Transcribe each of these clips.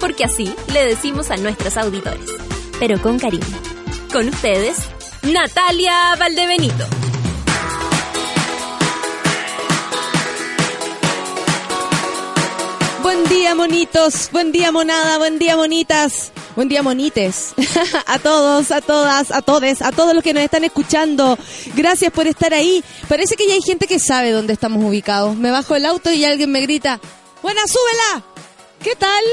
Porque así le decimos a nuestros auditores. Pero con cariño. Con ustedes, Natalia Valdebenito. Buen día, monitos. Buen día, monada. Buen día, monitas. Buen día, monites. a todos, a todas, a todes, a todos los que nos están escuchando. Gracias por estar ahí. Parece que ya hay gente que sabe dónde estamos ubicados. Me bajo el auto y alguien me grita, ¡Buena, súbela! ¿Qué tal?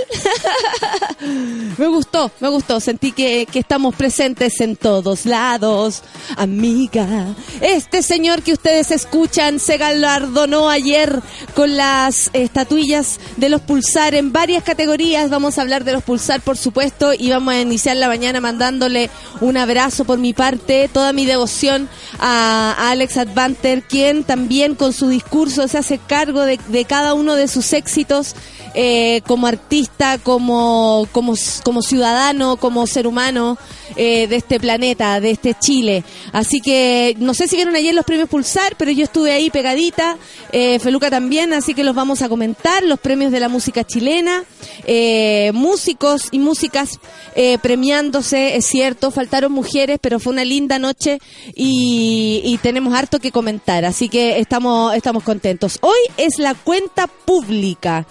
me gustó, me gustó. Sentí que, que, estamos presentes en todos lados. Amiga, este señor que ustedes escuchan se galardonó ayer con las estatuillas de los Pulsar en varias categorías. Vamos a hablar de los Pulsar, por supuesto, y vamos a iniciar la mañana mandándole un abrazo por mi parte, toda mi devoción a, Alex Advanter, quien también con su discurso se hace cargo de, de cada uno de sus éxitos eh, como artista, como, como, ciudadano, como ser humano eh, de este planeta, de este Chile. Así que no sé si vieron ayer los premios Pulsar, pero yo estuve ahí pegadita, eh, Feluca también, así que los vamos a comentar, los premios de la música chilena, eh, músicos y músicas eh, premiándose, es cierto, faltaron mujeres, pero fue una linda noche y, y tenemos harto que comentar, así que estamos, estamos contentos. Hoy es la cuenta pública.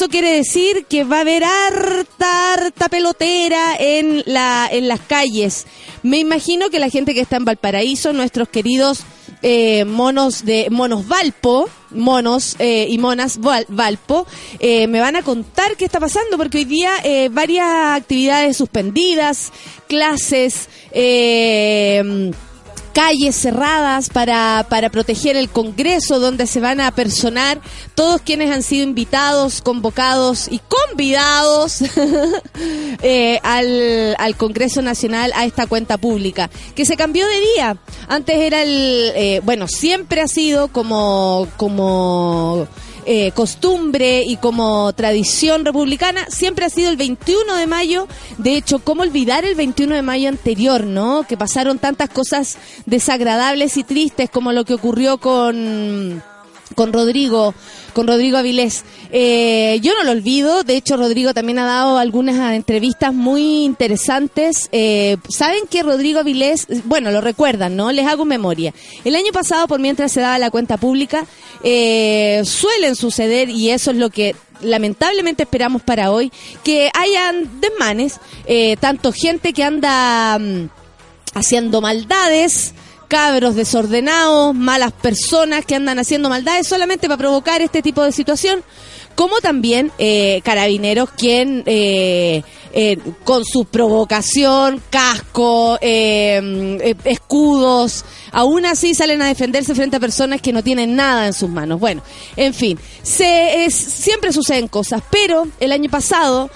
Eso quiere decir que va a haber harta, harta pelotera en, la, en las calles. Me imagino que la gente que está en Valparaíso, nuestros queridos eh, monos de monos Valpo, monos eh, y monas Val, Valpo, eh, me van a contar qué está pasando porque hoy día eh, varias actividades suspendidas, clases, eh, calles cerradas para, para proteger el Congreso, donde se van a personar todos quienes han sido invitados, convocados y convidados eh, al, al Congreso Nacional a esta cuenta pública, que se cambió de día. Antes era el, eh, bueno, siempre ha sido como, como eh, costumbre y como tradición republicana, siempre ha sido el 21 de mayo. De hecho, ¿cómo olvidar el 21 de mayo anterior, no? Que pasaron tantas cosas desagradables y tristes como lo que ocurrió con con Rodrigo, con Rodrigo Avilés. Eh, yo no lo olvido, de hecho Rodrigo también ha dado algunas entrevistas muy interesantes. Eh, Saben que Rodrigo Avilés, bueno, lo recuerdan, ¿no? Les hago memoria. El año pasado, por mientras se daba la cuenta pública, eh, suelen suceder, y eso es lo que lamentablemente esperamos para hoy, que hayan desmanes, eh, tanto gente que anda mm, haciendo maldades, cabros desordenados, malas personas que andan haciendo maldades solamente para provocar este tipo de situación, como también eh, carabineros quien eh, eh, con su provocación, casco, eh, eh, escudos, aún así salen a defenderse frente a personas que no tienen nada en sus manos. Bueno, en fin, se, es, siempre suceden cosas, pero el año pasado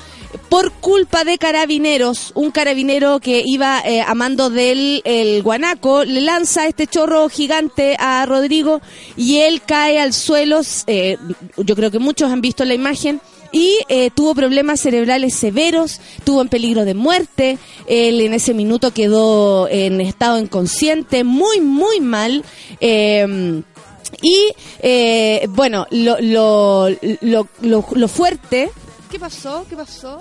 por culpa de carabineros, un carabinero que iba eh, a mando del el guanaco, le lanza este chorro gigante a Rodrigo y él cae al suelo, eh, yo creo que muchos han visto la imagen, y eh, tuvo problemas cerebrales severos, tuvo en peligro de muerte, él en ese minuto quedó en estado inconsciente, muy, muy mal. Eh, y eh, bueno, lo, lo, lo fuerte... ¿Qué pasó? ¿Qué pasó?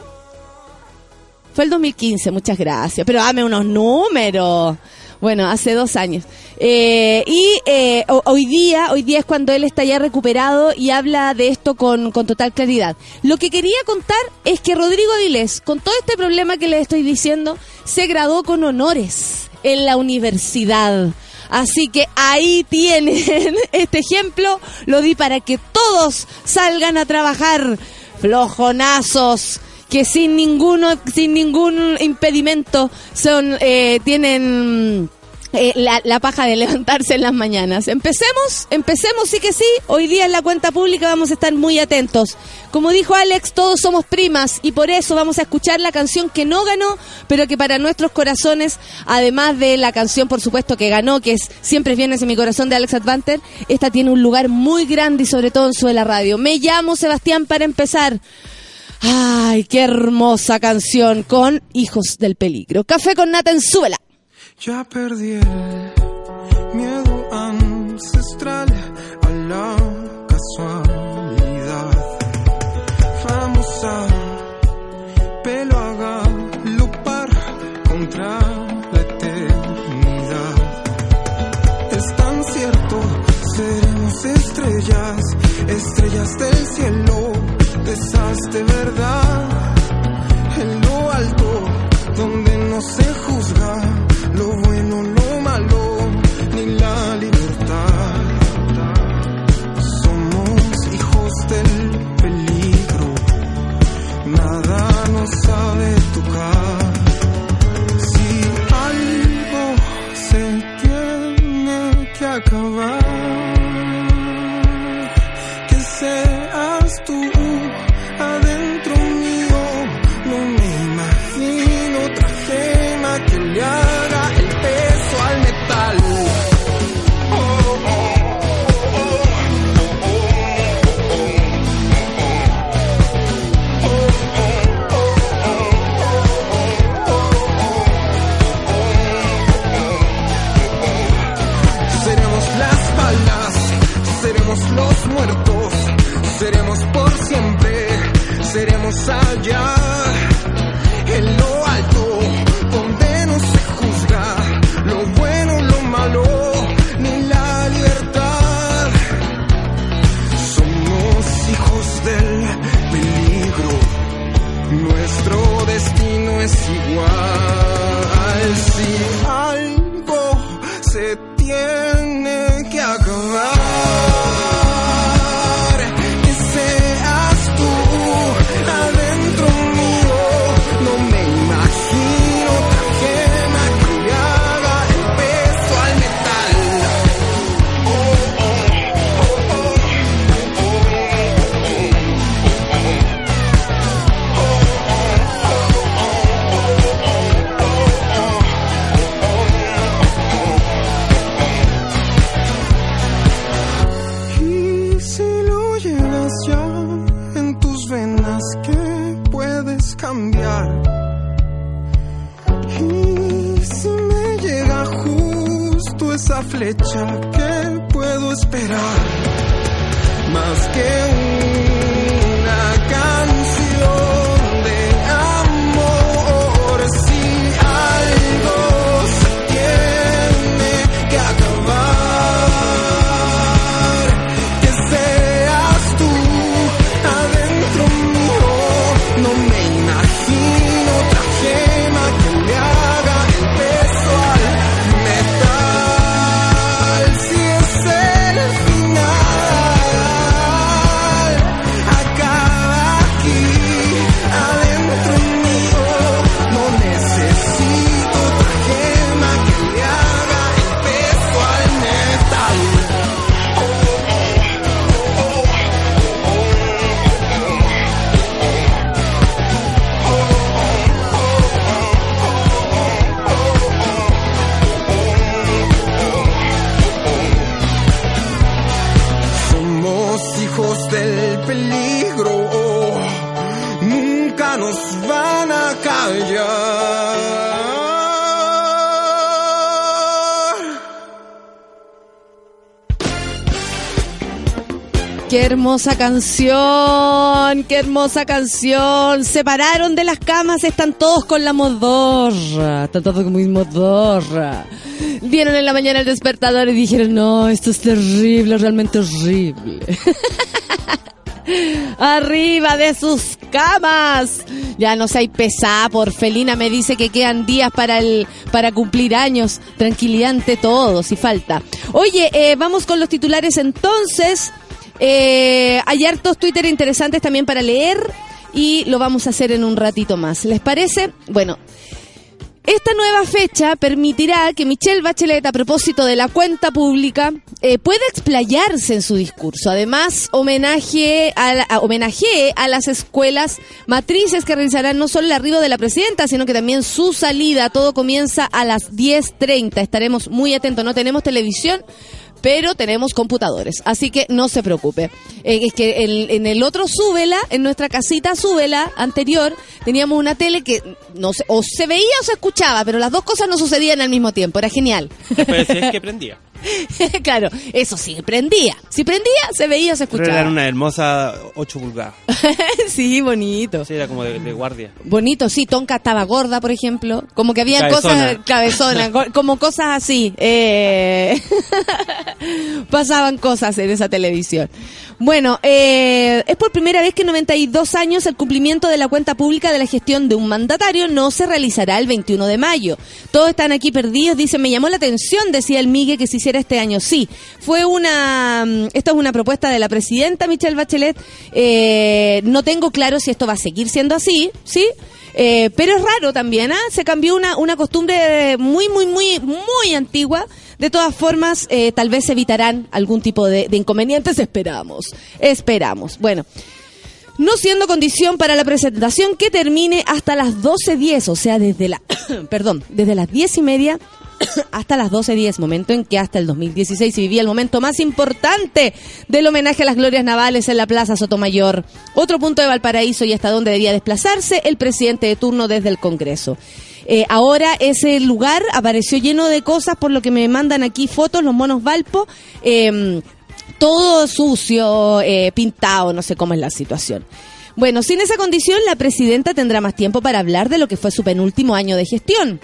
Fue el 2015, muchas gracias. Pero dame unos números. Bueno, hace dos años. Eh, y eh, hoy día, hoy día es cuando él está ya recuperado y habla de esto con, con total claridad. Lo que quería contar es que Rodrigo Avilés, con todo este problema que le estoy diciendo, se graduó con honores en la universidad. Así que ahí tienen este ejemplo, lo di para que todos salgan a trabajar flojonazos que sin ninguno sin ningún impedimento son eh, tienen eh, la, la, paja de levantarse en las mañanas. Empecemos, empecemos, sí que sí. Hoy día en la cuenta pública vamos a estar muy atentos. Como dijo Alex, todos somos primas y por eso vamos a escuchar la canción que no ganó, pero que para nuestros corazones, además de la canción, por supuesto, que ganó, que es Siempre vienes en mi corazón de Alex Advanter, esta tiene un lugar muy grande y sobre todo en su de la radio. Me llamo Sebastián para empezar. Ay, qué hermosa canción con Hijos del Peligro. Café con nata en suela. Ya perdí el miedo ancestral a la casualidad. Vamos a pelo a galopar contra la eternidad. Es tan cierto, seremos estrellas, estrellas del cielo, de verdad. En lo alto, donde no se juzga acabar, allá, en lo alto, donde no se juzga lo bueno, lo malo, ni la libertad. Somos hijos del peligro, nuestro destino es igual. Si algo se tiene hermosa canción, qué hermosa canción. Se pararon de las camas, están todos con la modorra. Están todos muy modorra. Vieron en la mañana el despertador y dijeron, no, esto es terrible, realmente horrible. Arriba de sus camas. Ya no seáis pesada, por Felina me dice que quedan días para el para cumplir años. Tranquilidad ante todo, si falta. Oye, eh, vamos con los titulares entonces. Eh, hay hartos Twitter interesantes también para leer y lo vamos a hacer en un ratito más. ¿Les parece? Bueno, Esta nueva fecha permitirá que Michelle Bachelet, a propósito de la cuenta pública, eh, pueda explayarse en su discurso. Además, homenaje a, homenajee a las escuelas matrices que realizarán no solo el arribo de la presidenta, sino que también su salida. Todo comienza a las 10.30. Estaremos muy atentos. No tenemos televisión, pero tenemos computadores, así que no se preocupe. Eh, es que el- en el otro súbela, en nuestra casita súbela anterior, teníamos una tele que no se, o se veía o se escuchaba, pero las dos cosas no sucedían al mismo tiempo, era genial. Después que prendía. claro, eso sí, prendía. Si prendía, se veía o se Pero escuchaba. era una hermosa 8 pulgadas. sí, bonito. Sí, era como de, de guardia. Bonito, sí, Tonka estaba gorda, por ejemplo. Como que había Cabezona. cosas cabezonas, como cosas así. Eh, pasaban cosas en esa televisión. Bueno, eh, es por primera vez que en 92 años el cumplimiento de la cuenta pública de la gestión de un mandatario no se realizará el 21 de mayo. Todos están aquí perdidos, dicen, me llamó la atención, decía el Migue, que se hiciera este año. Sí, fue una, mm, esta es una propuesta de la presidenta Michelle Bachelet. Eh, no tengo claro si esto va a seguir siendo así, ¿sí? Eh, pero es raro también, ¿ah? Se cambió una, una costumbre muy, muy, muy, muy antigua. De todas formas, eh, tal vez evitarán algún tipo de, inconvenientes. Esperamos, esperamos. Bueno, no siendo condición para la presentación que termine hasta las 12.10, o sea, desde la, perdón, desde las 10 y media hasta las 12.10, momento en que hasta el 2016 se vivía el momento más importante del homenaje a las glorias navales en la Plaza Sotomayor. Otro punto de Valparaíso y hasta donde debía desplazarse el presidente de turno desde el Congreso. Eh, ahora ese lugar apareció lleno de cosas, por lo que me mandan aquí fotos, los monos Valpo. eh, todo sucio, eh, pintado, no sé cómo es la situación. Bueno, sin esa condición, la presidenta tendrá más tiempo para hablar de lo que fue su penúltimo año de gestión.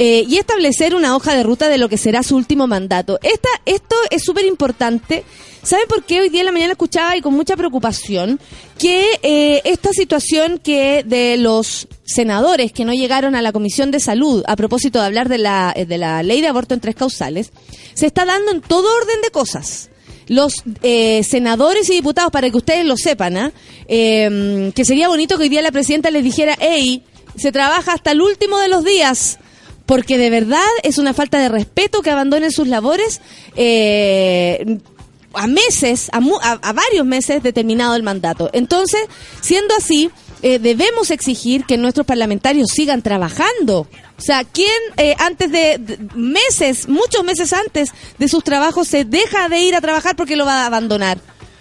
Eh, y establecer una hoja de ruta de lo que será su último mandato. Esta, esto es súper importante. ¿Saben por qué hoy día en la mañana escuchaba y con mucha preocupación que eh, esta situación que de los senadores que no llegaron a la Comisión de Salud a propósito de hablar de la, eh, de la ley de aborto en tres causales, se está dando en todo orden de cosas los eh, senadores y diputados, para que ustedes lo sepan. Eh, que sería bonito que hoy día la presidenta les dijera, hey, se trabaja hasta el último de los días, porque de verdad es una falta de respeto que abandonen sus labores eh, a meses, a, mu- a- a varios meses determinado el mandato. Entonces, siendo así, eh, debemos exigir que nuestros parlamentarios sigan trabajando. O sea, ¿quién eh, antes de, de- meses, muchos meses antes de sus trabajos se deja de ir a trabajar porque lo va a abandonar?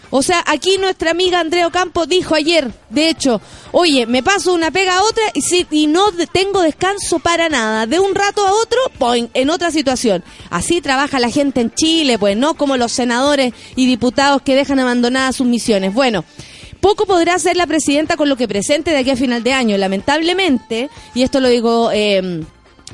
O sea, aquí nuestra amiga Andrea Ocampo dijo ayer, de hecho, oye, me paso una pega a otra y, si, y no tengo descanso para nada. De un rato a otro, en otra situación. Así trabaja la gente en Chile, pues no como los senadores y diputados que dejan abandonadas sus misiones. Bueno, poco podrá hacer la presidenta con lo que presente de aquí a final de año. Lamentablemente, y esto lo digo... Eh,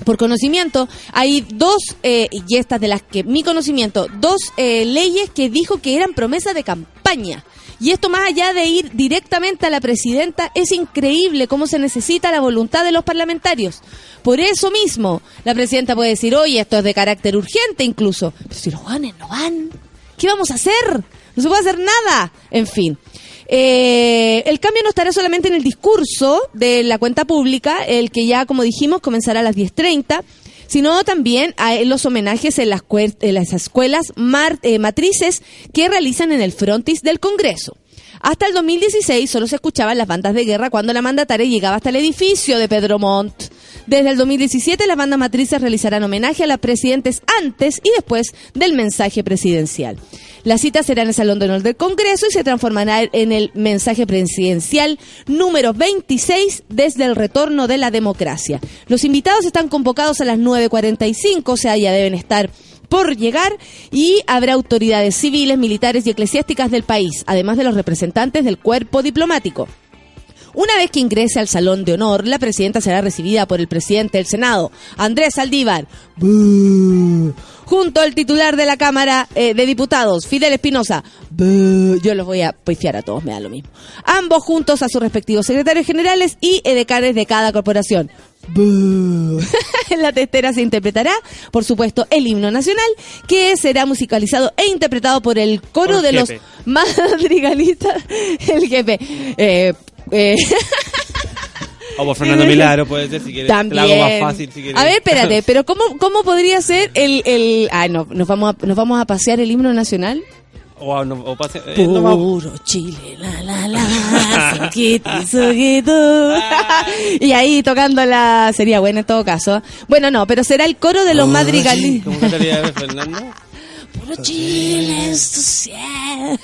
por conocimiento, hay dos, eh, y estas de las que mi conocimiento, dos eh, leyes que dijo que eran promesas de campaña. Y esto más allá de ir directamente a la presidenta, es increíble cómo se necesita la voluntad de los parlamentarios. Por eso mismo, la presidenta puede decir, oye, esto es de carácter urgente incluso. Pero si los ganes no van, ¿qué vamos a hacer? No se puede hacer nada. En fin. Eh, el cambio no estará solamente en el discurso de la cuenta pública, el que ya, como dijimos, comenzará a las 10.30, sino también a- en los homenajes en las, escuelas eh, matrices que realizan en el frontis del Congreso. Hasta el 2016 solo se escuchaban las bandas de guerra cuando la mandataria llegaba hasta el edificio de Pedro Montt. Desde el 2017 las bandas matrices realizarán homenaje a las presidentes antes y después del mensaje presidencial. La cita será en el Salón de Honor del Congreso y se transformará en el mensaje presidencial número 26 desde el retorno de la democracia. Los invitados están convocados a las 9.45, o sea, ya deben estar por llegar y habrá autoridades civiles, militares y eclesiásticas del país, además de los representantes del cuerpo diplomático. Una vez que ingrese al Salón de Honor, la presidenta será recibida por el presidente del Senado, Andrés Saldívar, junto al titular de la Cámara eh, de Diputados, Fidel Espinosa. Yo los voy a pifiar a todos, me da lo mismo. Ambos juntos a sus respectivos secretarios generales y edecanes de cada corporación. La testera se interpretará, por supuesto, el himno nacional, que será musicalizado e interpretado por el coro de los madrigalistas, el jefe. Eh, eh, O por Fernando Milagro, puede ser, si quieres. Te También. la hago más fácil, si quieres. A ver, espérate, pero ¿cómo, cómo podría ser el, el... Ah, no, nos vamos, a, nos vamos a pasear el himno nacional. O, no, o pase- eh, no Puro Chile, la la la, soquito, soquito. y ahí tocándola sería bueno en todo caso. Bueno, no, pero será el coro de los madrigalistas. ¿Cómo cantaría Fernando? Puro Chile es tu cielo.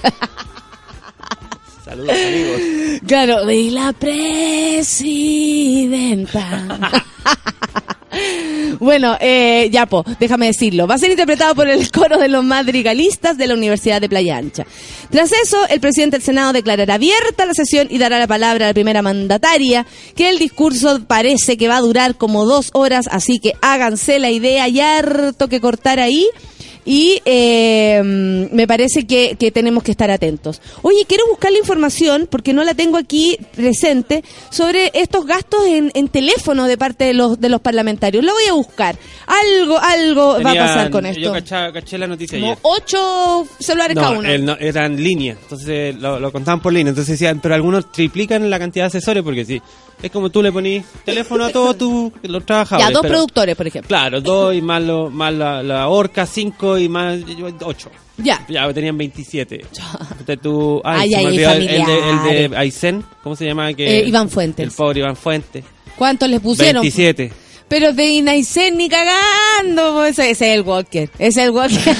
Saludos, amigos. Claro, y la presidenta. Bueno, eh, ya po, déjame decirlo. Va a ser interpretado por el coro de los madrigalistas de la Universidad de Playa Ancha. Tras eso, el presidente del Senado declarará abierta la sesión y dará la palabra a la primera mandataria, que el discurso parece que va a durar como dos horas, así que háganse la idea y harto que cortar ahí. Y eh, me parece que, que tenemos que estar atentos. Oye, quiero buscar la información, porque no la tengo aquí presente, sobre estos gastos en, en teléfono de parte de los, de los parlamentarios. Lo voy a buscar. Algo, algo va a pasar con Yo esto. caché, caché la noticia Como ayer. ocho celulares cada No, uno. el no- era en línea, entonces lo, lo contaban por línea, entonces decían, pero algunos triplican la cantidad de asesores porque sí, es como tú le ponís teléfono a todos tu- los trabajadores. ya, dos pero- productores, por ejemplo. Claro, dos y más, lo- más la, la horca, cinco y más ocho. Ya. Ya, tenían 27. Entonces tú, Ay, se ay, olvidó el, el de, el de Aysén, ¿cómo se llama? Que, Eh, Iván Fuentes. El pobre Iván Fuentes. ¿Cuántos les pusieron? 27. Pero de Inaisen ni cagando. Ese, ese es el Walker. Ese es el Walker.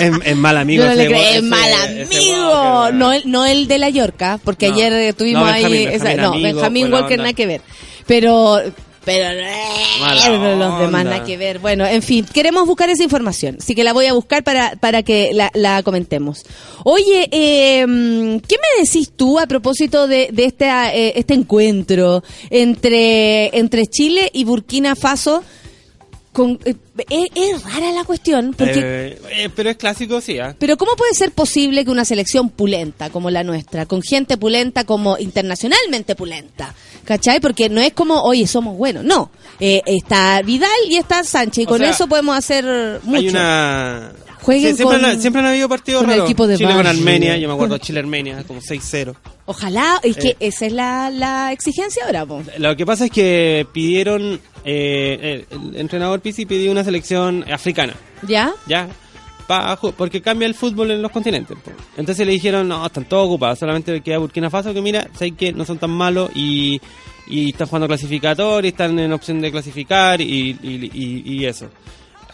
Es, es mal amigo. No ese es mal ese- amigo. No, el, no el de la Yorca, porque No. ayer tuvimos No, ahí. Benjamín, esa- Benjamín no, Benjamín Walker nada que ver. Pero. Pero Mala los demás nada que ver. Bueno, en fin, queremos buscar esa información. Así que la voy a buscar para, para que la, la comentemos. Oye, eh, ¿qué me decís tú a propósito de, de este, eh, este encuentro entre, entre Chile y Burkina Faso? Con, eh, es, es rara la cuestión, porque Eh, eh, pero es clásico, sí. ¿ah? pero ¿cómo puede ser posible que una selección pulenta como la nuestra, con gente pulenta como internacionalmente pulenta, ¿cachai? Porque no es como, oye, somos buenos, no. Eh, está Vidal y está Sánchez, y O con sea, eso podemos hacer mucho. Hay una... Jueguen Sí, siempre, con- han, siempre han habido partidos con el raros. equipo de Chile con. Armenia, yo me acuerdo Chile-Armenia, como 6-0. Ojalá, es que Eh. esa es la, la exigencia ahora, po. Lo que pasa es que pidieron, eh, el, el entrenador Pizzi pidió una selección africana, ¿Ya? ¿ya? Porque cambia el fútbol en los continentes. Entonces le dijeron, no, están todos ocupados, solamente queda Burkina Faso, que mira, sé que no son tan malos y, y están jugando clasificatorio, están en opción de clasificar y, y, y- y eso.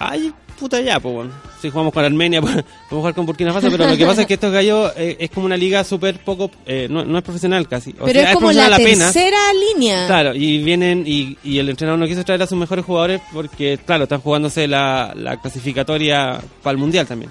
Ay, puta ya, pues bueno. Si jugamos con Armenia, pues, podemos jugar con Burkina Faso, pero lo que pasa es que estos gallos eh, es como una liga súper poco, eh, no, no es profesional casi. O Pero sea, es como la profesional apenas. tercera línea. Claro, y vienen y, y el entrenador no quiso traer a sus mejores jugadores porque, claro, están jugándose la, la clasificatoria para el Mundial también.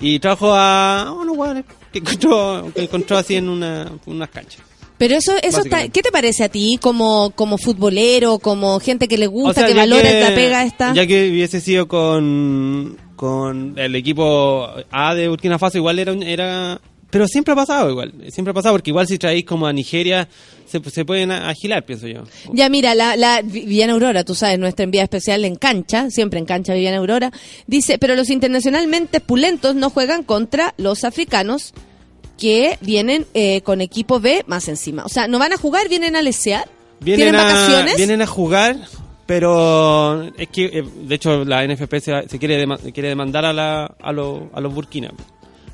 Y trajo a unos jugadores que encontró, que encontró así en una, unas canchas. Pero eso, eso está. ¿qué te parece a ti como, como futbolero, como gente que le gusta, O sea, que valora que- la pega esta? Ya que hubiese sido con, con el equipo A de Burkina Faso, igual era, un- era... Pero siempre ha pasado igual, siempre ha pasado porque igual si traéis como a Nigeria se, se pueden agilar, pienso yo. Ya mira, la, la Viviana Aurora, tú sabes, nuestra enviada especial en cancha, siempre en cancha Viviana Aurora, dice, pero los internacionalmente pulentos no juegan contra los africanos que vienen eh, con equipo B más encima. O sea, no van a jugar, vienen a lesear. Vienen ¿Tienen a, vacaciones? Vienen a jugar, pero es que, eh, de hecho, la NFP se, se quiere, dema- quiere demandar a, la, a, los a los Burkina.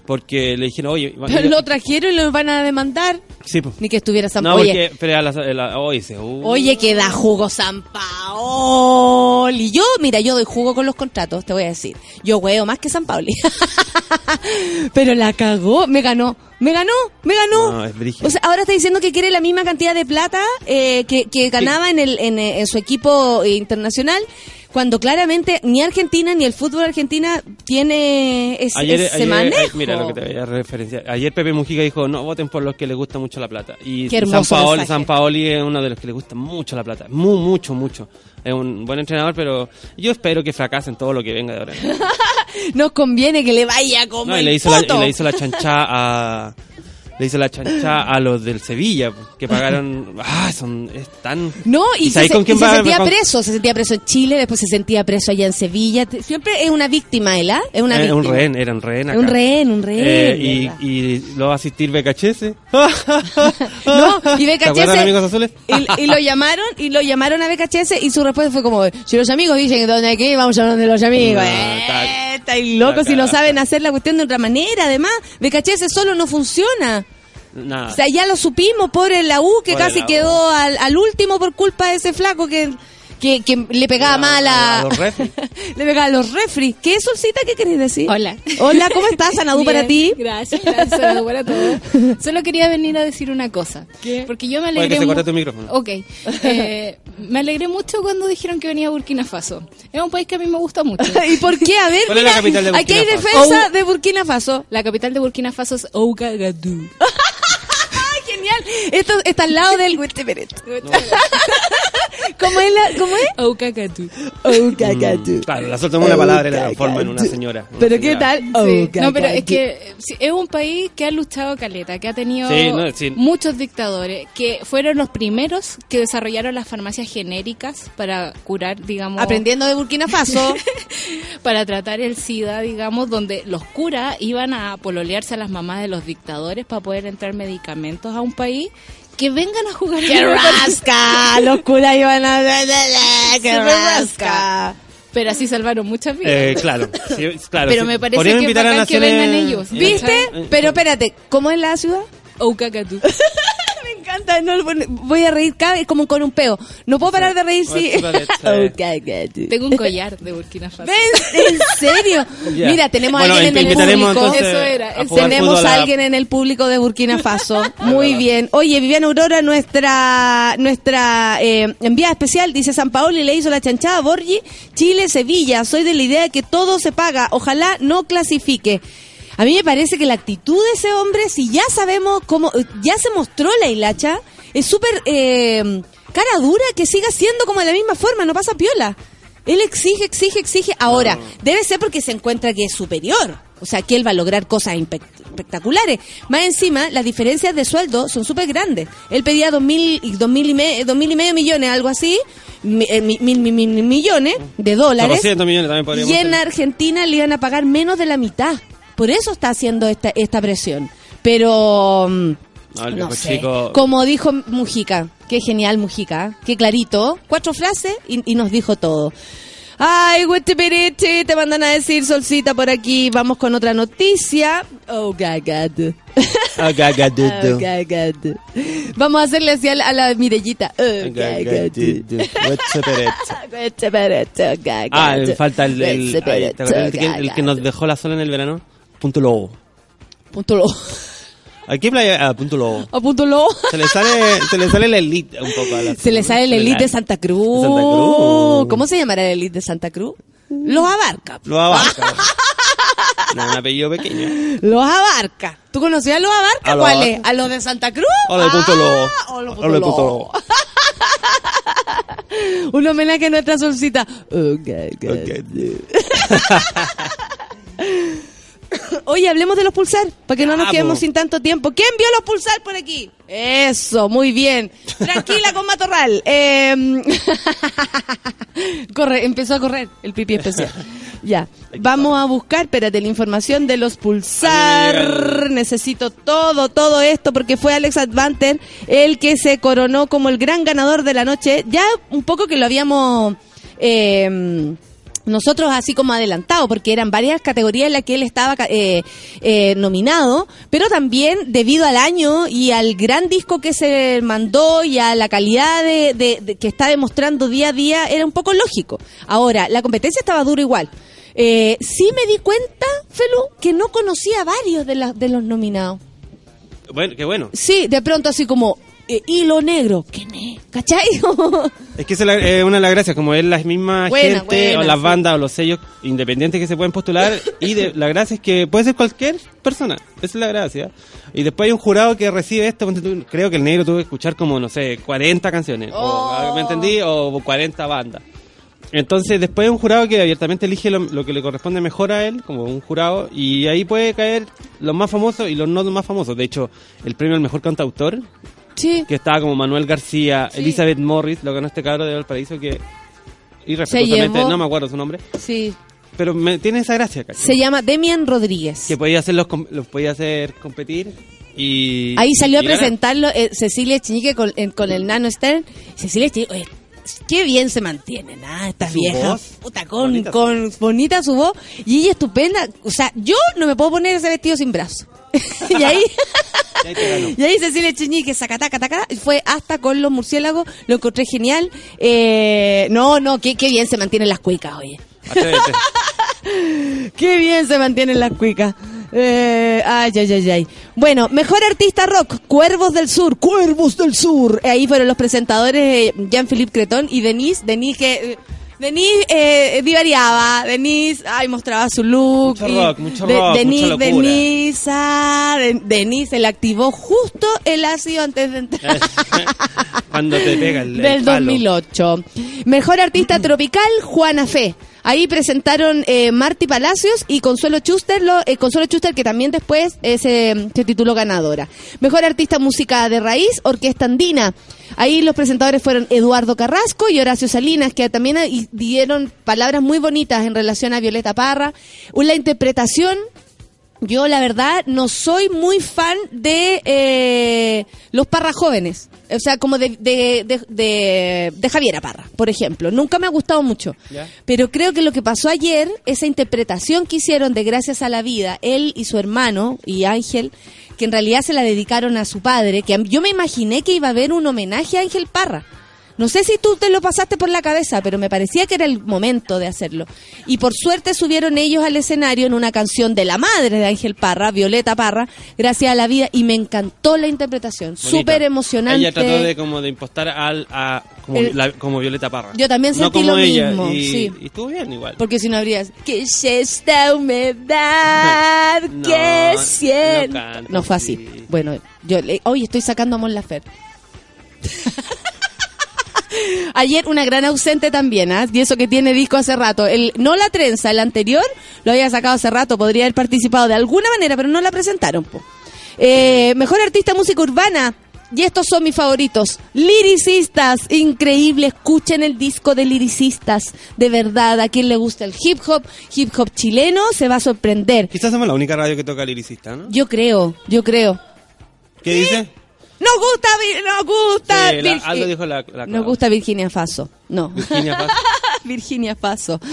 Porque le dijeron, oye, Pero lo trajeron y lo van a demandar. sí, po. Ni que estuviera San No, Oye, porque, pero a la, a la- oye, se- uh, Oye, que da jugo San Paoli. Yo, mira, yo doy jugo con los contratos, te voy a decir. Yo hueo más que San Paoli. Pero la cagó, me ganó, me ganó, me ganó. No, es brígido. o sea, ahora está diciendo que quiere la misma cantidad de plata eh, que, que ganaba en, el, en, eh, en su equipo internacional, cuando claramente ni Argentina ni el fútbol argentina tiene ese, Ayer, ese ayer- manejo. ay, mira lo que te voy a referenciar. Ayer Pepe Mujica dijo, no voten por los que les gusta mucho la plata. Y Qué San Paoli. San Paoli es uno de los que le gusta mucho la plata. Muy, mucho, mucho. Es un buen entrenador, pero yo espero que fracasen todo lo que venga de ahora. Nos conviene que le vaya como No, y el le hizo, la, y le hizo la chanchá a... le hizo la chancha a los del Sevilla, que pagaron. Ah, son. Es tan. No, y, se, sabéis se- con quién y se va- sentía con- preso, se sentía preso en Chile, después se sentía preso allá en Sevilla. Siempre es una víctima, él, ¿ah? Es una Eh, un rehén, era un rehén acá. Un rehén, un rehén. Eh, y, y lo va a asistir BKHS. No, y ¿Te acuerdan, BKHS amigos azules? y, y lo llamaron y lo llamaron a BKHS y su respuesta fue como, si los amigos dicen que donde aquí vamos a hablar de los amigos. No, Eh, está- está ahí loco está si no cagado. saben hacer la cuestión de otra manera. Además, BKHS solo no funciona. Nada. O sea, ya lo supimos por el la U que Pobre casi quedó al, al último por culpa de ese flaco que, que, que le pegaba A- mal a... a los refri. le pegaba a los refri. ¿Qué es, Solcita? ¿Qué querés decir? Hola. Hola, ¿cómo estás? Sanadú para ti. Gracias, para todos. Solo quería venir a decir una cosa. Porque yo me alegré que se tu micrófono. Ok. Eh, me alegré mucho cuando dijeron que venía Burkina Faso. Es un país que a mí me gusta mucho. ¿Y por qué? A ver, ¿Cuál es la capital de aquí hay Burkina Faso? defensa de Burkina Faso. La capital de Burkina Faso es Ouagadougou. ¡Ay, genial! Esto está al lado del... ¿Cómo es la...? ¿Cómo es? Ouagadougou. Mm, Claro, la soltamos una palabra y la transforma en una señora. una ¿Pero qué señora. tal? Sí. No, pero es que sí, es un país que ha luchado caleta, que ha tenido Sí, no, sí. muchos dictadores, que fueron los primeros que desarrollaron las farmacias genéricas para curar, digamos, Aprendiendo de Burkina Faso. para tratar el SIDA, digamos, donde los curas iban a pololearse a las mamás de los dictadores para poder entrar medicamentos a un país que vengan a jugar ¡Qué rasca! Los curas iban a... ¡Qué Súper rasca! Pero así salvaron muchas vidas. Eh, claro, sí, claro. Pero sí. me parece Podrían que a que vengan ellos. Eh, ¿Viste? eh, Pero espérate, ¿cómo es la ciudad? Ouagadougou. Encanta, no, voy a reír cada vez como con un peo. No puedo parar de reír si... Sí. Tengo un collar de Burkina Faso. ¿En serio? Mira, tenemos Bueno, alguien en el público. entonces Eso era, Tenemos a- alguien en el público de Burkina Faso. Muy bien. Oye, Viviana Aurora, nuestra nuestra eh, enviada especial, dice San Paolo y le hizo la chanchada a Borgi, Chile, Sevilla. Soy de la idea de que todo se paga. Ojalá no clasifique. A mí me parece que la actitud de ese hombre, si ya sabemos cómo, ya se mostró la hilacha, es súper eh, cara dura que siga siendo como de la misma forma, no pasa piola. Él exige, exige, exige. Ahora, debe ser porque se encuentra que es superior. O sea, que él va a lograr cosas espectaculares. Más encima, las diferencias de sueldo son súper grandes. Él pedía dos mil, y dos mil y, me- dos mil y medio millones, algo así, mi- eh, mi- mil, mil- mil millones de dólares. 400 millones también Y en. Argentina le iban a pagar menos de la mitad. Por eso está haciendo esta, esta presión. Pero... mm, No, sé. chico- Como dijo Mujica, qué genial Mujica, qué clarito, cuatro frases y, y nos dijo todo. Ay, Huitipirichi, te mandan a decir solcita por aquí. Vamos con otra noticia. Oh, gagad. Ah, gagadudu. Oh, gagad. Vamos a hacerle así a la, a la Mirellita. Oh. Gagadudu. Ah, falta el, el, ay, ¿te Huitipirichi, acuerdas el que, el que nos gagad. dejó la sola en el verano. Punto Lobo. Punto lo. ¿A qué playa? Ah, Punto Lobo. A punto lo. Se le sale, se le sale la elite un poco a la Se le sale el elite de Santa Cruz. Santa Cruz. ¿Cómo se llamará el elite de Santa Cruz? Los abarca. Lo abarca. no, un apellido pequeño. Los abarca. ¿Tú conocías a los abarca? A los ¿Cuáles? Abarca. ¿A los de Santa Cruz? O lo de Punto Ah, Lobo. o los O lo de Punto Punto Lobo. Un homenaje a nuestra solcita. Okay, Ok. Oye, hablemos de los pulsar, para que no nos quedemos sin tanto tiempo. ¿Quién vio los pulsar por aquí? Eso, muy bien. Tranquila con Matorral. Eh, corre, empezó a correr el pipí especial. Ya, vamos a buscar, espérate, la información de los pulsar. Necesito todo, todo esto, porque fue Alex Advanter el que se coronó como el gran ganador de la noche. Ya un poco que lo habíamos... Eh, nosotros así como adelantado, porque eran varias categorías en las que él estaba eh, eh, nominado, pero también debido al año y al gran disco que se mandó y a la calidad de, de- de- que está demostrando día a día, era un poco lógico. Ahora, la competencia estaba dura igual. Eh, sí me di cuenta, Felu, que no conocía a varios de, la- de los nominados. Bueno, qué bueno. Sí, de pronto así como, eh, hilo negro, ¿qué ne? ¿Cachai? Es que esa es la- eh, una de las gracias, como es la misma Buena, gente, buena, o las sí. bandas, o los sellos independientes que se pueden postular, y de, la gracia es que puede ser cualquier persona, esa es la gracia. Y después hay un jurado que recibe esto, creo que el negro tuvo que escuchar como, no sé, 40 canciones, Oh. o, ¿me entendí? O 40 bandas. Entonces después hay un jurado que abiertamente elige lo, lo que le corresponde mejor a él, como un jurado, y ahí puede caer los más famosos y los no más famosos. De hecho, el premio al mejor cantautor, Sí. que estaba como Manuel García, Sí. Elizabeth Morris, lo ganó este cabro de Valparaíso que irrespetuosamente, no me acuerdo su nombre, Sí. pero me, tiene esa gracia, ¿cachai? Se llama Demian Rodríguez. Que podía com- los podía hacer competir y... Ahí salió a y presentarlo eh, Cecilia Chiñique con, en- con el Nano Stern. Cecilia Chiñique, oye, qué bien se mantiene, nada, esta Su vieja. voz, Puta, con, bonita su con bonita su voz. Y ella estupenda. O sea, yo no me puedo poner ese vestido sin brazo. y ahí... Y ahí Cecilia Chiñique, sacataca, taca, fue hasta con los murciélagos, lo encontré genial. Eh, no, no, qué, qué bien se mantienen las cuicas, oye. Qué bien se mantienen las cuicas. Eh, ay, ay, ay, ay. Bueno, mejor artista rock, Cuervos del Sur, Cuervos del Sur. Ahí fueron los presentadores eh, Jean-Philippe Cretón y Denise. Denise que... eh, Denise eh, divariaba, Denise, ay, mostraba su look. Mucho y rock, mucho rock, Denise, mucha. Denise, ah, Den- Denise, se le activó justo el ácido antes de entrar. Cuando te pega el, el del palo. 2008. Mejor artista tropical, Juana Fe. Ahí presentaron eh, Marty Palacios y Consuelo Schuster, lo- eh, Consuelo Schuster que también después eh, se, se tituló ganadora. Mejor artista música de raíz, Orquesta Andina. Ahí los presentadores fueron Eduardo Carrasco y Horacio Salinas, que también dieron palabras muy bonitas en relación a Violeta Parra. La interpretación yo, la verdad, no soy muy fan de eh, los Parra jóvenes. O sea, como de, de, de, de- de Javiera Parra, por ejemplo. Nunca me ha gustado mucho. Ya. Pero creo que lo que pasó ayer, esa interpretación que hicieron de Gracias a la Vida, él y su hermano, y Ángel, que en realidad se la dedicaron a su padre, que yo me imaginé que iba a haber un homenaje a Ángel Parra. No sé si tú te lo pasaste por la cabeza, pero me parecía que era el momento de hacerlo. Y por suerte subieron ellos al escenario en una canción de la madre de Ángel Parra, Violeta Parra, Gracias a la Vida, y me encantó la interpretación. Súper emocionante. Ella trató de como de impostar al, a, como, El- la- como Violeta Parra. Yo también no sentí como lo ella, mismo, Y, sí. y estuvo bien igual. Porque si no habrías. ¿Qué es esta humedad No, que no siento? canta No, fue así. así. Bueno, yo le- hoy estoy sacando a Mon Laferte. Ayer una gran ausente también, ¿ah? Y eso que tiene disco hace rato. El, no la trenza, el anterior lo había sacado hace rato, podría haber participado de alguna manera, pero no la presentaron. po. Eh, mejor artista música urbana. Y estos son mis favoritos. Liricistas, increíble. Escuchen el disco de liricistas. De verdad, a quien le gusta el hip hop, hip hop chileno, se va a sorprender. Quizás somos la única radio que toca liricista, ¿no? Yo creo, yo creo. ¿Qué dice? Nos gusta, nos gusta. Sí, la- algo dijo la, la Nos gusta Virginia Faso. No. Virginia Paz. Virginia Faso.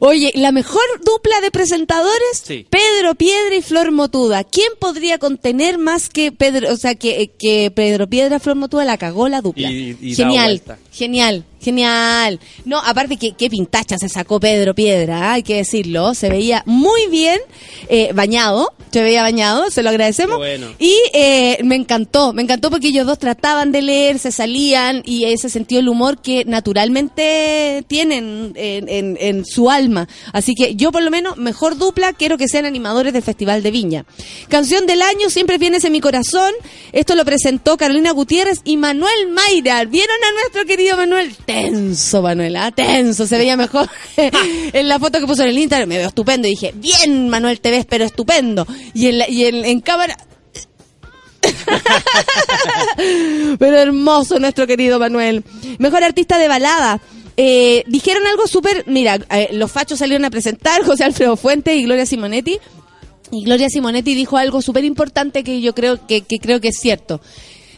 Oye, la mejor dupla de presentadores, Sí. Pedro Piedra y Flor Motuda. ¿Quién podría contener más que Pedro, o sea, que, que Pedro Piedra Flor Motuda la cagó la dupla? Y- y genial, genial, genial. No, aparte que qué pintacha se sacó Pedro Piedra, ¿ah? hay que decirlo. Se veía muy bien eh, bañado, se veía bañado, se lo agradecemos. Bueno. Y eh, me encantó, me encantó porque ellos dos trataban de leer, se salían y ese sentido del humor que naturalmente tienen en, su alma. Así que yo por lo menos, mejor dupla, quiero que sean animadores del Festival de Viña. Canción del año, siempre vienes en mi corazón. Esto lo presentó Carolina Gutiérrez y Manuel Mayra. ¿Vieron a nuestro querido Manuel? Tenso, Manuel, ¿ah? tenso, se veía mejor en la foto que puso en el Instagram. Me veo estupendo y dije, bien, Manuel, te ves, pero estupendo. Y en, y en, en cámara, Pero hermoso nuestro querido Manuel. Mejor artista de balada. Eh, dijeron algo súper... Mira, eh, los fachos salieron a presentar, José Alfredo Fuentes y Gloria Simonetti. Y Gloria Simonetti dijo algo súper importante que yo creo que, que creo que es cierto.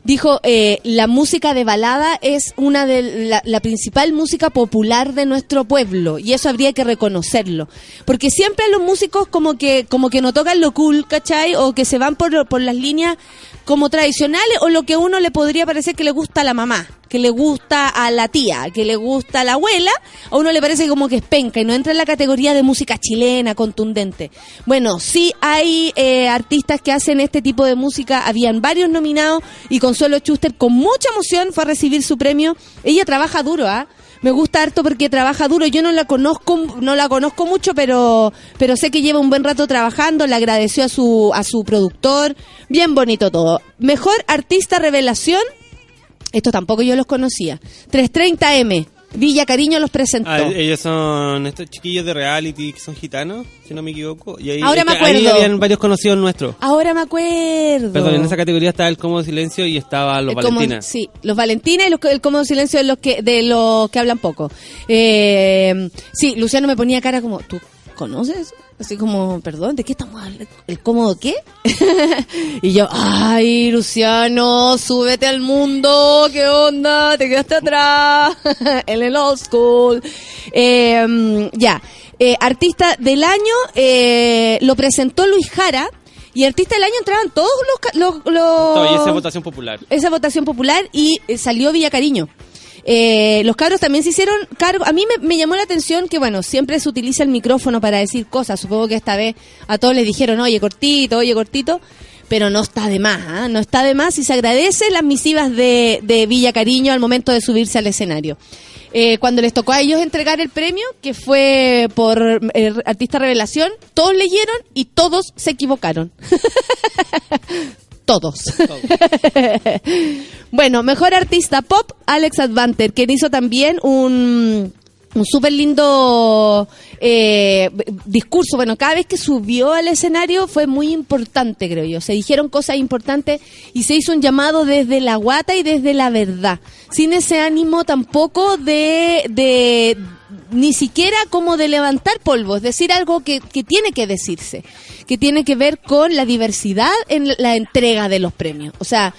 Dijo, eh, la música de balada es una de la, la principal música popular de nuestro pueblo y eso habría que reconocerlo. Porque siempre los músicos como que, como que no tocan lo cool, ¿cachai? O que se van por, por las líneas como tradicionales o lo que uno le podría parecer que le gusta a la mamá, que le gusta a la tía, que le gusta a la abuela, a uno le parece como que es penca y no entra en la categoría de música chilena, contundente. Bueno, sí hay eh, artistas que hacen este tipo de música, habían varios nominados y Consuelo Schuster con mucha emoción fue a recibir su premio. Ella trabaja duro, ¿ah? Me gusta harto porque trabaja duro. Yo no la conozco, no la conozco mucho, pero, pero sé que lleva un buen rato trabajando. Le agradeció a su, a su productor. Bien bonito todo. Mejor artista revelación. Esto tampoco yo los conocía. 330M. Villa Cariño los presentó. Ah, ellos son estos chiquillos de reality que son gitanos, si no me equivoco. Y ahí, Ahora es me que ahí acuerdo. habían varios conocidos nuestros. Ahora me acuerdo. Perdón, en esa categoría estaba el Cómodo Silencio y estaba Los El cómodo- Valentina. sí, los Valentina y los, el cómodo silencio de los que de los que hablan poco. Eh, sí, Luciano me ponía cara como, ¿tú conoces? Así como, perdón, ¿de qué estamos hablando? ¿El cómodo qué? y yo, ay, Luciano, súbete al mundo, ¿qué onda? Te quedaste atrás en el old school. Eh, ya, Eh, artista del año eh, lo presentó Luis Jara. Y artista del año entraban todos los... los, los- esa votación popular. esa votación popular y eh, salió Villa Cariño. Eh, los cabros también se hicieron cargo. A mí me, llamó la atención que, bueno, siempre se utiliza el micrófono para decir cosas. Supongo que esta vez a todos les dijeron, oye, cortito, oye, cortito. Pero no está de más, ¿ah? no está de más y se agradece las misivas de, de Villa Cariño al momento de subirse al escenario. Eh, cuando les tocó a ellos entregar el premio, que fue por eh, Artista Revelación, todos leyeron y todos se equivocaron. todos. bueno, mejor artista pop, Alex Advanter, quien hizo también un, un súper lindo eh, discurso. Bueno, cada vez que subió al escenario fue muy importante, creo yo. Se dijeron cosas importantes y se hizo un llamado desde la guata y desde la verdad. Sin ese ánimo tampoco de, de ni siquiera como de levantar polvo, es decir, algo que, que tiene que decirse, que tiene que ver con la diversidad en la entrega de los premios. O sea,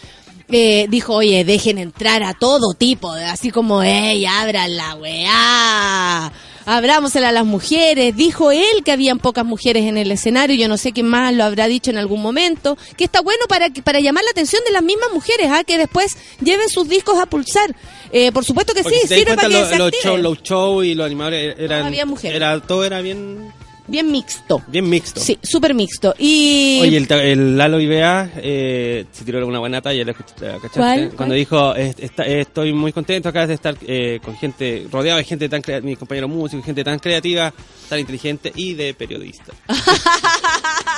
eh, dijo, oye, dejen entrar a todo tipo, así como, ey, abran la weá, abrámosela a las mujeres. Dijo él que habían pocas mujeres en el escenario, yo no sé quién más lo habrá dicho en algún momento, que está bueno para, para llamar la atención de las mismas mujeres, ¿ah? que después lleven sus discos a pulsar. Eh, por supuesto que Porque sí, si sirve para que lo- los, shows, y los animadores eran. había mujeres. Era, todo era bien, Bien mixto. bien mixto. Sí, súper mixto. Y... Oye, el, el Lalo Ibea eh, se tiró una buena talla, ¿la. Cuando ¿Cuál? dijo, "Est- está- eh, estoy muy contento acá de estar eh, con gente, rodeado de gente tan creativa, mis compañeros músicos, gente tan creativa, tan inteligente y de periodista.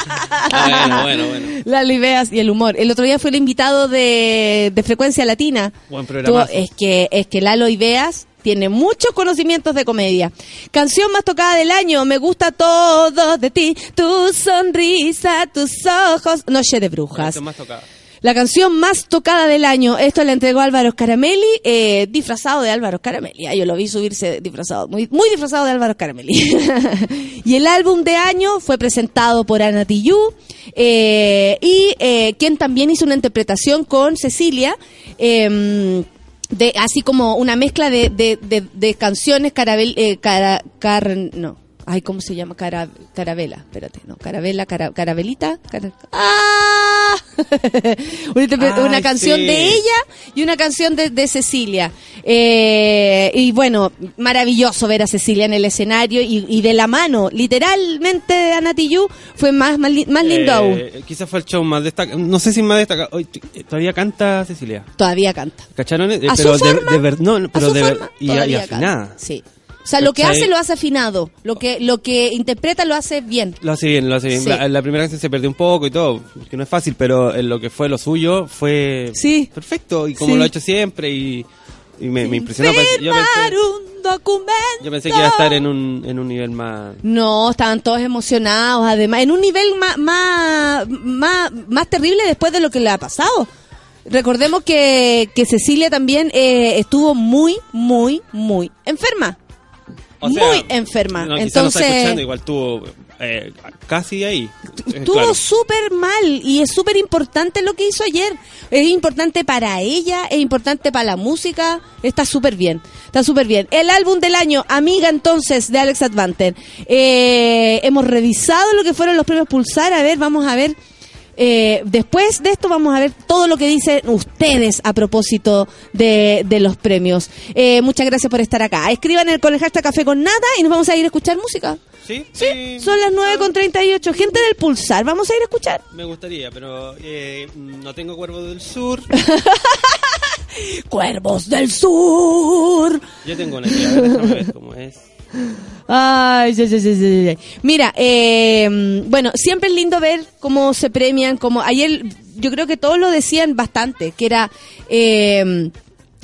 Ah, bueno, bueno, bueno. Las ideas y el humor. El otro día fue el invitado de, de Frecuencia Latina. Buen programazo. Tuvo- es que es que Lalo Ibeas tiene muchos conocimientos de comedia. Canción más tocada del año, me gusta todo de ti, tu sonrisa, tus ojos, Noche de Brujas. Más. La canción más tocada del año, esto la entregó Álvaro Scaramelli, eh, disfrazado de Álvaro Scaramelli. Ah, yo lo vi subirse disfrazado, muy, muy disfrazado de Álvaro Scaramelli. y el álbum de año fue presentado por Ana Tijoux, eh, y eh, quien también hizo una interpretación con Cecilia. De, así como una mezcla de, de, de, de canciones carabel, eh, cara, car- no, ay, ¿cómo se llama? Cara, carabela, espérate, no, carabela, cara, carabelita, cara- ¡ah! una, interpre- Ay, una canción sí. de ella y una canción de, de Cecilia. Eh, y bueno, maravilloso ver a Cecilia en el escenario y, y de la mano, literalmente de Ana Tijoux, fue más, más, más lindo aún. Eh, quizás fue el show más destacado. No sé si más destacado. Hoy, eh, todavía canta Cecilia. Todavía canta. ¿Cacharon? Eh, A pero su de, forma, de ver- no, a pero su de forma, y, y afinada. Sí. O sea, lo que hace lo hace afinado. Lo que, lo que interpreta lo hace bien. Lo hace bien, lo hace bien. Sí. La, la primera canción se perdió un poco y todo, que no es fácil, pero en lo que fue lo suyo fue Sí. perfecto y como Sí. lo ha hecho siempre y, y me, me impresionó. Pensé- Yo pensé, un documento. yo pensé que iba a estar en un, en un nivel más... No, estaban todos emocionados, además, en un nivel más, más, más, más terrible después de lo que le ha pasado. Recordemos que, que Cecilia también eh, estuvo muy, muy, muy enferma. O sea, muy enferma. no, no está Entonces, escuchando, igual estuvo eh, casi ahí. Eh, estuvo claro. súper mal y es súper importante lo que hizo ayer. Es importante para ella, es importante para la música, está súper bien, está súper bien. El álbum del año, Amiga entonces, de Alex Advanter. Eh, hemos revisado lo que fueron los premios Pulsar, a ver, vamos a ver. Eh, después de esto vamos a ver todo lo que dicen ustedes a propósito de, de los premios. Eh, muchas gracias por estar acá. Escriban el, con el hashtag Café con Nada y nos vamos a ir a escuchar música. ¿Sí? Sí, son las 9 con 38. Gente del Pulsar, vamos a ir a escuchar. Me gustaría, pero eh, no tengo cuervo del sur. Cuervos del Sur. Yo tengo una idea, a ver, déjame ver cómo es. Ay, sí, sí, sí, sí, sí. Mira, eh, bueno, siempre es lindo ver cómo se premian, como ayer yo creo que todos lo decían bastante, que era eh,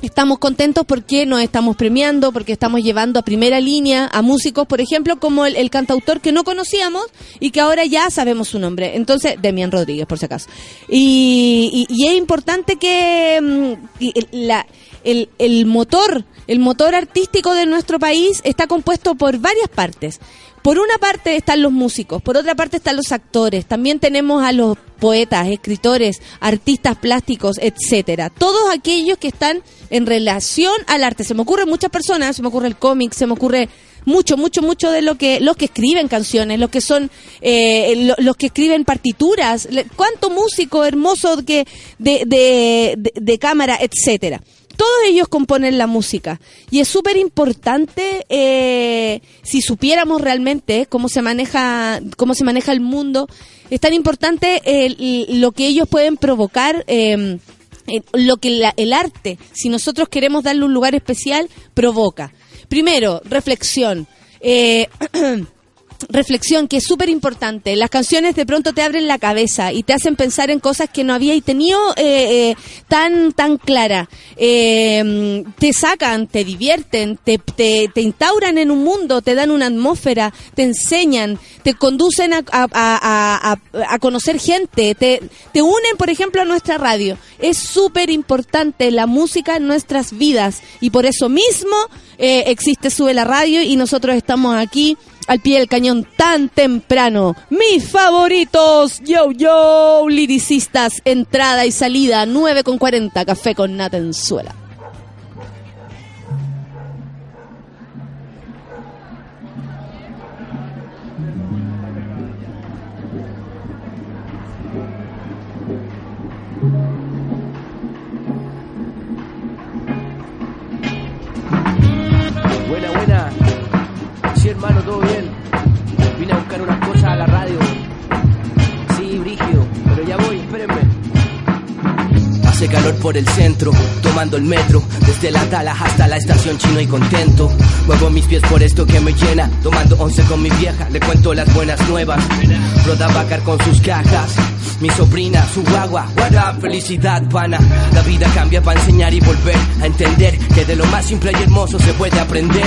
Estamos contentos porque nos estamos premiando, porque estamos llevando a primera línea a músicos, por ejemplo, como el, el cantautor que no conocíamos y que ahora ya sabemos su nombre. Entonces, Demian Rodríguez, por si acaso. Y, y- y es importante que mm, la, el, el motor, el motor artístico de nuestro país está compuesto por varias partes. Por una parte están los músicos, por otra parte están los actores, también tenemos a los poetas, escritores, artistas plásticos, etcétera. Todos aquellos que están en relación al arte. Se me ocurren muchas personas, se me ocurre el cómic, se me ocurre mucho, mucho, mucho de lo que los que escriben canciones, los que son eh, lo- los que escriben partituras, cuánto músico hermoso que de, de, de, de cámara, etcétera. Todos ellos componen la música y es súper importante eh, si supiéramos realmente cómo se maneja cómo se maneja el mundo. Es tan importante lo que ellos pueden provocar. eh, eh, lo que el arte, si nosotros queremos darle un lugar especial, provoca. Primero, reflexión. Reflexión que es súper importante. Las canciones de pronto te abren la cabeza y te hacen pensar en cosas que no habíais tenido eh, eh, tan tan clara. Eh, te sacan, te divierten, te, te, instauran en un mundo, te dan una atmósfera, te enseñan, te conducen a, a, a- conocer gente, te, te unen, por ejemplo, a nuestra radio. Es súper importante la música en nuestras vidas y por eso mismo existe Sube la Radio y nosotros estamos aquí al pie del cañón tan temprano. Mis favoritos, yo, yo, liricistas, entrada y salida, 9 con 40, café con Natenzuela. Buena, buena. Sí, hermano, todo bien. Vine a buscar unas cosas a la radio. Hace calor por el centro, tomando el metro, desde la tala hasta la estación chino y contento. Muevo mis pies por esto que me llena, tomando once con mi vieja, le cuento las buenas nuevas. Roda Bacar con sus cajas, mi sobrina, su guagua, what felicidad pana. La vida cambia para enseñar y volver a entender que de lo más simple y hermoso se puede aprender.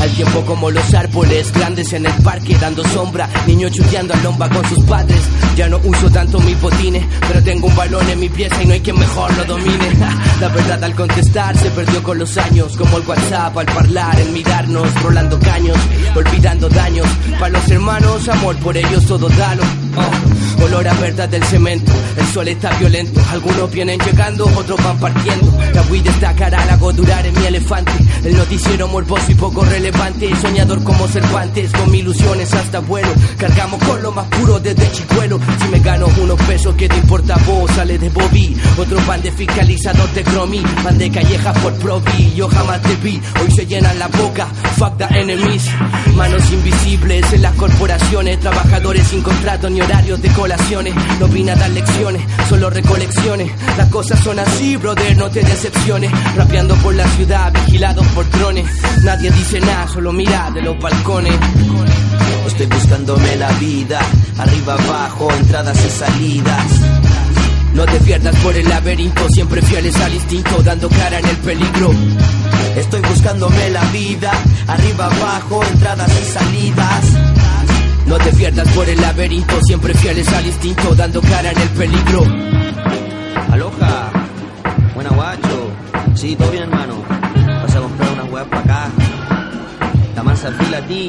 Al tiempo como los árboles grandes en el parque dando sombra, niños chuteando a lomba con sus padres. Ya no uso tanto mis botines, pero tengo un balón en mi pieza y no hay quien mejor lo domine. La verdad al contestar se perdió con los años, como el WhatsApp al hablar, el mirarnos, rolando caños, olvidando daños. Para los hermanos, amor por ellos todo dalo. Oh, olor a verdad del cemento, el sol está violento. Algunos vienen llegando, otros van partiendo. La destacará, la hago durar en mi elefante. El noticiero morboso y poco relevante. Soñador como Cervantes, con mis ilusiones hasta vuelo. Cargamos con lo más puro desde chicuelo. Si me gano unos pesos, ¿qué te importa vos? Sale de Bobby. Otro pan de fiscalizador de Cromi. Pan de calleja por Provi. Yo jamás te vi, hoy se llenan la boca. Fuck the enemies. Manos invisibles en las corporaciones. Trabajadores sin contrato ni horarios de colaciones. No vine a dar lecciones, solo recolecciones. Las cosas son así, brother, no te decepciones. Rapeando por la ciudad, vigilados por drones. Nadie dice nada, solo mira de los balcones. Estoy buscándome la vida, arriba abajo, entradas y salidas. No te pierdas por el laberinto, siempre fieles al instinto, dando cara en el peligro. Estoy buscándome la vida, arriba abajo, entradas y salidas. No te pierdas por el laberinto, siempre fieles al instinto, dando cara en el peligro. Aloha, buena guacho. Sí, todo bien, hermano. Vas a comprar unas weas para acá. La mansa fila a ti.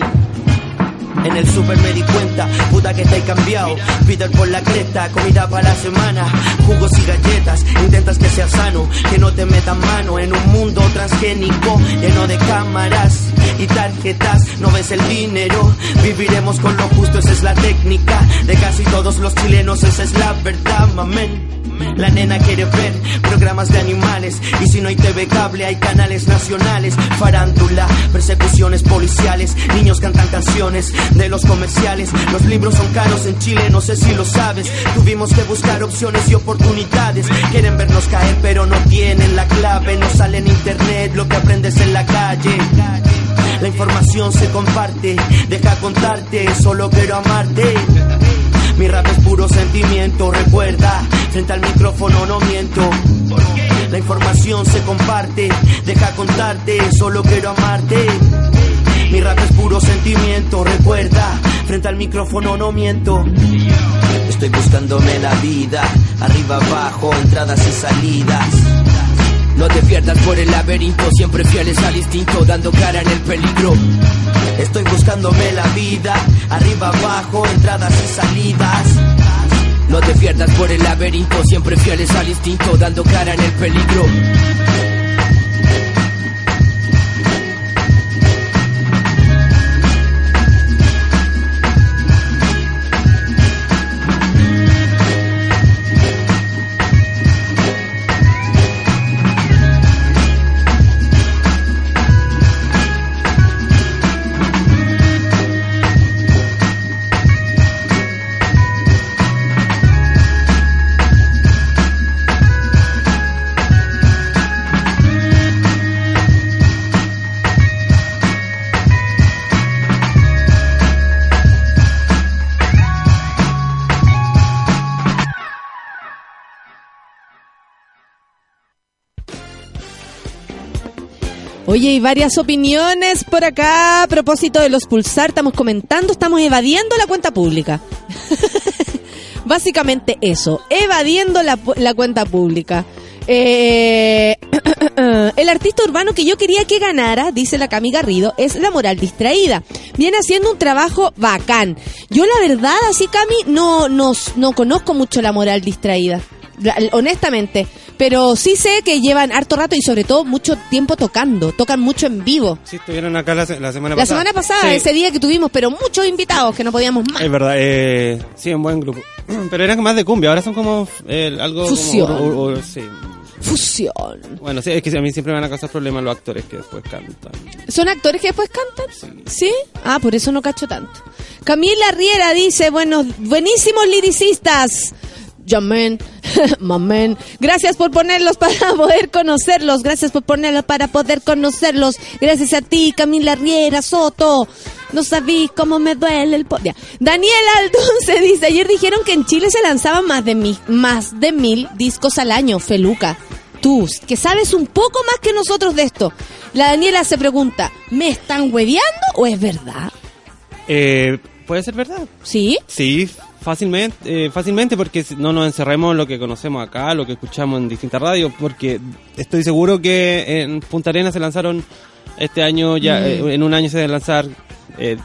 En el super me di cuenta, puta que estáis cambiado. Peter por la cresta, comida para la semana, jugos y galletas. Intentas que sea sano, que no te metan mano en un mundo transgénico lleno de cámaras y tarjetas. No ves el dinero, viviremos con lo justo, esa es la técnica de casi todos los chilenos, esa es la verdad, mamen. La nena quiere ver programas de animales. Y si no hay TV cable hay canales nacionales, farándula, persecuciones policiales, niños cantan canciones de los comerciales, los libros son caros en Chile, no sé si lo sabes, tuvimos que buscar opciones y oportunidades, quieren vernos caer pero no tienen la clave, no sale en internet lo que aprendes en la calle. La información se comparte, deja contarte, solo quiero amarte. Mi rap es puro sentimiento, recuerda, frente al micrófono no miento. La información se comparte, deja contarte, solo quiero amarte. Mi rap es puro sentimiento, recuerda, frente al micrófono no miento. Estoy buscándome la vida, arriba abajo, entradas y salidas. No te pierdas por el laberinto, siempre fieles al instinto, dando cara en el peligro. Estoy buscándome la vida, arriba abajo, entradas y salidas. No te pierdas por el laberinto, siempre fieles al instinto, dando cara en el peligro. Oye, hay varias opiniones por acá a propósito de los pulsar. Estamos comentando, estamos evadiendo la cuenta pública. Básicamente eso, evadiendo la, cuenta pública. Eh, el artista urbano que yo quería que ganara, dice la Cami Garrido, es La Moral Distraída. Viene haciendo un trabajo bacán. Yo la verdad, así Cami, no, no, no conozco mucho La Moral Distraída. Honestamente. Pero sí sé que llevan harto rato y sobre todo mucho tiempo tocando. Tocan mucho en vivo. Sí, estuvieron acá la, se- la semana La pasada. semana pasada, Sí. ese día que tuvimos, pero muchos invitados que no podíamos más. Es verdad, eh, sí, un buen grupo. Pero eran más de cumbia, ahora son como eh, algo... como- Fusión. o- o- sí. Fusión. Bueno, sí, es que a mí siempre me van a causar problemas los actores que después cantan. ¿Son actores que después cantan? Sí. Ah, por eso no cacho tanto. Camila Riera dice, bueno, buenísimos liricistas. Yamen, mamen. Gracias por ponerlos para poder conocerlos. Gracias por ponerlos para poder conocerlos. Gracias a ti, Camila Riera Soto. No sabí cómo me duele el po- Ya. Daniel Aldonce dice, ayer dijeron que en Chile se lanzaban más de, mil, más de mil discos al año, Feluca. Tú, que sabes un poco más que nosotros de esto. La Daniela se pregunta, ¿me están hueveando o es verdad? Eh, ¿Puede ser verdad? ¿Sí? Sí, fácilmente, eh, fácilmente porque no nos encerremos en lo que conocemos acá, lo que escuchamos en distintas radios, porque estoy seguro que en Punta Arenas se lanzaron este año, ya Mm. eh, en un año se deben lanzar eh,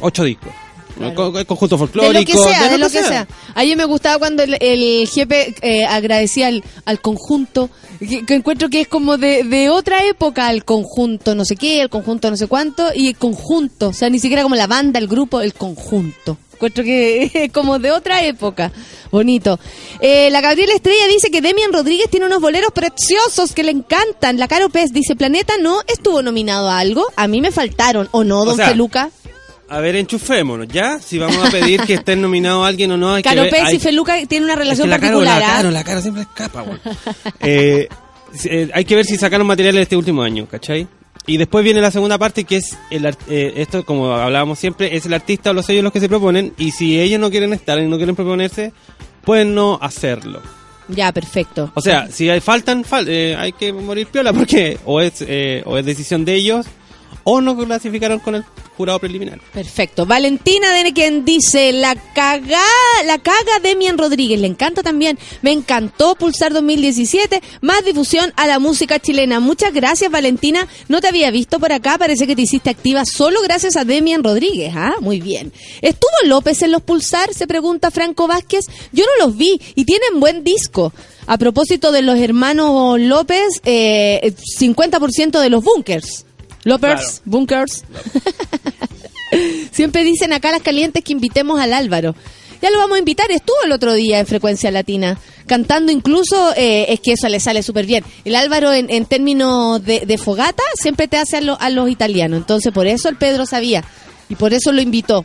ocho discos. Claro. Co- co- conjunto De folclórico, lo que sea, de lo que sea. Ayer me gustaba cuando el, el jefe eh, agradecía al, al conjunto, que, que encuentro que es como de, de otra época, el conjunto no sé qué, el conjunto no sé cuánto, y el conjunto, o sea, ni siquiera como la banda, el grupo, el conjunto. Encuentro que es como de otra época. Bonito. Eh, la Gabriela Estrella dice que Demian Rodríguez tiene unos boleros preciosos que le encantan. La Caro Pez dice, Planeta no estuvo nominado a algo. A mí me faltaron, ¿o no, don sea, Feluca? A ver, enchufémonos, ¿ya? Si vamos a pedir que estén nominados alguien o no, hay que Caro ver... Pez hay- y Feluca tienen una Es que relación Caro, particular. la. Caro, la Caro siempre escapa, güey. Eh, eh, hay que ver si sacaron material este último año, ¿cachai? Y después viene la segunda parte que es el eh, esto como hablábamos siempre es el artista o los sellos los que se proponen y si ellos no quieren estar y no quieren proponerse pueden no hacerlo Ya, perfecto. o sea si hay, faltan fal- eh, hay que morir piola porque o es eh, o es decisión de ellos o no clasificaron con el jurado preliminar Perfecto. Valentina de quien dice la caga, la caga Demian Rodríguez. Le encanta también. Me encantó Pulsar 2017. Más difusión a la música chilena. Muchas gracias, Valentina. No te había visto por acá. Parece que te hiciste activa solo gracias a Demian Rodríguez. Ah, muy bien. ¿Estuvo López en los Pulsar? Se pregunta Franco Vázquez. Yo no los vi y tienen buen disco. A propósito de los hermanos López, eh, 50% de los bunkers. Claro. bunkers. Siempre dicen acá las calientes que invitemos al Álvaro. Ya lo vamos a invitar, estuvo el otro día en Frecuencia Latina, cantando incluso, eh, es que eso le sale súper bien. El Álvaro en, en términos de, de fogata siempre te hace a, lo- a los italianos, entonces por eso el Pedro sabía y por eso lo invitó.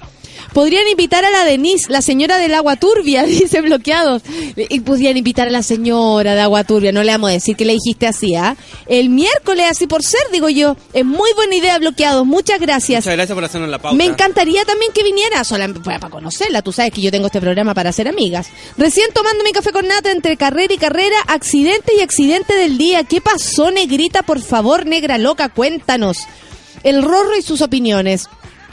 Podrían invitar a la Denise, la señora del agua turbia, dice bloqueados. Y podrían invitar a la señora de agua turbia, no le vamos a decir que le dijiste así, ¿ah? El miércoles, así por ser, digo yo. Es muy buena idea, bloqueados. Muchas gracias. Muchas gracias por hacernos la pauta. Me encantaría también que viniera, solamente para, para conocerla. Tú sabes que yo tengo este programa para hacer amigas. Recién tomando mi café con nata entre carrera y carrera, accidente y accidente del día. ¿Qué pasó, negrita? Por favor, negra loca, cuéntanos. El Rorro y sus opiniones.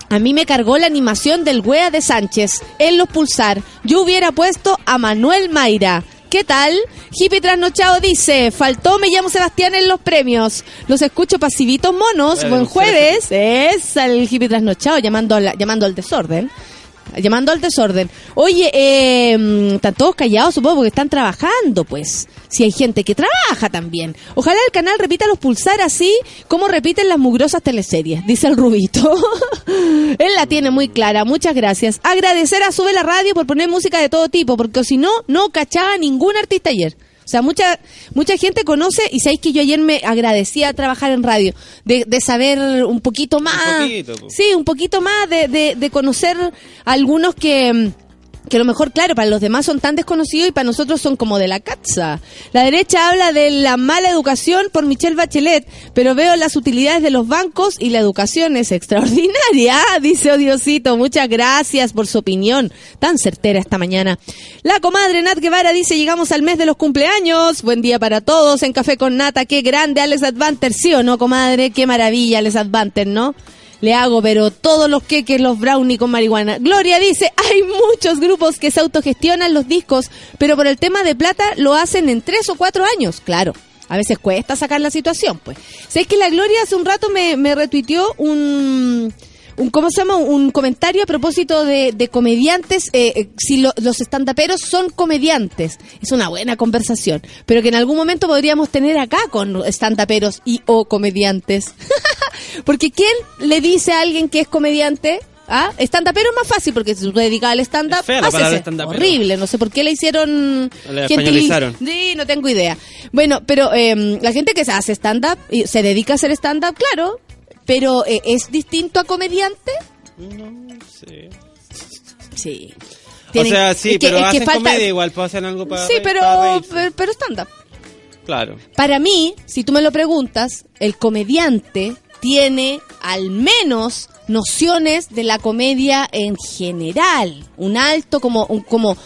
A mí me cargó la animación del Wea de Sánchez en los pulsar. Yo hubiera puesto a Manuel Mayra. ¿Qué tal? Hippie Trasnochado dice, faltó Me llamo Sebastián en los premios. Los escucho pasivitos monos. Bueno, Buen jueves. Es el Hippie Trasnochado llamando, la- llamando al desorden. Llamando al desorden. Oye, eh, mm, están todos callados, supongo, porque están trabajando, pues. Si hay gente que trabaja también. Ojalá el canal repita los pulsar así como repiten las mugrosas teleseries, dice el Rubito. Él la tiene muy clara, muchas gracias. Agradecer a Sube la Radio por poner música de todo tipo, porque si no, no cachaba ningún artista ayer. O sea, mucha mucha gente conoce y sabéis que yo ayer me agradecía trabajar en radio, de, de saber un poquito más. poquito, po. Sí, un poquito más de, de, de conocer a algunos que, mm, que a lo mejor, claro, para los demás son tan desconocidos y para nosotros son como de la casa. La derecha habla de la mala educación por Michelle Bachelet, pero veo las utilidades de los bancos y la educación es extraordinaria, dice Odiosito. Muchas gracias por su opinión tan certera esta mañana. La comadre Nat Guevara dice, llegamos al mes de los cumpleaños. Buen día para todos en Café con Nata. Qué grande Alex Advanter, ¿sí o no, comadre? Qué maravilla Alex Advanter, ¿no? Le hago, pero todos los queques, los brownie con marihuana. Gloria dice, hay muchos grupos que se autogestionan los discos, pero por el tema de plata lo hacen en tres o cuatro años. Claro, a veces cuesta sacar la situación, pues. Sé que la Gloria hace un rato me, me retuiteó un, un, ¿cómo se llama? Un comentario a propósito de, de comediantes, eh, eh, si lo- los estandaperos son comediantes. Es una buena conversación, pero que en algún momento podríamos tener acá con estandaperos y o comediantes. Porque ¿quién le dice a alguien que es comediante? ¿Ah? Stand-upero es más fácil porque si tú dedicas al stand-up, stand-upero. horrible. No sé por qué le hicieron... Gentili- españolizaron. Sí, no tengo idea. Bueno, pero eh, la gente que se hace stand-up y se dedica a hacer stand-up, claro, pero eh, ¿es distinto a comediante? Sí. Sí. O Tienen- sea, sí, es que- pero es que hacen falta- comedia igual, pues hacen algo para Sí, reír- pero, para pero, pero stand-up. Claro. Para mí, si tú me lo preguntas, el comediante tiene al menos nociones de la comedia en general, un alto como un como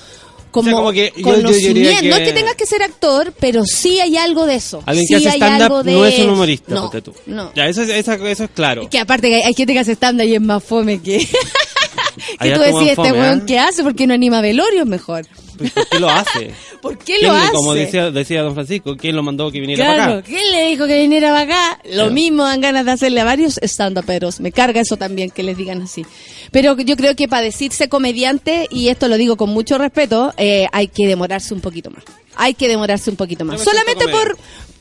como, O sea, como que yo- yo conocimiento. diría que- No es que tengas que ser actor, pero sí hay algo de eso. Alguien Sí que hace stand-up de no es un humorista, No, tú. no. Ya, eso es, esa- eso es claro. Que aparte que hay, hay gente que hace stand-up y es más fome que... que tú decís, este fome, weón, ¿eh? ¿qué hace? ¿Por qué no anima velorios mejor? Pues, ¿Por qué lo hace? ¿Por qué ¿Quién lo hace? Como decía, decía don Francisco, ¿quién lo mandó que viniera para Claro, acá? ¿quién le dijo que viniera para acá? Lo Claro. mismo dan ganas de hacerle a varios stand-uperos. Me carga eso también, que les digan así. Pero yo creo que para decirse comediante, y esto lo digo con mucho respeto, eh, hay que demorarse un poquito más. Hay que demorarse un poquito más. Solamente por,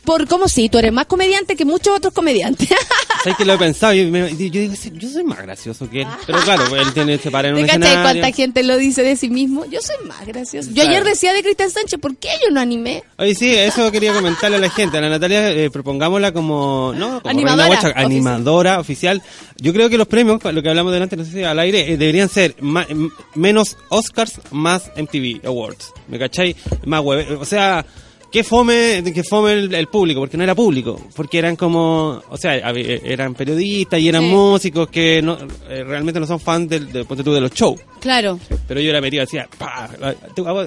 por, ¿cómo sí? Tú eres más comediante que muchos otros comediantes. ¿Sabes que lo he pensado? Yo, me- yo digo, yo soy más gracioso que él. Pero claro, él tiene, se para en un ¿Te cachai escenario. cuánta gente lo dice de sí mismo? Yo soy más gracioso. Yo Claro. ayer decía de Cristian Sánchez, ¿por qué yo no animé? Oye, sí, eso quería comentarle a la gente. A la Natalia eh, propongámosla como, ¿no? Como Animadora guacha, oficial. animadora oficial. Yo creo que los premios, lo que hablamos delante, no sé si al aire, eh, deberían ser menos Oscars, más MTV Awards. ¿Me cachai? Más web. O sea, que fome, que fome el, el público, porque no era público. Porque eran como, o sea, eran periodistas y eran Sí. músicos que no, eh, realmente no son fans del, de, ponte tú, de los shows. Claro. Pero yo era metido, decía, pa,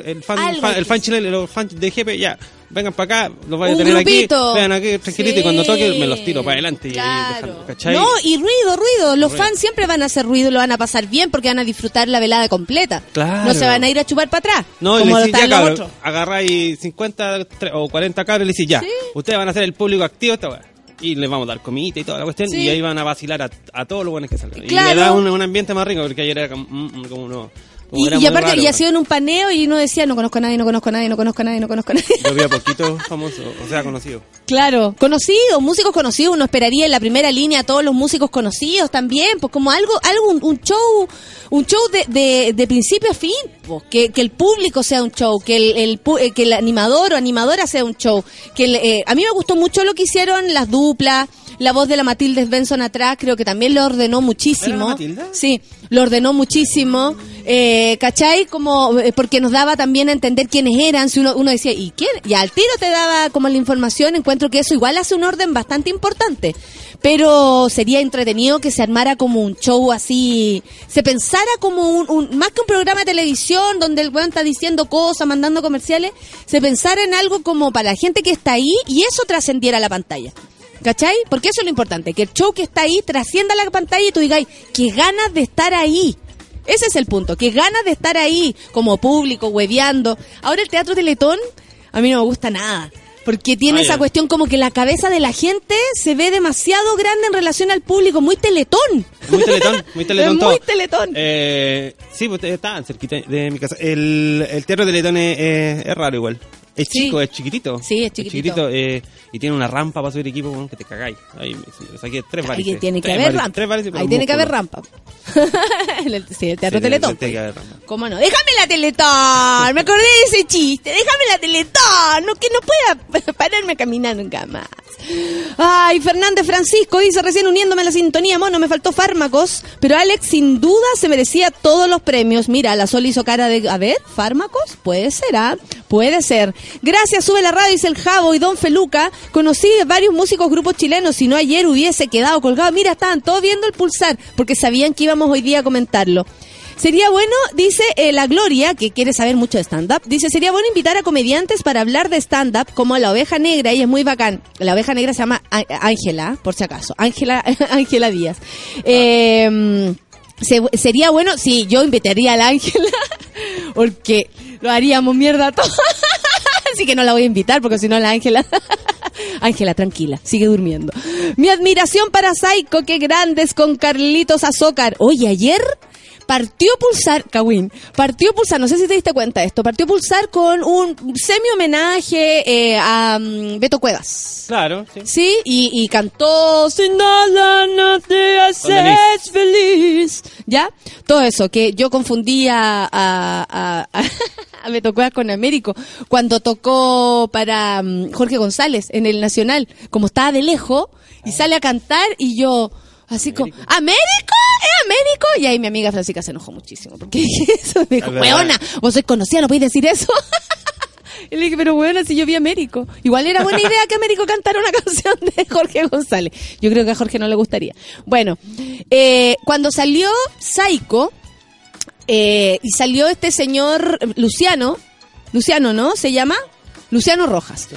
el fan, fan- el fan chileno, los fans de GP, ya, vengan para acá, los voy a tener grupito. aquí, vean aquí tranquilito y cuando toque me los tiro para adelante y Claro. dejando, ¿cachai? No, y ruido, ruido. Los Ruido. fans siempre van a hacer ruido, lo van a pasar bien porque van a disfrutar la velada completa. Claro. No se van a ir a chupar para atrás. No, y como le lo decís, ya otros. agarráis 50 tre- o 40 cabros y le decís, ya, Sí. ustedes van a ser el público activo esta weá. Y les vamos a dar comida y toda la cuestión Sí. y ahí van a vacilar a, a todos los buenos que salgan. Claro. Y le da un, un ambiente más rico porque ayer era como, mm, mm, como no. Y, aparte, raro, y ha sido en un paneo y uno decía, no conozco a nadie, no conozco a nadie, no conozco a nadie, no conozco a nadie. Yo vi a poquitos famosos, o sea, conocidos. Claro, conocidos, músicos conocidos, uno esperaría en la primera línea a todos los músicos conocidos también, pues como algo, algo un, un show, un show de, de, de principio a fin, pues, que, que el público sea un show, que el, el eh, que el animador o animadora sea un show, que el, eh, a mí me gustó mucho lo que hicieron las duplas, la voz de la Matilde Benson atrás, creo que también lo ordenó muchísimo. ¿Era la Matilda? Sí, lo ordenó muchísimo. Eh, ¿Cachai? Como, eh, porque nos daba también a entender quiénes eran. Si uno, uno decía, ¿y quién? Y al tiro te daba como la información. Encuentro que eso igual hace un orden bastante importante. Pero sería entretenido que se armara como un show así, se pensara como un, un- más que un programa de televisión donde el weón está diciendo cosas, mandando comerciales, se pensara en algo como para la gente que está ahí y eso trascendiera a la pantalla. ¿Cachai? Porque eso es lo importante, que el show que está ahí trascienda la pantalla y tú digáis, qué ganas de estar ahí. Ese es el punto, que ganas de estar ahí como público, hueveando. Ahora el teatro Teletón, a mí no me gusta nada. Porque tiene Ah, esa cuestión como que la cabeza de la gente se ve demasiado grande en relación al público, muy teletón. Muy teletón, muy teletón Es todo. muy teletón. Eh, sí, pues estaban cerquita de mi casa. El, el teatro teletón es, es- es raro igual. Es Sí. chico, es chiquitito. Sí, es chiquitito. eh, y tiene una rampa para subir equipo bueno, que te cagáis. Ahí me saqué tres Ahí varices. tiene que haber rampa. Ahí tiene que haber rampa. En el- sí, el teatro Sí, Teletón. tiene que haber rampa. ¿Cómo no? Déjame la Teletón. Me acordé de ese chiste. Déjame la Teletón. No, que no pueda pararme a caminar nunca más. Ay, Fernández Francisco dice recién uniéndome a la sintonía, mono, me faltó fármacos, pero Alex sin duda se merecía todos los premios. Mira, la Sol hizo cara de, a ver, fármacos, puede ser, ¿ah? Puede ser. Gracias, sube la radio, dice el Javo y Don Feluca. Conocí varios músicos grupos chilenos, si no ayer hubiese quedado colgado. Mira, estaban todos viendo el pulsar, porque sabían que íbamos hoy día a comentarlo. Sería bueno, dice eh, la Gloria, que quiere saber mucho de stand-up, dice, sería bueno invitar a comediantes para hablar de stand-up, como a la oveja negra, ella es muy bacán. La oveja negra se llama Ángela, por si acaso, Ángela Ángela Díaz. Se- sería bueno, sí, yo invitaría a la Ángela, porque lo haríamos mierda todo. Así que no la voy a invitar, porque si no la Ángela... Ángela, tranquila, sigue durmiendo. Mi admiración para Psycho, qué grandes con Carlitos Azócar. Oye, ayer partió Pulsar, Kawin, partió Pulsar, no sé si te diste cuenta de esto, partió Pulsar con un semi-homenaje eh, a mm, Beto Cuevas. Claro, sí. Sí, y, y cantó Sin nada no te haces feliz. ¿Ya? Todo eso, que yo confundía a, a, a, Beto Cuevas con Américo cuando tocó para mm, Jorge González en el Nacional, como estaba de lejos, y sale a cantar y yo... Así como, ¿Américo? ¿Es Américo? Y ahí mi amiga Francisca se enojó muchísimo. Porque eso. Me dijo, weona, vos sois conocida, no podéis decir eso. Y le dije, pero bueno, si yo vi a Américo. Igual era buena idea que Américo cantara una canción de Jorge González. Yo creo que a Jorge no le gustaría. Bueno, eh, cuando salió Psycho, eh, y salió este señor Luciano, Luciano, ¿no? ¿Se llama? Luciano Rojas.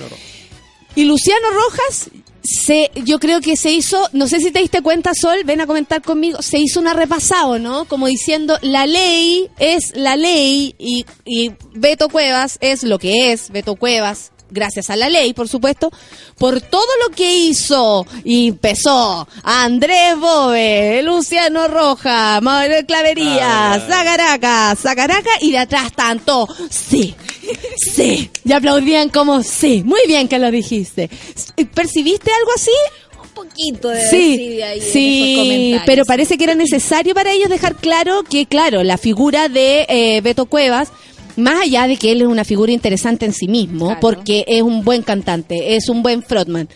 Y Luciano Rojas, se, yo creo que se hizo, no sé si te diste cuenta, Sol, ven a comentar conmigo, se hizo una repasado, ¿no? Como diciendo, la ley es la ley y, y Beto Cuevas es lo que es, Beto Cuevas, gracias a la ley, por supuesto, por todo lo que hizo y empezó Andrés Bove, Luciano Roja, Manuel Clavería, Zacaraca, Zacaraca y de atrás tanto, sí, sí, y aplaudían como, sí, muy bien que lo dijiste. ¿Percibiste algo así? Un poquito de Sí, ahí sí, pero parece que era necesario para ellos dejar claro que, claro, la figura de eh, Beto Cuevas, más allá de que él es una figura interesante en sí mismo, Claro. porque es un buen cantante, es un buen frontman.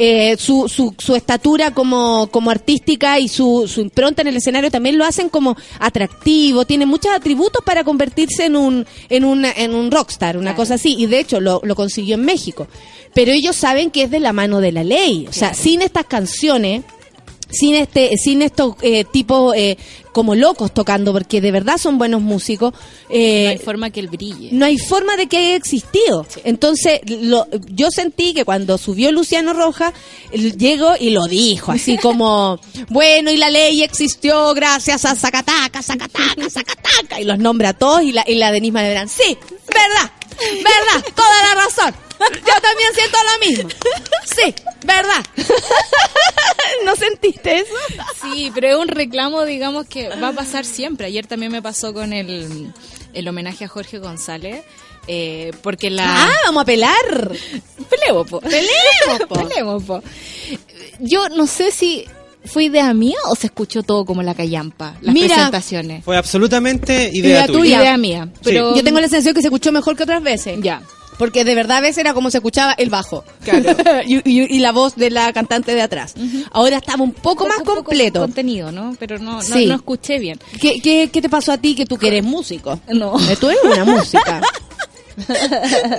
eh, su, su, su estatura como, como artística y su, su impronta en el escenario también lo hacen como atractivo, tiene muchos atributos para convertirse en un, en un, en un rockstar, una Claro. cosa así, y de hecho lo, lo consiguió en México. Pero ellos saben que es de la mano de la ley, o sea, Claro. sin estas canciones, sin este sin estos eh, tipos eh, como locos tocando porque de verdad son buenos músicos eh, no hay forma que él brille. no hay forma de que haya existido. Entonces, lo- yo sentí que cuando subió Luciano Roja, él llegó y lo dijo, así como, bueno, y la ley existió gracias a Zacataca, Zacataca, Zacataca, y los nombra a todos, y la, y la Denise Manebrán, sí, verdad, verdad, toda la razón. Yo también siento lo mismo. Sí, verdad. ¿No sentiste eso? Sí, pero es un reclamo, digamos, que va a pasar siempre. Ayer también me pasó con el, el homenaje a Jorge González. eh, porque la... Ah, vamos a pelar. Pelemos, po. Pelemos, po. Pelemos, po. Yo no sé si fue idea mía o se escuchó todo como la callampa, las Mira, presentaciones. Fue absolutamente Idea idea, tuya. tuya. Idea mía. Pero Yo tengo la sensación que se escuchó mejor que otras veces. Ya. Porque de verdad a veces era como se escuchaba el bajo. y, y- y la voz de la cantante de atrás. Ahora estaba un poco más Poco- poco completo. contenido, ¿no? Pero no, no, Sí. no escuché bien. ¿Qué, qué, qué te pasó a ti que tú que eres músico? No. Eh, Tú eres una música.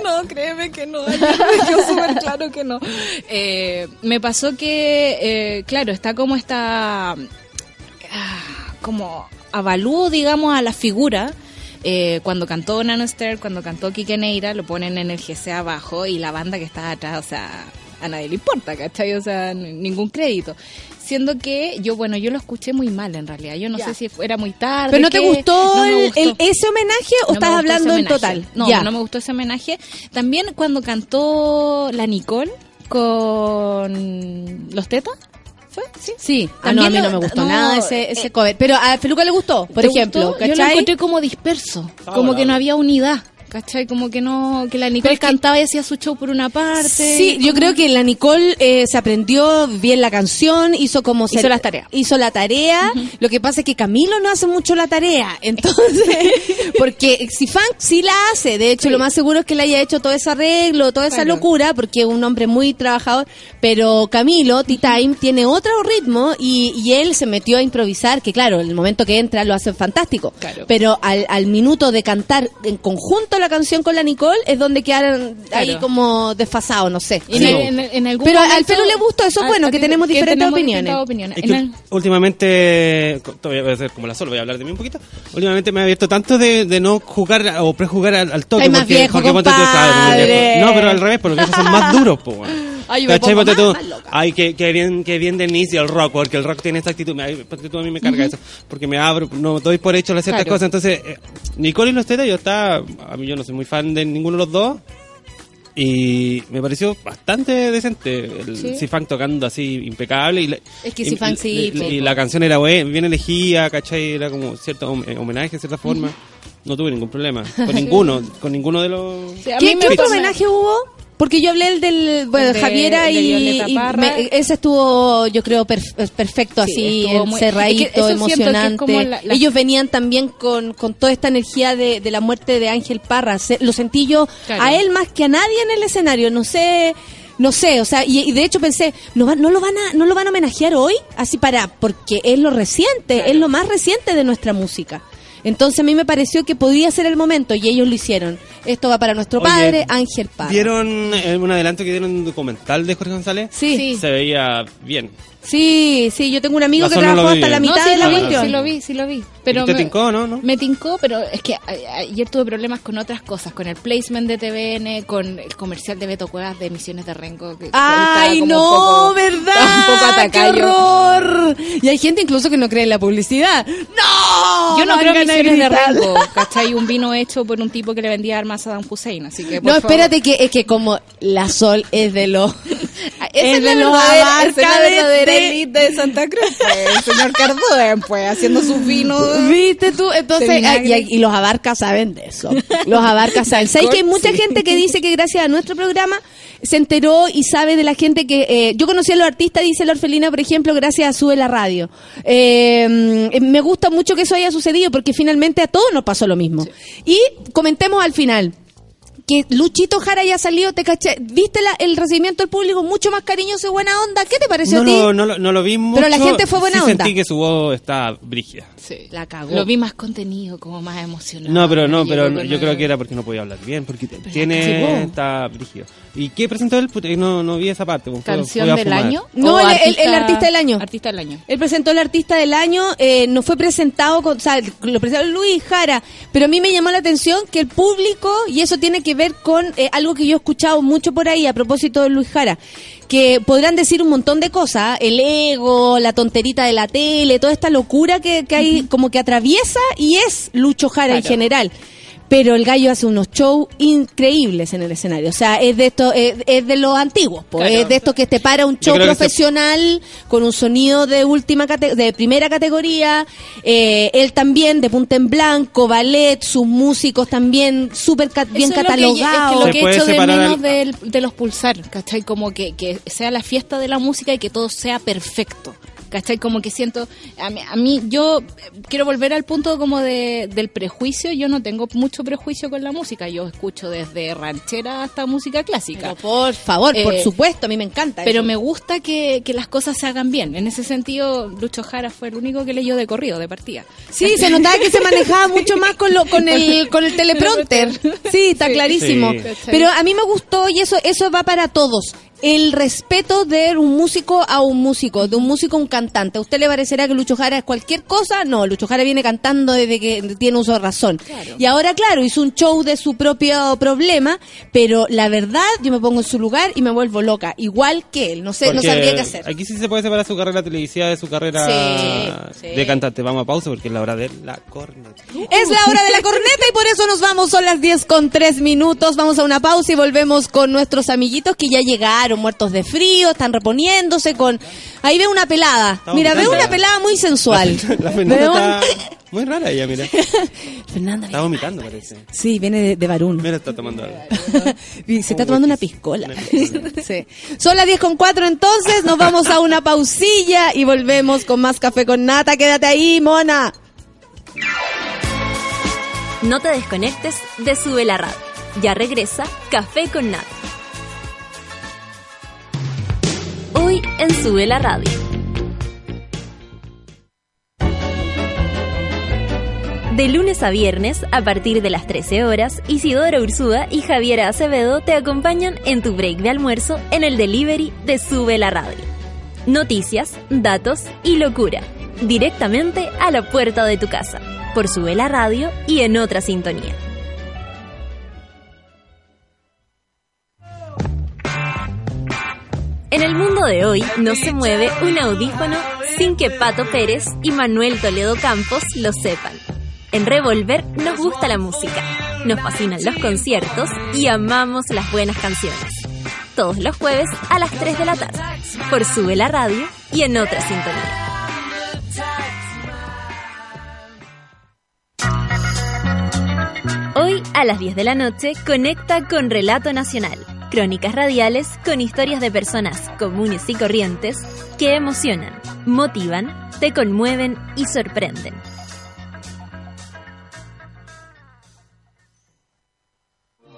No, créeme que no. quedó súper claro que no. Eh, me pasó que, eh, claro, está como esta. ah, como avalúo, digamos, a la figura. Eh, cuando cantó Nanoster, cuando cantó Kike Neira, lo ponen en el GC abajo y la banda que está atrás, o sea, a nadie le importa, ¿cachai? O sea, ningún crédito. Siendo que yo, bueno, yo lo escuché muy mal en realidad. Yo no Ya. sé si era muy tarde. ¿Pero no te gustó, no me el- gustó. el- ese homenaje o No estás hablando en total? No, Ya. no me gustó ese homenaje. También cuando cantó la Nicole con los tetas. ¿Fue? Sí. Sí, ah, no, a mí no me gustó no, nada ese, eh, ese cover. Pero a Feluca le gustó, por ¿Te ejemplo, gustó? Yo lo encontré como disperso. Como que no había unidad. ¿Cachai? Como que no, que la Nicole cantaba y hacía su show por una parte. Sí, yo creo que la Nicole eh, se aprendió bien la canción, hizo como Hizo se- las tareas. Hizo la tarea. Lo que pasa es que Camilo no hace mucho la tarea, entonces, porque si Funk sí la hace, de hecho Sí. lo más seguro es que le haya hecho todo ese arreglo, toda esa locura, porque es un hombre muy trabajador, pero Camilo, T-Time, tiene otro ritmo y, y él se metió a improvisar, que claro, el momento que entra lo hace fantástico, Claro. pero al, al minuto de cantar en conjunto la canción con la Nicole es donde quedaron ahí Claro. como desfasados, no sé. En, Sí. en el- en algún Pero al momento- Felu le gustó, eso es bueno, a que tenemos diferentes tenemos opiniones. Es En que el- últimamente, voy a ser como la sol, voy a hablar de mí un poquito. Últimamente me ha abierto tanto de, de no jugar o prejugar al, al toque. Porque, viejo, porque viejo. No, pero al revés, porque esos son más duros, po, weón. Ay, yo me ¿Cachai? pongo más- tú, más loca. Ay, que, que bien, que bien Denise y el rock, porque el rock tiene esta actitud. Ay, tú, a mí me carga eso. Porque me abro, no doy por hecho las ciertas Claro. cosas. Entonces, eh, Nicole y los tetas, yo estaba, a mí yo no soy muy fan de ninguno de los dos. Y me pareció bastante decente el Sí. C-Funk tocando así impecable. Y la, Es que y- sí, y- la canción era bien elegida, ¿cachai? Era como cierto eh, homenaje de cierta forma. No tuve ningún problema. Con ninguno, con ninguno de los... Sí, ¿Qué, qué otro homenaje hubo? Porque yo hablé el del bueno, de- Javiera de y, y me- ese estuvo, yo creo, perf- perfecto, Sí, así, es que que es emocionante. como la- la- Ellos venían también con, con toda esta energía de, de la muerte de Ángel Parra. Se- lo sentí yo Claro. a él más que a nadie en el escenario. No sé, no sé, o sea, y, y de hecho pensé, ¿no, va- no lo van a, no lo van a homenajear hoy, así para, porque es lo reciente, es lo más reciente de nuestra música. Entonces a mí me pareció que podía ser el momento y ellos lo hicieron. Esto va para nuestro Oye, padre, Ángel Parra. ¿Vieron eh, un adelanto que dieron un documental de Jorge González? Sí, Sí. Se veía bien. Sí, sí, yo tengo un amigo La que no trabajó vi hasta la bien. mitad sí, de la lo vi, cuestión. sí lo vi, sí lo vi. Pero ¿Te me- tincó, no? no? Me tincó, pero es que a- ayer tuve problemas con otras cosas, con el placement de TVN, con el comercial de Beto Cuevas de Emisiones de Rengo. que estaba Ay, como no, un poco- ¿verdad? un poco ¡Qué horror! Y hay gente incluso que no cree en la publicidad. ¡No! Yo no creo en Misiones de. Rengo, ¿cachai? Un vino hecho por un tipo que le vendía armas a Saddam Hussein, así que por No, favor. espérate, que es que como la Sol es de los... Esa es, de la los es la abarca de- verdadera de- elite de Santa Cruz, pues, el señor Cardúen, pues, haciendo sus vinos. ¿Viste tú? Entonces, De y, y los abarcas saben de eso. Los abarcas saben. ¿Sabes que hay mucha Sí. gente que dice que gracias a nuestro programa se enteró y sabe de la gente que... eh, yo conocí a los artistas, dice la orfelina, por ejemplo, gracias a Sube la Radio. Eh, mm, me gusta mucho que eso haya sucedido porque finalmente a todos nos pasó lo mismo. Y comentemos al final que Luchito Jara haya salido, te caché, viste la- el recibimiento del público mucho más cariñoso y buena onda. ¿Qué te pareció No a ti? no, lo, no lo vi mucho. la gente fue buena sí onda. sentí que su voz está brígida. Sí. La cagó. Lo vi más contenido, como más emocionado. No, pero no, pero no, yo creo que era porque no podía hablar bien, porque Sí, tiene está brígido. ¿Y qué presentó él? No, no vi esa parte. fue- ¿Canción fue del año? No, ¿O el- el- el artista del año. Artista del año. Él presentó el artista del año, eh, no fue presentado, con, o sea, lo presentó Luis Jara, pero a mí me llamó la atención que el público, y eso tiene que ver con eh, algo que yo he escuchado mucho por ahí a propósito de Luis Jara, que podrán decir un montón de cosas, el ego, la tonterita de la tele, toda esta locura que, que hay, como que atraviesa y es Lucho Jara en general. Pero el gallo hace unos shows increíbles en el escenario. O sea, es de esto, es, es de los antiguos. Claro. es de esto que te para un show se- profesional con un sonido de última cate- de primera categoría. Eh, él también de punta en blanco, ballet, sus músicos también súper ca- bien lo que- catalogados. Es que Se lo que puede echo de menos al- del- de los pulsar, ¿cachai? Como que, que sea la fiesta de la música y que todo sea perfecto. ¿Cachai? Como que siento, a mí, a mí, yo quiero volver al punto como de, del prejuicio, yo no tengo mucho prejuicio con la música, yo escucho desde ranchera hasta música clásica. Pero por favor, por Eh, supuesto, a mí me encanta. Pero eso. me gusta que, que las cosas se hagan bien. En ese sentido, Lucho Jara fue el único que leyó de corrido, de partida. Sí, se notaba que se manejaba mucho más con, lo, con, el, con el teleprompter. Sí, está Sí. clarísimo. Sí. Pero a mí me gustó y eso, eso va para todos. El respeto de un músico a un músico, de un músico a un cantante. ¿A usted le parecerá que Lucho Jara es cualquier cosa? No, Lucho Jara viene cantando desde que tiene uso de razón. Y ahora, claro, hizo un show de su propio problema, pero la verdad, yo me pongo en su lugar y me vuelvo loca. Igual que él, no sé, no sabría qué hacer. Aquí sí se puede separar su carrera televisiva de su carrera Sí, sí. de cantante. Vamos a pausa porque es la hora de la corneta. Es la hora de la corneta y por eso nos vamos. Son las 10 con 3 minutos. Vamos a una pausa y volvemos con nuestros amiguitos que ya llegaron, muertos de frío, están reponiéndose con... Ahí veo una pelada. Estamos Mira, veo una pelada muy sensual. La Fernanda Veo un- está muy rara ella, mira. Fernanda, Está vomitando, parece. Sí, viene de, de Barún. Mira, está tomando algo. Y se está Un tomando una whisky. piscola. Una piscola. Sí. Son las 10 con 4 entonces, nos vamos a una pausilla y volvemos con más café con nata. Quédate ahí, mona. No te desconectes de Sube la Radio. Ya regresa Café con Nata. Hoy en Sube la Radio. De lunes a viernes, a partir de las 13 horas, Isidora Ursúa y Javiera Acevedo te acompañan en tu break de almuerzo en el delivery de Sube la Radio. Noticias, datos y locura. Directamente a la puerta de tu casa. Por Sube la Radio y en otra sintonía. En el mundo de hoy no se mueve un audífono sin que Pato Pérez y Manuel Toledo Campos lo sepan. En Revolver nos gusta la música, nos fascinan los conciertos y amamos las buenas canciones. Todos los jueves a las 3 de la tarde, por Sube la Radio y en otra sintonía. Hoy a las 10 de la noche conecta con Relato Nacional, crónicas radiales con historias de personas comunes y corrientes que emocionan, motivan, te conmueven y sorprenden.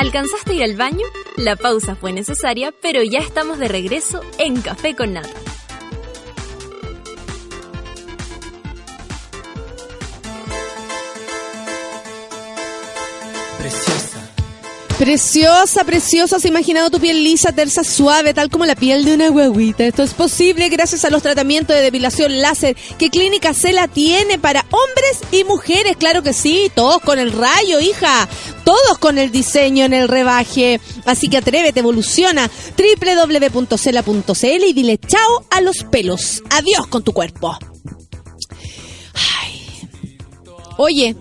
¿Alcanzaste ir al baño? La pausa fue necesaria, pero ya estamos de regreso en Café con Nata. Preciosa, preciosa. ¿Has imaginado tu piel lisa, tersa, suave, tal como la piel de una guaguita? Esto es posible gracias a los tratamientos de depilación láser que Clínica Cela tiene para hombres y mujeres. Claro que sí, todos con el rayo, hija. Todos con el diseño en el rebaje. Así que atrévete, evoluciona. www.cela.cl y dile chao a los pelos. Adiós con tu cuerpo. Ay. Oye,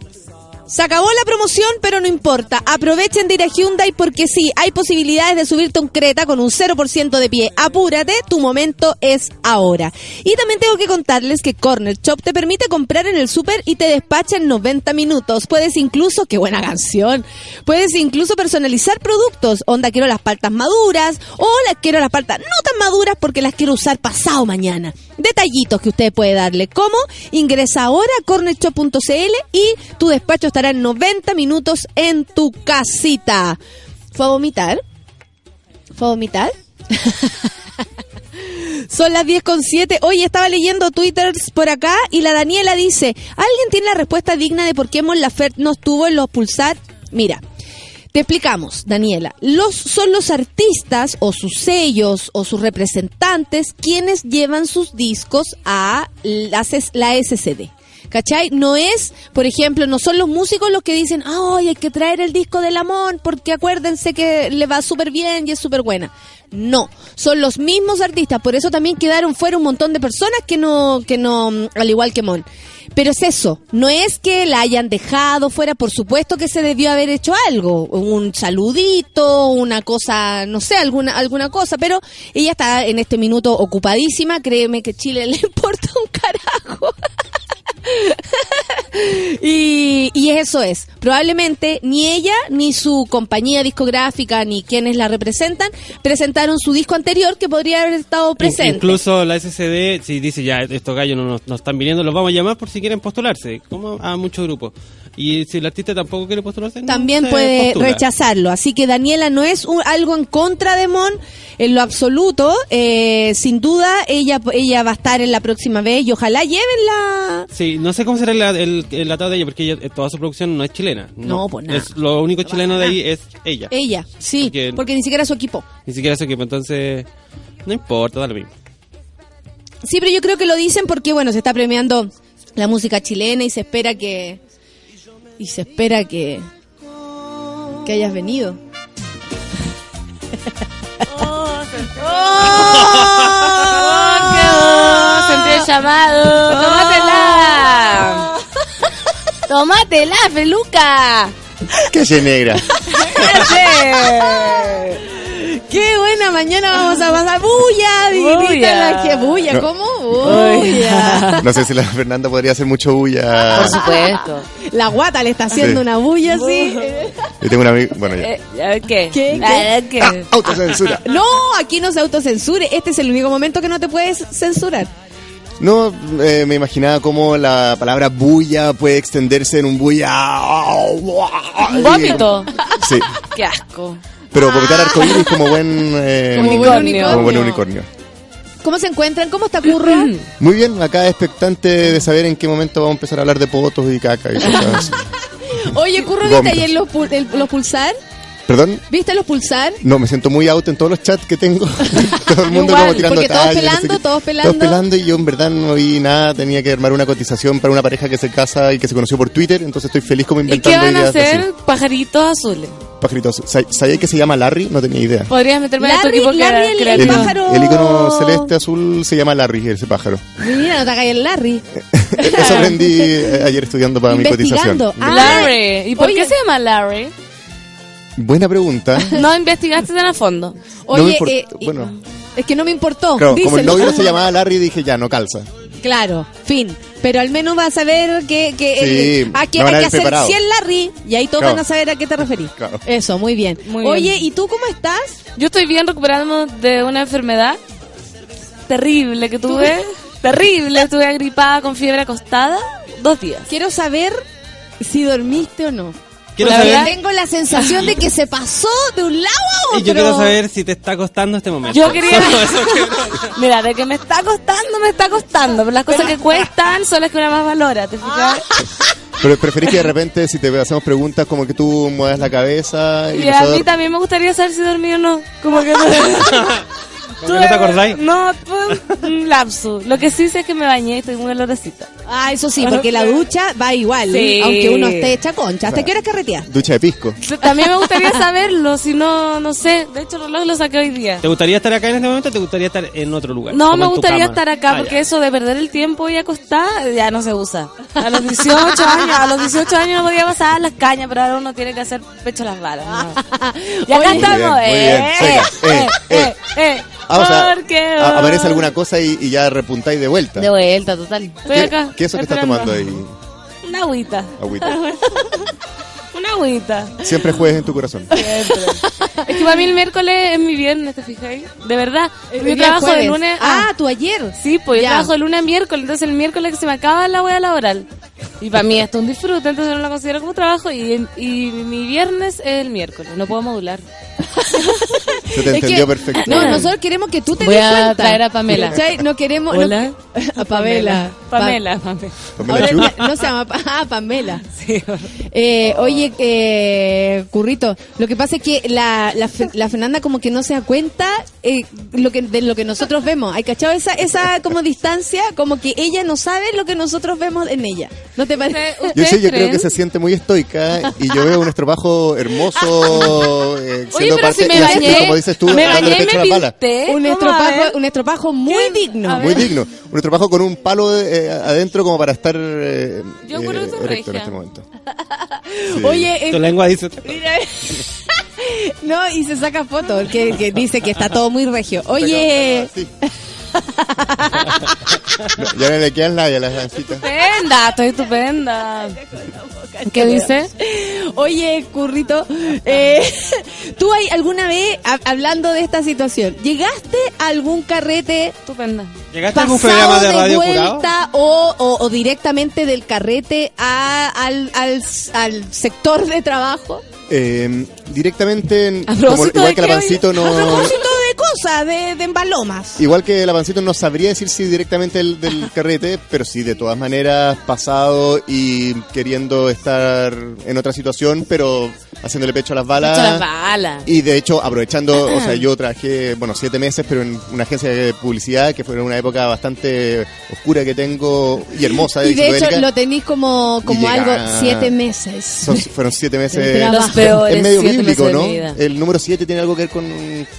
se acabó la promoción, pero no importa. Aprovechen de ir a Hyundai porque sí, hay posibilidades de subirte un Creta con un 0% de pie. Apúrate, tu momento es ahora. Y también tengo que contarles que Corner Shop te permite comprar en el súper y te despacha en 90 minutos. Puedes incluso, qué buena canción, puedes incluso personalizar productos. Onda, quiero las paltas maduras o las quiero las paltas no tan maduras porque las quiero usar pasado mañana. Detallitos que usted puede darle. ¿Cómo? Ingresa ahora a cornershop.cl y tu despacho estará en 90 minutos en tu casita. ¿Fue a vomitar? ¿Fue a vomitar? Son las 10 con 7. Oye, estaba leyendo twitters por acá y la Daniela dice, ¿alguien tiene la respuesta digna de por qué Mon Laferte no estuvo en los pulsar? Mira, Te explicamos, Daniela. Los, son los artistas o sus sellos o sus representantes quienes llevan sus discos a la, la SCD. ¿Cachai? No es, por ejemplo, no son los músicos los que dicen, ay, hay que traer el disco de Lamón porque acuérdense que le va súper bien y es súper buena. No, son los mismos artistas, por eso también quedaron fuera un montón de personas que no, que no, mm, al igual que Mon. Pero es eso, no es que la hayan dejado fuera, por supuesto que se debió haber hecho algo, un saludito, una cosa, no sé, alguna, alguna cosa, pero ella está en este minuto ocupadísima, créeme que Chile le importa un carajo. y, y eso es. Probablemente ni ella, ni su compañía discográfica, ni quienes la representan, presentaron su disco anterior que podría haber estado presente. Incluso la SCD, si dice ya, estos gallos no nos, nos están viniendo, los vamos a llamar por si quieren postularse, como a muchos grupos. Y si el artista tampoco quiere postularse, no También puede postula. rechazarlo. Así que Daniela no es un- algo en contra de Mon en lo absoluto. Eh, sin duda, ella, ella va a estar en la próxima vez y ojalá lleven la... No sé cómo será el, el, el atado de ella, porque ella, eh, toda su producción no es chilena. No, pues nada. Es, lo único chileno de ahí es ella. Ella, sí, Porque- porque ni siquiera su equipo. Ni siquiera su equipo, entonces no importa, da lo mismo. Sí, pero yo creo que lo dicen porque, bueno, se está premiando la música chilena y se espera que... Y se espera que... Que hayas venido. ¡Oh! Sentí el llamado. ¡Tómatela! ¡Tómatela, peluca! Calle negra. ¡Qué buena! Mañana vamos a pasar bulla, Bulla. la que bulla, No. ¿cómo? Bulla. No sé si la Fernanda podría hacer mucho bulla. Por supuesto. La guata le está haciendo Sí. una bulla así. Yo tengo una amiga. Bueno, ya. Eh, ¿Qué? ¿Qué? A ver, ¿qué? Autocensura. No, aquí no se autocensure. Este es el único momento que no te puedes censurar. No, eh, me imaginaba cómo la palabra bulla puede extenderse en un bulla. ¿Un vómito? Sí, ¡Qué asco! pero vomitar arcoíris como buen. eh, Como buen unicornio. como buen unicornio. ¿Cómo se encuentran? ¿Cómo está Curro? Muy bien, acá expectante de saber en qué momento vamos a empezar a hablar de potos y caca y cosas así. Oye, Curro, ¿viste ayer los, pul- el- los pulsar? ¿Perdón? ¿Viste los pulsar? No, me siento muy out en todos los chats que tengo. Todo el mundo Igual, como tirando porque todos tallas, no sé pelando, qué. todos pelando. Todos pelando y yo en verdad no vi nada. Tenía que armar una cotización para una pareja que se casa y que se conoció por Twitter. Entonces estoy feliz como ¿Y qué inventando van a ideas hacer? así. Pajaritos azules. Pajaritos. Sa- ¿Sabía que se llama Larry? No tenía idea. Podrías meterme Larry- equipo que Larry, era el- el pájaro. el icono celeste azul se llama Larry, ese pájaro. Mira, no te hagas el Larry. Eso aprendí eh, ayer estudiando para mi cotización. Ah, Larry. ¿Y por oye. qué se llama Larry? Buena pregunta. No investigaste tan a fondo. No me Oye, import- eh, bueno. es que no me importó. Claro, como el novio se llamaba Larry, dije ya, no calza. Claro, fin. Pero al menos vas a saber que, que Sí, aquí me van hay a que hacer preparado. 100 Larry y ahí todos Claro. van a saber a qué te referís. Claro. Eso, muy bien. Muy Oye, bien. ¿y tú cómo estás? Yo estoy bien recuperando de una enfermedad terrible que tuve. Terrible, estuve agripada con fiebre acostada dos días. Quiero saber si dormiste o no. Quiero La saber, verdad- Tengo la sensación de que se pasó de un lado a otro. y yo quiero saber si te está costando este momento. Yo quería- Mira, de que me está costando, me está costando. Pero las cosas que cuestan son las que una más valora, ¿te fijas? Pero preferís que de repente, si te hacemos preguntas, como que tú muevas la cabeza y, Y a mí también me gustaría saber si dormí o no. Como que no. ¿Cómo que no te acordáis? No, fue un lapsus. Lo que sí sé es que me bañé y estoy muy olorosita. Ah, eso sí, porque la ducha va igual, Sí. aunque uno esté hecha concha. ¿Hasta qué hora carreteas? Ducha de pisco. También me gustaría saberlo, si no, no sé. De hecho, el reloj lo saqué hoy día. ¿Te gustaría estar acá en este momento o te gustaría estar en otro lugar? No, Como me en tu gustaría cama. estar acá Ah, porque ya. eso de perder el tiempo y acostar ya no se usa. A los 18 años, a los 18 años no podía pasar las cañas, pero ahora uno tiene que hacer pecho a las balas. ¿no? Y acá estamos, Muy bien, muy bien. eh, Seca. eh, Eh, eh, eh, Ah, o sea, porque a- aparece alguna cosa y, y ya repuntáis de vuelta. de vuelta, total. Estoy ¿Qué, acá. ¿Qué es eso que estás tomando ahí, Una agüita. agüita? Una agüita. Siempre juegues en tu corazón. Es que para mí el miércoles es mi viernes, ¿te fijáis? De verdad. El Yo trabajo de jueves. lunes Ah, a... tú ayer. Sí, pues yo Ya. trabajo de lunes a miércoles, entonces el miércoles que se me acaba la hueá laboral. Y para mí esto es un disfrute, entonces no lo considero como trabajo y, y mi viernes es el miércoles, no puedo modular. Se te Es entendió que- perfecto. No, nosotros queremos que tú te Voy des a cuenta. traer a Pamela. ¿Cachai? No queremos... no- Hola. a Pamela. Pamela, Pamela. Ahora no se llama... Pa- Ah, Pamela. Eh, oye, eh, Currito, lo que pasa es que la, la, Fe- la Fernanda como que no se da cuenta eh, lo que, de lo que nosotros vemos. ¿Hay cachado esa, esa como distancia? Como que ella no sabe lo que nosotros vemos en ella. ¿No te parece? Yo sí, yo creo que se siente muy estoica y yo veo un estropajo hermoso. eh, Oye, siendo pero parte- si me bañé, dices tú, me dándole bañé y pecho me a la pinté. Un estropajo, un estropajo muy digno. Muy digno. Un estropajo con un palo eh, adentro como para estar eh, Yo eh, creo que soy erecto en este momento. Oye, eh, Tu lengua dice. Mira, no, y se saca foto, que, que dice que está todo muy regio. Oye, Sí. No, ya no le quedan labia a las gancitas. Estupenda, estoy estupenda. ¿Qué dice? oye, Currito, eh, ¿tú hay alguna vez, ha- hablando de esta situación, llegaste a algún carrete Estupenda. ¿Llegaste a algún pasado programa de de radio curado? vuelta o, o- o directamente del carrete a- al, al, al sector de trabajo? Eh, directamente, en- ¿A como, igual que la pancito no... A propósito de cosas, de, de embalomas. Igual que la pancito no sabría decir si directamente del, del carrete, pero sí de todas maneras pasado y queriendo estar en otra situación, pero haciéndole pecho a las balas. Pecho a las balas. Y de hecho, aprovechando, o sea, yo trabajé, bueno, siete meses, pero en una agencia de publicidad que fue una época bastante oscura que tengo y hermosa. Y de hecho lo tenéis como, como algo siete meses. Son- fueron siete De meses. Los peores Es medio siete bíblico, de ¿no? El número 7 tiene algo que ver con,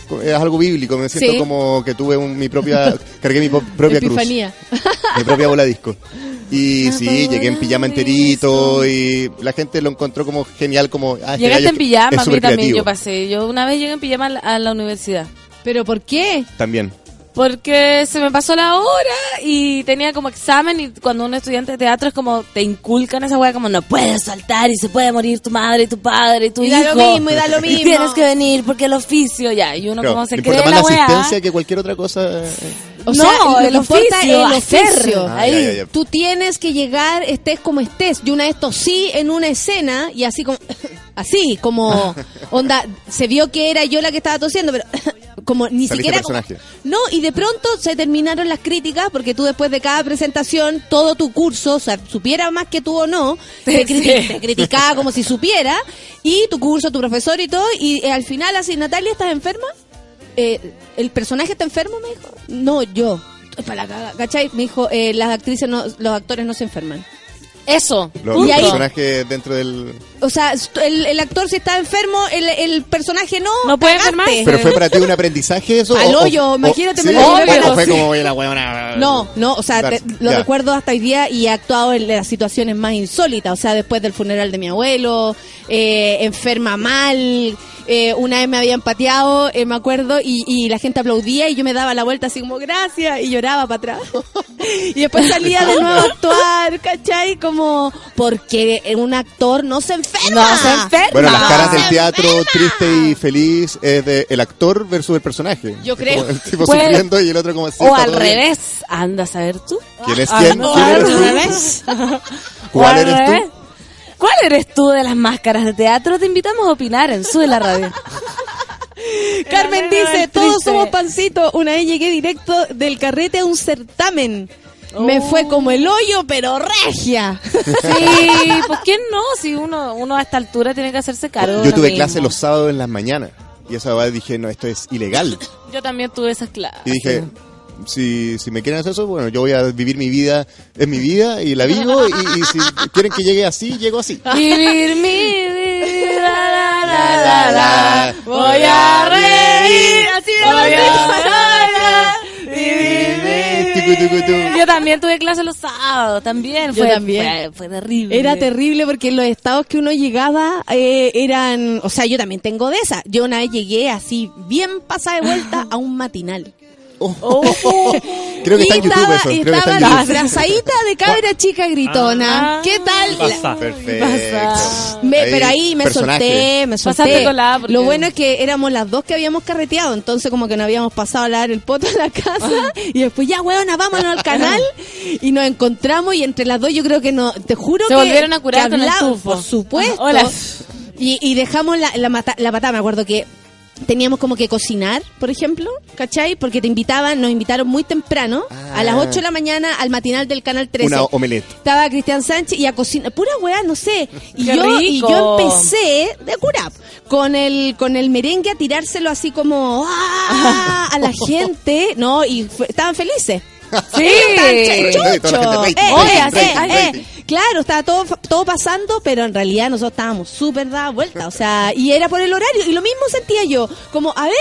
con- Es algo bíblico. Me siento Sí. como que tuve un- mi propia. cargué mi po- propia Epifanía. cruz. Mi propia bola disco. Y sí, llegué en pijama enterito y la gente lo encontró como genial, como... Ah, Llegaste en pijama, es a mí también creativo. yo pasé. Yo una vez llegué en pijama a la, a la universidad. ¿Pero por qué? También. Porque se me pasó la hora y tenía como examen y cuando un estudiante de teatro es como te inculcan esa weá como no puedes saltar y se puede morir tu madre, tu padre, y tu Y hijo. da lo mismo, y da lo mismo. tienes que venir porque el oficio ya. Y uno Claro, como se cree importa más la la weá. asistencia que cualquier otra cosa. eh. O No, sea, el importa oficio, es el oficio. Ah, Ahí, ya, ya, ya. tú tienes que llegar, estés como estés. Yo una vez tosí en una escena y así como, así como, onda, se vio que era yo la que estaba tosiendo, pero como ni Saliste siquiera como- no, y de pronto se terminaron las críticas porque tú después de cada presentación, todo tu curso, o sea, supiera más que tú o no, te, Sí. criti- te criticaba como si supiera, y tu curso, tu profesor y todo, y eh, al final así, Natalia, ¿estás enferma? Eh, ¿El personaje está enfermo? Me dijo. No, yo. Para la ¿cachai? Me dijo, eh, las actrices, no, los actores no se enferman. Eso. Los, Y los ahí- personajes dentro del. O sea, el, el actor si está enfermo, el, el personaje no. No puede cagaste. enfermarse. ¿Pero fue para ti un aprendizaje eso? Al hoyo, imagínate, ¿sí? me lo ¿O llevé fue- fue sí. como la huevona? No, no, o sea, te- lo Ya. recuerdo hasta hoy día y he actuado en las situaciones más insólitas, o sea, después del funeral de mi abuelo, eh, enferma mal, eh, una vez me habían pateado, eh, me acuerdo, y, y la gente aplaudía y yo me daba la vuelta así como gracias y lloraba para atrás. y después salía de nuevo a actuar, ¿cachai? Como porque un actor no se enferma. No se enferma. Bueno, las No. caras del teatro triste y feliz es de el actor versus el personaje. Yo creo. Como el tipo Puede- sufriendo y el otro como así. O al todo bien. revés. Anda a saber tú. ¿Quién es Ah, quién? ¿Quién al eres tú? revés. ¿Cuál eres tú? ¿Cuál eres tú de las máscaras de teatro? Te invitamos a opinar en Sube la Radio. Carmen dice, todos somos pancito. Una vez llegué directo del carrete a un certamen. Me Oh. fue como el hoyo, pero regia. Sí, pues quién no, si uno, uno a esta altura tiene que hacerse cargo. Yo tuve mismo. clase los sábados en las mañanas. Y esa vez dije, no, esto es ilegal. Yo también tuve esas clases. Y dije, si, si me quieren hacer eso, bueno, yo voy a vivir mi vida, es mi vida y la vivo. Y, y si quieren que llegue así, llego así. Vivir mi vida, la, la, la, la. voy a reír, así me voy a. Yo también tuve clase los sábados, también. Yo Fue, también. Fue, fue terrible. Era terrible porque los estados que uno llegaba eh, eran, o sea, yo también tengo de esa. Yo una vez llegué así bien pasada de vuelta a un matinal. Oh. Creo que y está en YouTube estaba, eso. y Creo que está estaba YouTube. disfrazadita de cabra chica gritona. Ah. ¿Qué tal? Pasa. Perfecto. Me- pero ahí me personaje. solté, me solté. Porque- Lo bueno es que éramos las dos que habíamos carreteado, entonces como que nos habíamos pasado a lavar el poto en la casa y después ya, weona, vámonos al canal y nos encontramos y entre las dos yo creo que no, te juro Se que volvieron a curar que con el hablamos, tufo. Por supuesto. Hola. Y, y dejamos la, la, mata- la patada, me acuerdo que teníamos como que cocinar, por ejemplo, ¿cachai? Porque te invitaban, nos invitaron muy temprano, a las 8 de la mañana, al matinal del Canal 13. Una omelette. Estaba Cristian Sánchez y a cocinar, pura weá, no sé. Y Qué yo, y yo empecé de curap con el con el merengue a tirárselo así como ¡ah! a la gente, ¿no? Y fue- estaban felices. Sí. Chuchos. rating, Eh, eh, eh, eh. Claro, estaba todo, todo pasando, pero en realidad nosotros estábamos súper dadas vuelta. O sea, y era por el horario. Y lo mismo sentía yo. Como, a ver,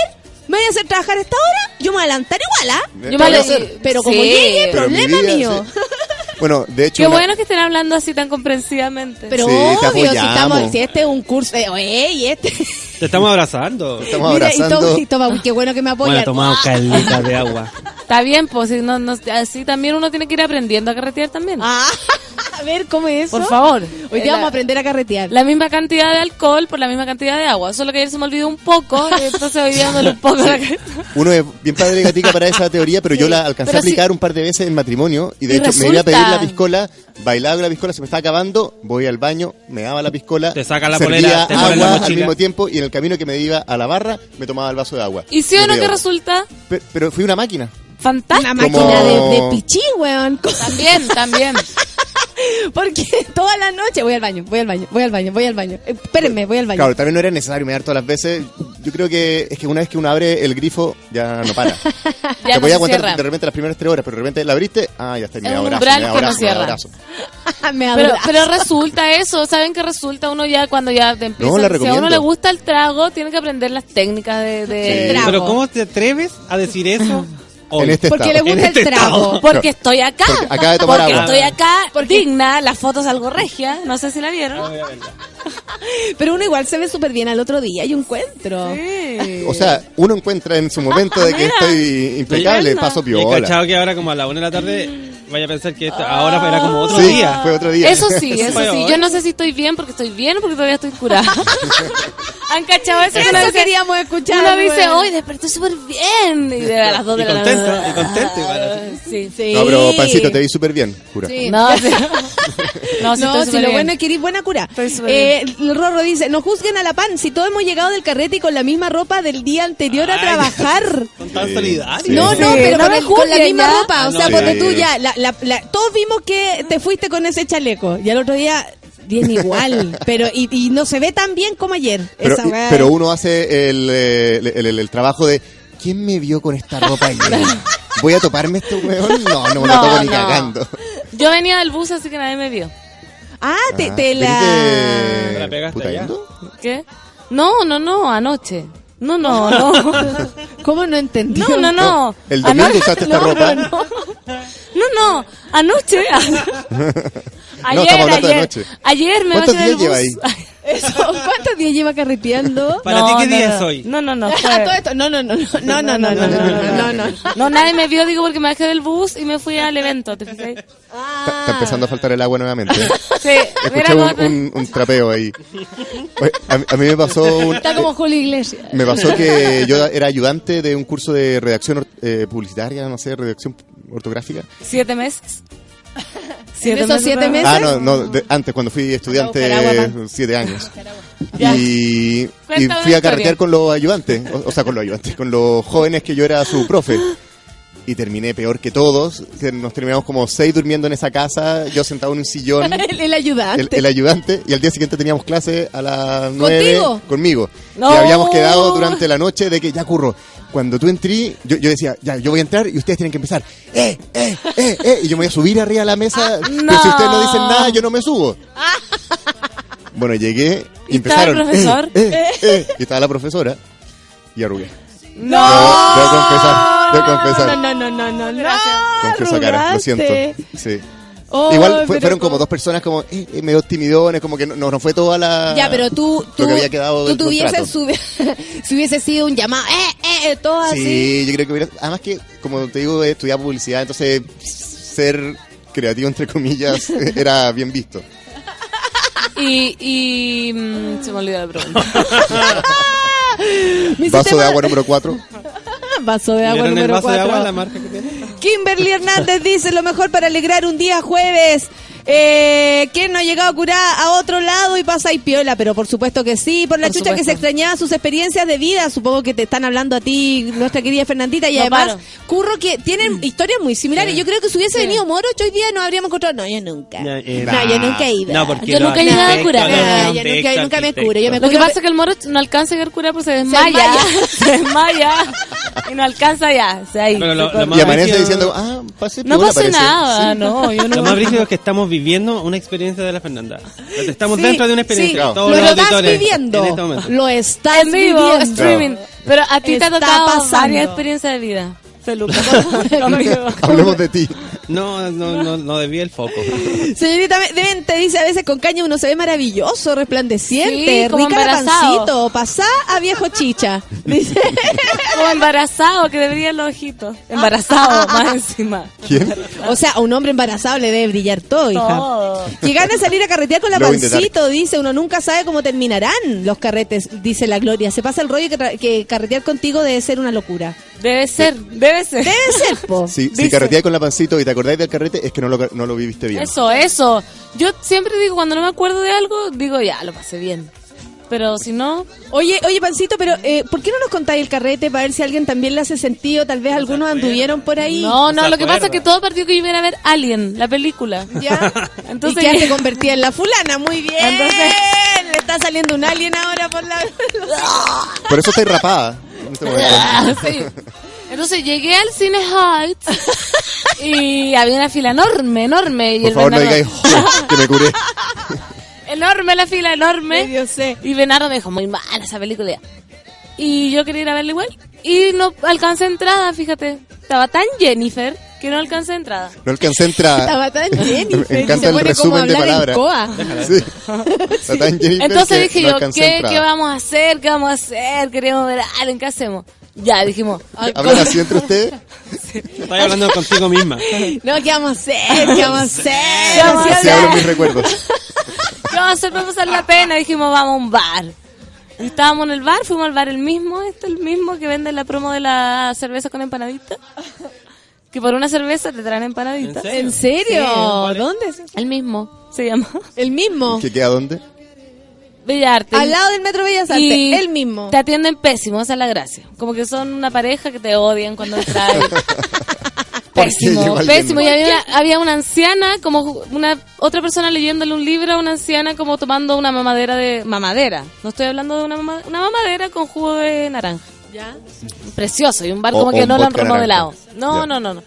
¿me voy a hacer trabajar a esta hora? Yo me voy a adelantar igual, ¿ah? Yo Yo me me voy a lo- hacer. Pero como Sí. llegue, Pero mi problema vida, mío. sí. Bueno, de hecho, Qué una- bueno que estén hablando así tan comprensivamente. Pero Sí, obvio, si, estamos, si este es un curso, eh, oye, y este. Te estamos abrazando. estamos Mira, y abrazando. toma, y toma, qué bueno que me apoyan. Bueno, tomado calita de agua. Está bien, pues si no, no- así también uno tiene que ir aprendiendo a carretear también. Ah, a ver, ¿cómo es eso? Por favor. Hoy Eh, día la- vamos a aprender a carretear. La misma cantidad de alcohol por la misma cantidad de agua. Solo que ayer se me olvidó un poco, y entonces hoy día dándole un poco la. Uno es bien padre gatica para esa teoría, pero yo la alcancé Pero a aplicar un par de veces en matrimonio y de Y hecho me iba a pedir resulta- la piscola, bailaba con la piscola, se me estaba acabando, voy al baño, me daba la piscola, Te saca la polera, te pone la agua al mismo tiempo y en el camino que me iba a la barra me tomaba el vaso de agua. ¿Y sí o no que resulta? Pe- Pero fui una máquina. Fantástico. Una máquina de, de pichí, weón. También, también. Porque toda la noche voy al baño, voy al baño, voy al baño, voy al baño. Espérenme, voy al baño. Claro, también no era necesario me dar todas las veces. Yo creo que es que una vez que uno abre el grifo ya no para. Ya Te no voy se a aguantar cierra. de repente las primeras tres horas, pero de repente la abriste, ah, ya está, me abrazo, me que no abrazo, me cierra. abrazo. me Pero, pero resulta eso, ¿saben qué resulta? Uno ya cuando ya te empieza, No, la si a uno le gusta el trago, tiene que aprender las técnicas de... de- Sí. Trago. Pero ¿cómo te atreves a decir eso hoy? En este Porque estado. le gusta En este el trago. estado. Porque estoy acá. Porque acaba de tomar Porque agua. estoy acá digna, las fotos algo regia, no sé si la vieron. Pero uno igual se ve súper bien al otro día, hay un encuentro. O sea, uno encuentra en su momento de que Mira. estoy impecable, paso Y piola. cachado que ahora como a la una de la tarde vaya a pensar que esta- ahora era como otro Sí, día. fue otro día. Eso sí, eso sí. Yo no sé si estoy bien porque estoy bien o porque todavía estoy curada. ¿Han cachado eso? que uno Eso dice- queríamos escuchar. Uno dice, hoy desperté súper bien. Y de a las 2 de Y la tarde. y contento así. Sí. Sí. No, pero Pancito, te vi súper bien, jura. Sí. No, sí. No, sí, No, si lo bien. bueno es que eres buena cura. Eh, el Rorro dice, no juzguen a la pan, si todos hemos llegado del carrete y con la misma ropa del día anterior a trabajar. Son tan solidarios. sí. No, Sí. no, pero no con, me el- con la misma ¿ya? ropa. O Ah, sea, porque tú ya, la- la- la- todos vimos que te fuiste con ese chaleco y al otro día bien igual, pero y, y no se ve tan bien como ayer. Pero, Esa weá. pero uno hace el, eh, el, el- el trabajo de ¿quién me vio con esta ropa ayer? ¿Voy a toparme este weón? No, no me lo No, topo ni no. cagando. Yo venía del bus, así que nadie me vio. Ah, te, Ah, te la... ¿veniste ¿Te la pegaste putayendo? ¿Qué? No, no, no, anoche. No, no, no. ¿Cómo no entendí? No, no, no. El domingo Anoche- usaste esta no, ropa. No, no. No, Anoche. No, Ayer, estamos hablando de ayer. anoche. Ayer me ¿Cuántos bajé del días bus. lleva ahí? Eso, ¿Cuántos días lleva carreteando? ¿Para No, ti qué no, día no. es hoy? No, no, no. Ah, fue- todo esto. No, no, no, no, no, no, no, no, no, no, no. No, nadie me vio, digo, porque me bajé del bus y me fui al evento, ¿te fijas? Está, está empezando a faltar el agua nuevamente. Sí, Escuché un, un- un trapeo ahí. A, mí- a mí me pasó un- Está como Julio Iglesias. me pasó que yo era ayudante de un curso de redacción eh, publicitaria, no sé, redacción ortográfica. Siete meses. ¿En esos siete meses? Ah, no, no, de- antes, cuando fui estudiante, agua, siete años. Y, fui a carretear historia. con los ayudantes, o, o sea, con los ayudantes, con los jóvenes que yo era su profe. Y terminé peor que todos, que nos terminamos como seis durmiendo en esa casa, yo sentado en un sillón, El, el ayudante. el, el ayudante, y al día siguiente teníamos clase a las nueve ¿Contigo? conmigo. No. Y habíamos quedado durante la noche de que ya curro. Cuando tú entrí, yo, yo decía, ya, yo voy a entrar y ustedes tienen que empezar. ¡Eh, eh, eh, eh! Y yo me voy a subir arriba de la mesa. Pero no. si ustedes no dicen nada, yo no me subo. Bueno, llegué y, ¿Y estaba el empezaron. profesor? "Eh, eh, eh", y estaba la profesora y arrugué. ¡No! Debo, debo confesar, debo confesar. No, no, no, no, no. Confieso cara, lo siento. Sí. Oh, Igual fue- fueron ¿cómo? como dos personas como eh, eh, medio timidones, como que no, no, fue toda la... Ya, pero tú, tú, que había quedado tú del tuvieses si hubiese sido un llamado, eh, eh, todo así. Sí, yo creo que hubiera... Además que, como te digo, he estudiado publicidad, entonces ser creativo, entre comillas, era bien visto. Y, y mm, se me olvidó la pregunta. Vaso sistema- de agua número 4. Vaso de agua ¿Vieron el número vaso de agua, 4. la marca que tiene? Kimberly Hernández dice lo mejor para alegrar un día jueves. Eh, ¿Quién no ha llegado a curar a otro lado y pasa y piola? Pero por supuesto que sí. Por la Por chucha que se extrañaba sus experiencias de vida. Supongo que te están hablando a ti, nuestra querida Fernandita. Y No además, paro. Curro, que tienen historias muy similares. Yo creo que si hubiese venido Morocho hoy día no habríamos encontrado. No, yo nunca. Eh, No, yo nunca he ido. No, porque Yo nunca he llegado a curar. yo nunca, nunca me curo. Yo me Lo que pasa es que el moro no alcanza a llegar cura porque se desmaya. Se desmaya. y no alcanza ya. O sea, ahí Pero se lo- Y amanece diciendo, ah, pase no pasa nada, Sí. no. Yo no Lo más brígido es que estamos viviendo una experiencia de la Fernanda. Estamos Sí, dentro de una experiencia. sí. Claro. Todos Lo los estás viviendo. En este momento. Lo estás en vivo, viviendo. streaming. Pero a ti te ha Está tocado pasando. varias experiencias de vida. Hablemos de ti. No, no, no, no desvía el foco. Señorita Deben te dice a veces con caña uno se ve maravilloso, resplandeciente, Sí, como rica la pancito, pasá a viejo chicha. Dice, Como embarazado, que debería los ojitos. Embarazado, más encima. ¿Quién? o sea, a un hombre embarazado le debe brillar todo, hija. Todo. Que gana salir a carretear con la the pancito, dice, uno nunca sabe cómo terminarán los carretes, dice la Gloria. Se pasa el rollo que, que carretear contigo debe ser una locura. Debe ser, debe ser. Debe ser, po. Si, carreteáis con la pancito y te acordáis del carrete, es que no lo, no lo viviste bien. Eso, eso. Yo siempre digo, cuando no me acuerdo de algo, digo, ya, lo pasé bien. Pero si no, Oye, oye, Pancito, pero eh, ¿por qué no nos contáis el carrete para ver si a alguien también le hace sentido? Tal vez algunos anduvieron por ahí. no, no, lo que pasa es que todo partió que yo iba a ver Alien, la película. ¿Ya? Entonces- y ya te convertía en la fulana, muy bien. Entonces- Le está saliendo un alien ahora por la... Por eso estáis rapada. En este momento. Ah, Sí. Entonces llegué al Cine Heights y había una fila enorme, enorme. Y Por el favor, no Bernardo- digáis que me curé. enorme la fila, enorme. Medio sé. Y Bernardo me dijo, muy mala esa película. Y yo quería ir a verla igual. Y no alcancé entrada, fíjate. Estaba tan Jennifer que no alcancé entrada. No alcancé a entrar. Estaba tan Jennifer. Me encanta se el pone como a resumen de hablar en palabras. coa. Sí. Jennifer Entonces dije no yo, ¿qué. ¿qué vamos a hacer? ¿Qué vamos a hacer? Queremos ver a Allen, ¿qué hacemos? Ya, dijimos. ah, ¿Hablan así entre ustedes? Estás hablando contigo misma. No, ¿qué vamos a hacer? ¿Qué vamos a hacer? ¿Qué vamos a Así hacer? hablo mis recuerdos. ¿Qué vamos a hacer para pasar la pena? Dijimos, vamos a un bar. Estábamos en el bar, fuimos al bar el mismo, este el mismo que vende la promo de la cerveza con empanadita. Que por una cerveza te traen empanaditas. ¿En serio? ¿Dónde? es? El mismo, se llama. El mismo. ¿Que queda dónde? Bella Arte. Al lado del Metro Bellas Artes. Y El mismo. Te atienden pésimo, esa es la gracia. Como que son una pareja que te odian cuando entras. ¿Por qué pésimo, pésimo. Y había una, había una anciana, como una otra persona leyéndole un libro a una anciana como tomando una mamadera de... Mamadera. No estoy hablando de una, mama- una mamadera con jugo de naranja. ¿Ya? Precioso. Y un bar O- como que no lo han remodelado. No, no, no, no.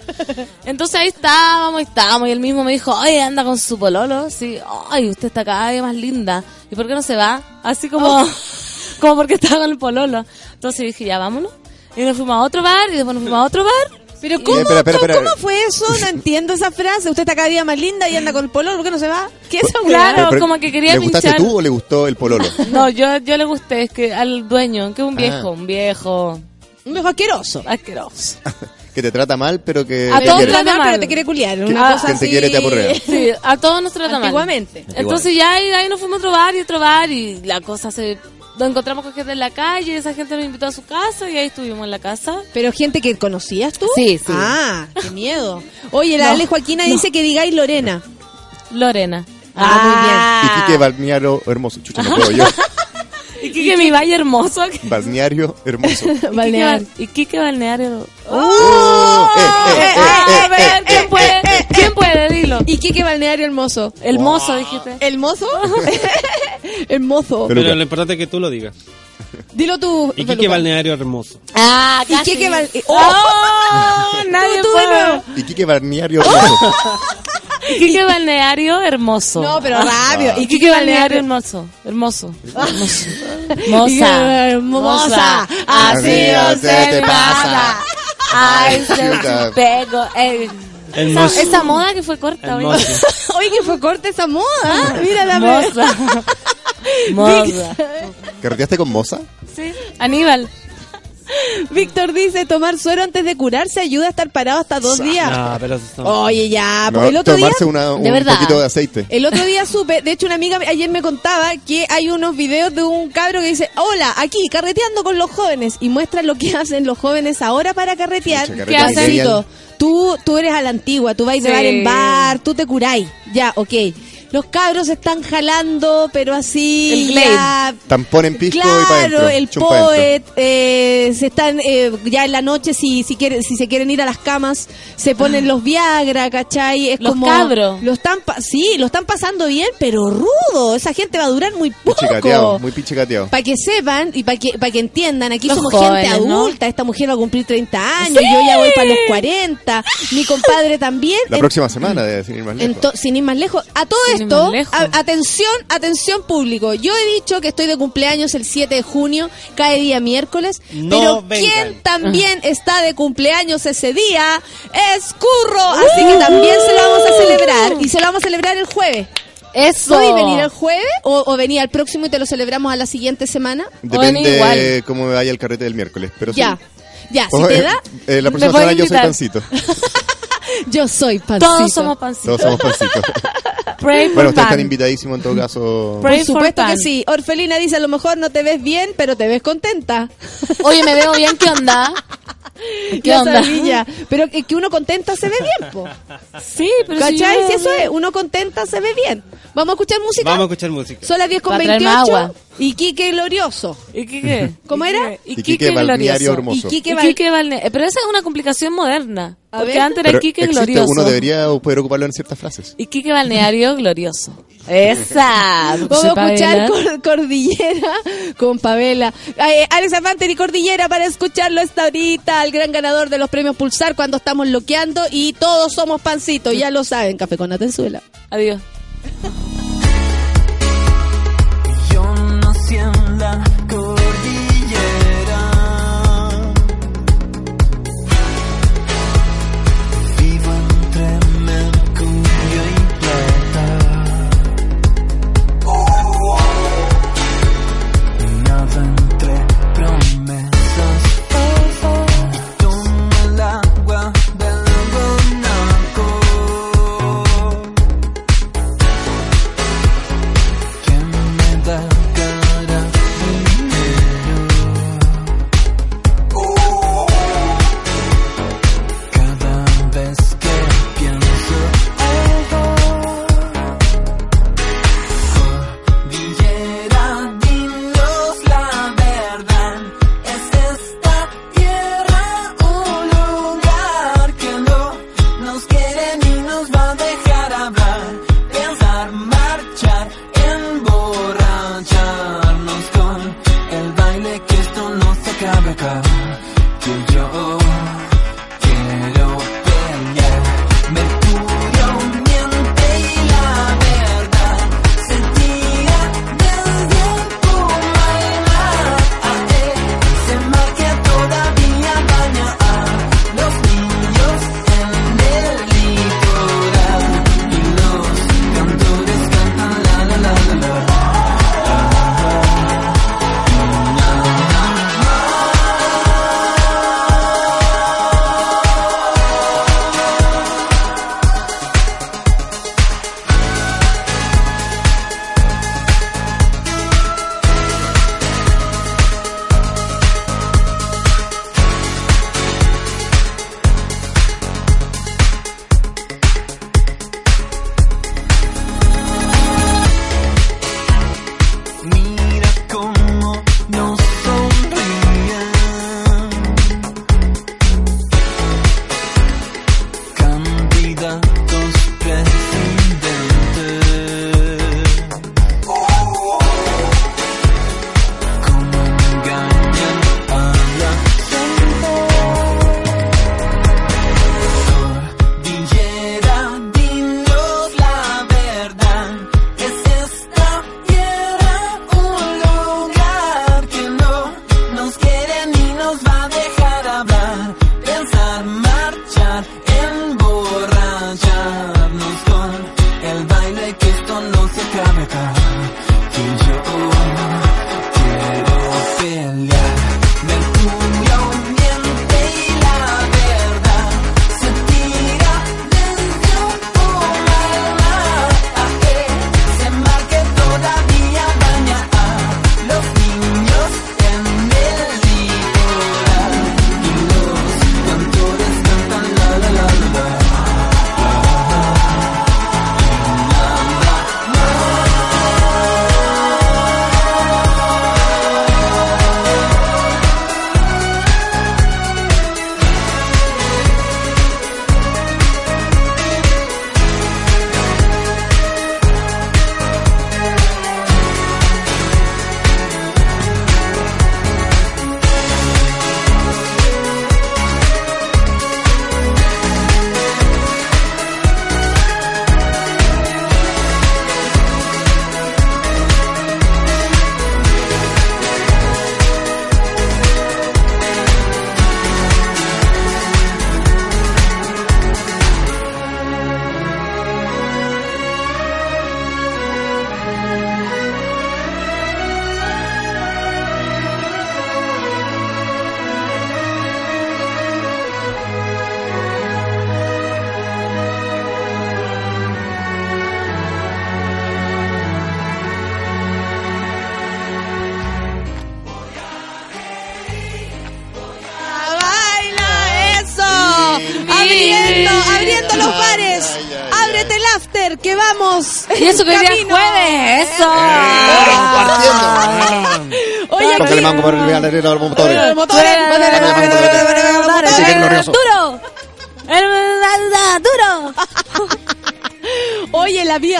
Entonces ahí estábamos, ahí estábamos. Y él mismo me dijo, oye, anda con su pololo. Sí, ay, usted está cada día más linda. ¿Y por qué no se va? Así como, como porque estaba con el pololo. Entonces dije, ya vámonos. Y nos fuimos a otro bar y después nos fuimos a otro bar. Pero ¿cómo, cómo- fue eso? No entiendo esa frase. Usted está cada día más linda y anda con el pololo. ¿Por qué no se va? ¿Qué es? Claro, como que quería ¿Le gustaste pinchar. tú o le gustó el pololo? No, yo, yo le gusté, es que al dueño, que es un viejo, Ah. un viejo Un viejo asqueroso. asqueroso. Que te trata mal, pero que A te todos quiere. trata mal. pero te quiere culiar. Una Ah, cosa quien te así. quiere te aporrea. Sí, a todos nos trata mal. Antiguamente. Entonces ya ahí, ahí nos fuimos a otro bar y otro bar y la cosa se... Nos encontramos con gente en la calle, esa gente nos invitó a su casa y ahí estuvimos en la casa. Pero gente que conocías tú. Sí, sí. Ah, qué miedo. Oye, la No, Ale Joaquina dice que digáis Lorena. Lorena. Ah, Y Quique Balneario hermoso. Chucha, no puedo yo. Y Quique, mi valle hermoso. Balneario hermoso. muy bien. Balneario. Y Quique Balneario. Oh, Ah, a ver, ¿quién puede? ¿Quién puede? Dilo. ¿Y Quique Balneario hermoso? El mozo, dijiste. ¿El mozo. Pero- Pero lo importante es que tú lo digas. Dilo tú. Y. Quique Balneario hermoso. Ah, ¿Y casi. Quique Bal- ¡Oh! Nadie Tú, tú. Y Quique Balneario hermoso. Y Quique Balneario hermoso. No, pero rápido. Y Quique Balneario hermoso. Hermoso. Hermoso. Moza. Hermosa. Así no se te pasa. Ay, se pego. Esa, moda que fue corta, oye. Oye, que fue corta esa moda. ¿ah? Mira, dame. Moza. Moza. ¿Carreteaste con Moza? Sí. Aníbal. Víctor dice, tomar suero antes de curarse ayuda a estar parado hasta dos días. No, pero eso son- Oye, ya, No, pues el otro día... tomarse una- un De verdad. poquito de aceite. El otro día supe, de hecho una amiga ayer me contaba que hay unos videos de un cabro que dice, hola, aquí, carreteando con los jóvenes, y muestra lo que hacen los jóvenes ahora para carretear. ¿Qué hacen? Tú, tú eres a la antigua, tú vais de Sí. bar en bar, tú te curáis, ya, ok. Los cabros están jalando, pero así, El ya, Tampón en pisco y para Claro, adentro. el pa' poet, eh, se están eh, ya en la noche si si quieren si se quieren ir a las camas, se ponen los Viagra, ¿cachai? Es Los como cabros. Lo están pa- sí, lo están pasando bien, pero rudo, esa gente va a durar muy Pichicateado, poco. muy pichicateado. Para que sepan y para que para que entiendan, aquí Los somos jóvenes, gente ¿no? adulta, esta mujer va a cumplir 30 años, yo ya voy para los 40, mi compadre también. La En- próxima semana, de sin ir más lejos. Sin ir más lejos. A todo ir esto, a- atención, atención público. Yo he dicho que estoy de cumpleaños el 7 de junio, cae día miércoles. No pero vengan. quien también está de cumpleaños ese día es Curro. Así que también se lo vamos a celebrar. Y se lo vamos a celebrar el jueves. Eso. ¿Podéis venir el jueves o, o venir al próximo y te lo celebramos a la siguiente semana? Depende igual. de cómo me vaya el carrete del miércoles. Pero Ya. sí. Ya, si te eh, da, eh, la próxima semana yo soy pancito. yo soy pancito. Todos somos pancitos. Todos somos pancitos. Pray for bueno, ustedes están invitadísimos en todo caso. Pray Por supuesto que sí. Orfelina dice, a lo mejor no te ves bien, pero te ves contenta. Oye, me veo bien, ¿qué onda? ¿Qué Ya onda? sabía. Pero que, que uno contenta se ve bien, po. Sí, pero si ¿Cachai? yo- Si eso es, uno contenta se ve bien. ¿Vamos a escuchar música? Vamos a escuchar música. Son las 10 con Para traerme 28 agua. Y Quique Glorioso. ¿Y qué qué? ¿Cómo era? Iquique Balneario Hermoso. Iquique Y Val- Quique Balne- eh, Pero esa es una complicación moderna. A porque ver. antes era Pero glorioso. uno debería poder ocuparlo en ciertas frases. Y Quique Balneario glorioso. Esa. Vamos ¿Se a escuchar? Cor- Cordillera con Pavela. Eh, Alex Afanter y Cordillera para escucharlo hasta ahorita, el gran ganador de los premios Pulsar cuando estamos loqueando y todos somos pancitos, ya lo saben, café con Atenzuela. Adiós. Nací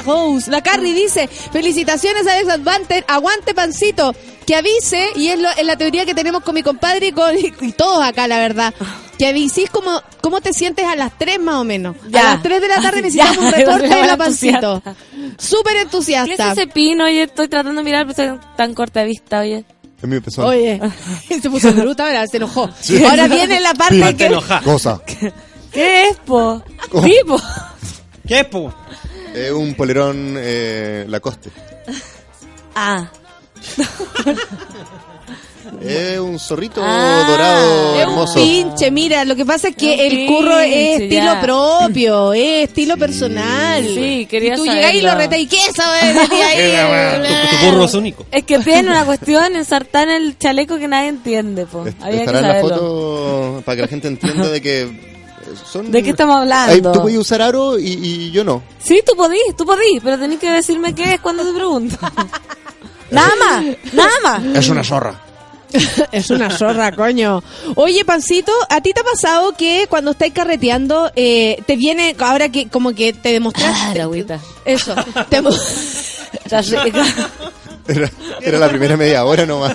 House, la Carrie dice, felicitaciones a Alex Advanter, aguante pancito, que avise, y es, lo, es la teoría que tenemos con mi compadre y, con, y todos acá, la verdad, que avisís cómo, cómo te sientes a las 3 más o menos. Ya. A las 3 de la tarde necesitamos Ya, un reporte de la entusiasta. pancito. Súper ¿Qué es entusiasta. ese pino? Oye, estoy tratando de mirar, pero estoy tan corta vista, oye. Es mi pezón. Oye, se puso bruta, ahora se enojó. Ahora viene la parte que... Cosa. ¿Qué es, po? ¿Cómo? Sí, po. ¿Qué es, po? Es un polerón eh, Lacoste. Ah. Es un zorrito Ah, dorado Es un pinche, mira, lo que pasa es que el curro es estilo ya. propio, es estilo personal. Sí, quería Y tú llegás y lo saberlo. retas y ¿qué sabes ahí? Tu, tu burro es único. Es que tiene una cuestión ensartar en el chaleco que nadie entiende, po. Había que en la saberlo. foto para que la gente entienda de que eh, son... ¿De qué estamos hablando? Ay, tú puedes usar aro y, y yo no. Sí, tú podís, tú podís, pero tenés que decirme qué es cuando te pregunto. nada más, nada más. Es una zorra. Es una zorra, coño. Oye, Pancito, ¿a ti te ha pasado que cuando estáis carreteando eh, te viene, ahora que como que te demostraste... Ah, la agüita. Eso. te. Era, era la primera media hora nomás.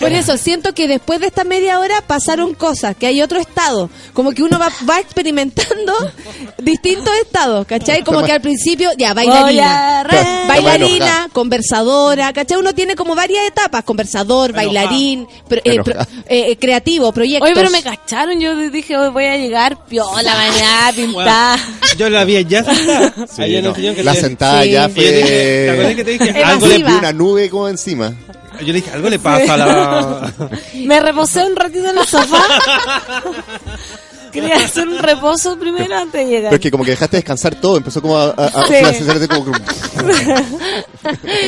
Por eso, siento que después de esta media hora pasaron cosas, que hay otro estado. Como que uno va, va experimentando distintos estados, ¿cachai? Como que al principio, ya, bailarina. Bailarina, conversadora, ¿cachai? Uno tiene como varias etapas, conversador, bailarín, pro- eh, pro- Enojada. eh, creativo, proyectos. Oye, pero me cacharon, yo dije, hoy voy a llegar piola mañana, pintada. Yo la vi ya sentada. Sí, no. que La sentada Sí. ya dije, ¿te acuerdas fue... que te dije? Algo le, Vi una nube como encima. yo le dije, algo le pasa a la... Me reposé un ratito en el sofá. Quería hacer un reposo primero antes de llegar. Pero es que como que dejaste descansar todo, empezó como a, a, a Sí. hacerte como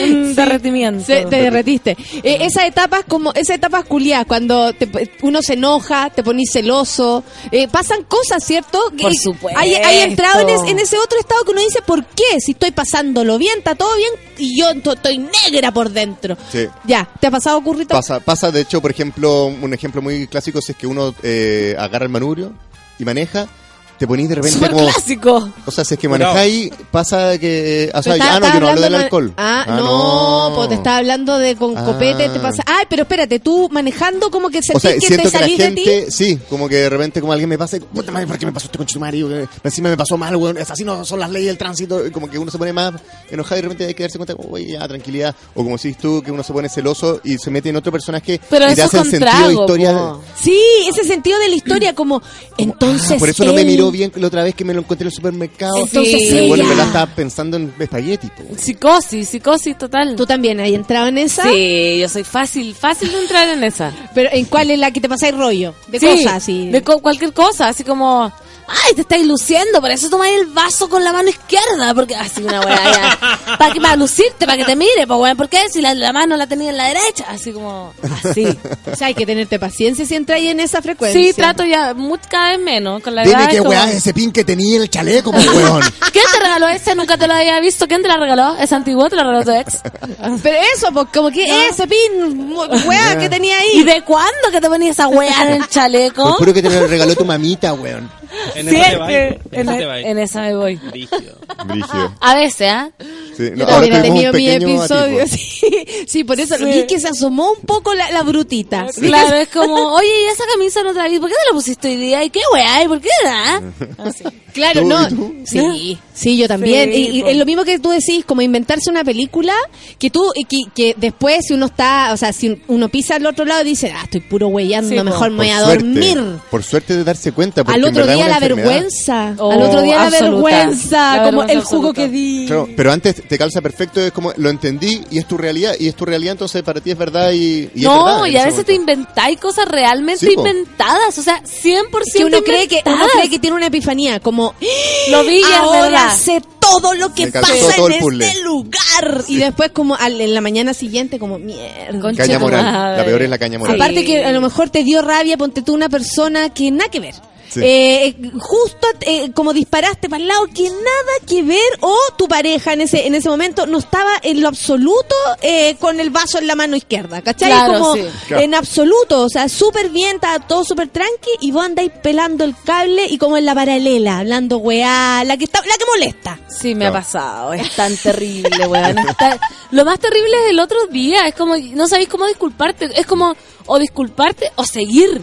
Un derretimiento. Se- te derretiste. Eh, esas etapas como esas etapas culiadas cuando te- uno se enoja, te ponís celoso, eh, pasan cosas, ¿cierto? Por Que- supuesto. Hay, hay entrado en, es- en ese otro estado que uno dice, ¿por qué? Si estoy pasándolo bien, está todo bien y yo to- estoy negra por dentro. Sí. Ya, ¿te ha pasado, Currito? Pasa, pasa, de hecho, por ejemplo, un ejemplo muy clásico es que uno eh, agarra el manubrio y maneja, te ponís de repente Súper como... clásico. O sea, si es que manejáis, pasa que... O sea, está- ah, no, yo no hablo del alcohol. Ah, no, pues te estaba hablando de con Ah. copete, te pasa. Ay, pero espérate, tú manejando como que O sentís sea, que te siento que la salís de ti. gente, sí, como que de repente como alguien me pasa, puta madre, ¿por qué me pasó este conchetumare? Y, Encima me pasó mal, weón, es así no son las leyes del tránsito, como que uno se pone más enojado y de repente hay que darse cuenta, oye, ya, tranquilidad, o como decís tú, que uno se pone celoso y se mete en otro personaje Pero y te eso hacen con sentido trago, historia. Sí, ese sentido de la historia como entonces Ah, por eso no me miró bien la otra vez que me lo encontré en el supermercado. Entonces en ella- verdad estaba pensando en espagueti, po. Psicosis, psicosis total. ¿Tú también has entrado en esa? Sí, yo soy fácil, fácil de entrar en esa. Pero ¿en cuál es la que te pasáis rollo? De Sí, cosas así. De co- cualquier cosa, así como, ay, te estáis luciendo, por eso tomáis el vaso con la mano izquierda, porque así una weá ya. Para que para lucirte, para que te mire, pues weón, ¿por qué? Si la, la mano la tenía en la derecha, así como, así. O sea, hay que tenerte paciencia si entras en esa frecuencia. Sí, trato ya muy, cada vez menos, con la edad. Dime es qué como- weá es ese pin que tenía en el chaleco, weón. ¿Quién te regaló ese? Nunca te lo había visto. ¿Quién te la regaló? ¿Es antiguo? ¿Te lo regaló tu ex? Pero eso, pues como que ese pin, weá, que tenía ¿Y ahí. de cuándo que te ponía esa weá en el chaleco? Te juro que te lo regaló tu mamita, weón. En Sí, esa es te va que ahí, en, en te en esa me voy. A veces, ¿ah? Sí, Yo no, ahora también he tenido mi episodio, sí, sí, por eso Sí. vi que se asomó un poco la, la brutita. Sí, Claro, es como, oye, ¿y esa camisa no te la vi? ¿Por qué te la pusiste hoy día? ¿Y qué weá? ¿Y por qué? Ah? Así. Claro, ¿Tú? no. Sí, sí, yo también. Sí, y, es lo mismo que tú decís, como inventarse una película que tú, y que, que después si uno está, o sea, si uno pisa al otro lado y dice, ah, estoy puro weyando, mejor me voy a dormir. Por suerte de darse cuenta. porque Al en otro verdad es día la enfermedad. vergüenza. Oh, al otro día la absoluta. vergüenza. La como el vergüenza jugo absoluta. que di. Claro, pero antes te calza perfecto, es como lo entendí y es tu realidad, y es tu realidad, entonces para ti es verdad y, y es no, verdad en y a veces te momento. inventáis cosas realmente Sí, inventadas. O sea, 100% que uno cree que uno cree que tiene una epifanía, como Lo vi y es ahora verdad. sé todo lo que pasa en el este lugar. Y después como al- en la mañana siguiente como mierda. Concha Caña moral. La peor es la caña moral. Aparte que a lo mejor te dio rabia, ponte tú una persona que nada que ver. Sí. Eh, justo eh, como disparaste para el lado que nada que ver o tu pareja en ese en ese momento no estaba en lo absoluto eh, con el vaso en la mano izquierda, ¿cachai? Claro, como sí. En absoluto, o sea, súper bien, está todo súper tranqui y vos andáis pelando el cable y como en la paralela, hablando weá, la que está, la que molesta. Sí, me ha pasado. Es tan terrible, weón. Lo más terrible es el otro día. Es como, no sabéis cómo disculparte. Es como, o disculparte o seguir.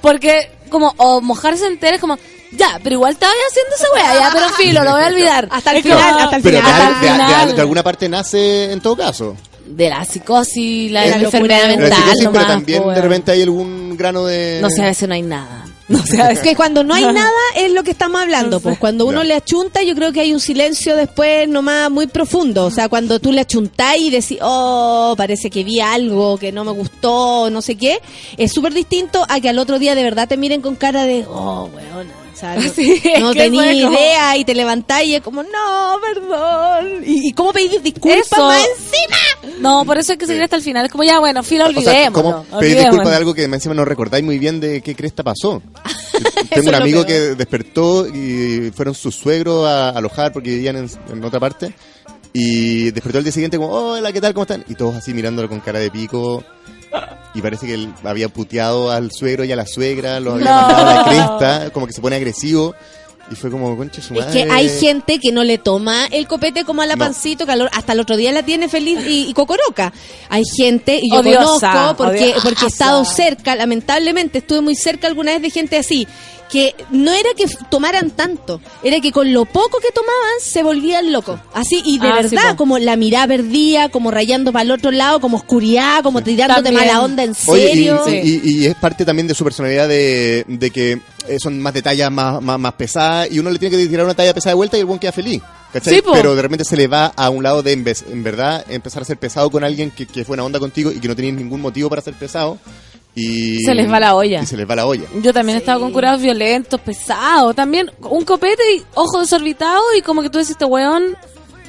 Porque, como, o mojarse entera es como, ya, pero igual estaba haciendo esa weá, ya, pero filo, lo voy a olvidar. Hasta el final, hasta el Pero de, final. el de- de- final. de alguna parte nace en todo caso. De la psicosis, la, enfermedad. La mental, pero también po, de repente hay algún grano de... No sé, a veces no hay nada. Es que cuando no hay nada es lo que estamos hablando, pues cuando uno Ya. le achunta yo creo que hay un silencio después nomás muy profundo, o sea, cuando tú le achuntas y decís, oh, parece que vi algo que no me gustó, no sé qué, es súper distinto a que al otro día de verdad te miren con cara de, oh, weona, Sí, no tenía como- idea y te levantás y es como, no, perdón, y, y cómo pedir disculpas más encima. No, por eso hay que seguir hasta el final. Es como, ya, bueno, filo, O sea. ¿cómo pedir olvidémoslo. disculpas de algo que encima no recordáis muy bien de qué cresta pasó? Tengo un amigo que despertó y fueron sus suegros a alojar porque vivían en, en otra parte. Y despertó el día siguiente como, hola, ¿qué tal? ¿Cómo están? Y todos así mirándolo con cara de pico. Y parece que él había puteado al suegro y a la suegra, lo había No. mandado a la cresta, como que se pone agresivo. Y fue como, concha su Es madre. que hay gente que no le toma el copete como a la No. pancito, que al- hasta el otro día la tiene feliz y, y cocoroca. Hay gente, y yo Odiosa, conozco, porque, odiosa. porque he estado cerca, lamentablemente estuve muy cerca alguna vez de gente así, que no era que tomaran tanto, era que con lo poco que tomaban se volvían locos. Así, y de Ah, verdad, como la mirada perdida, como rayando para el otro lado, como oscuridad, como tirándote También. mala onda en Oye, y, serio. y- y es parte también de su personalidad de, de que eh, son más de tallas más, más, más pesadas y uno le tiene que tirar una talla pesada de vuelta y el buen queda feliz. ¿cachai? Sí. Pero de repente se le va a un lado de, en, vez- en verdad, empezar a ser pesado con alguien que, que es buena onda contigo y que no tiene ningún motivo para ser pesado. Y Se les va la olla. Y se les va la olla. Yo también he estado con curados violentos, pesados. También un copete y ojo desorbitado y como que tú decís, este weón,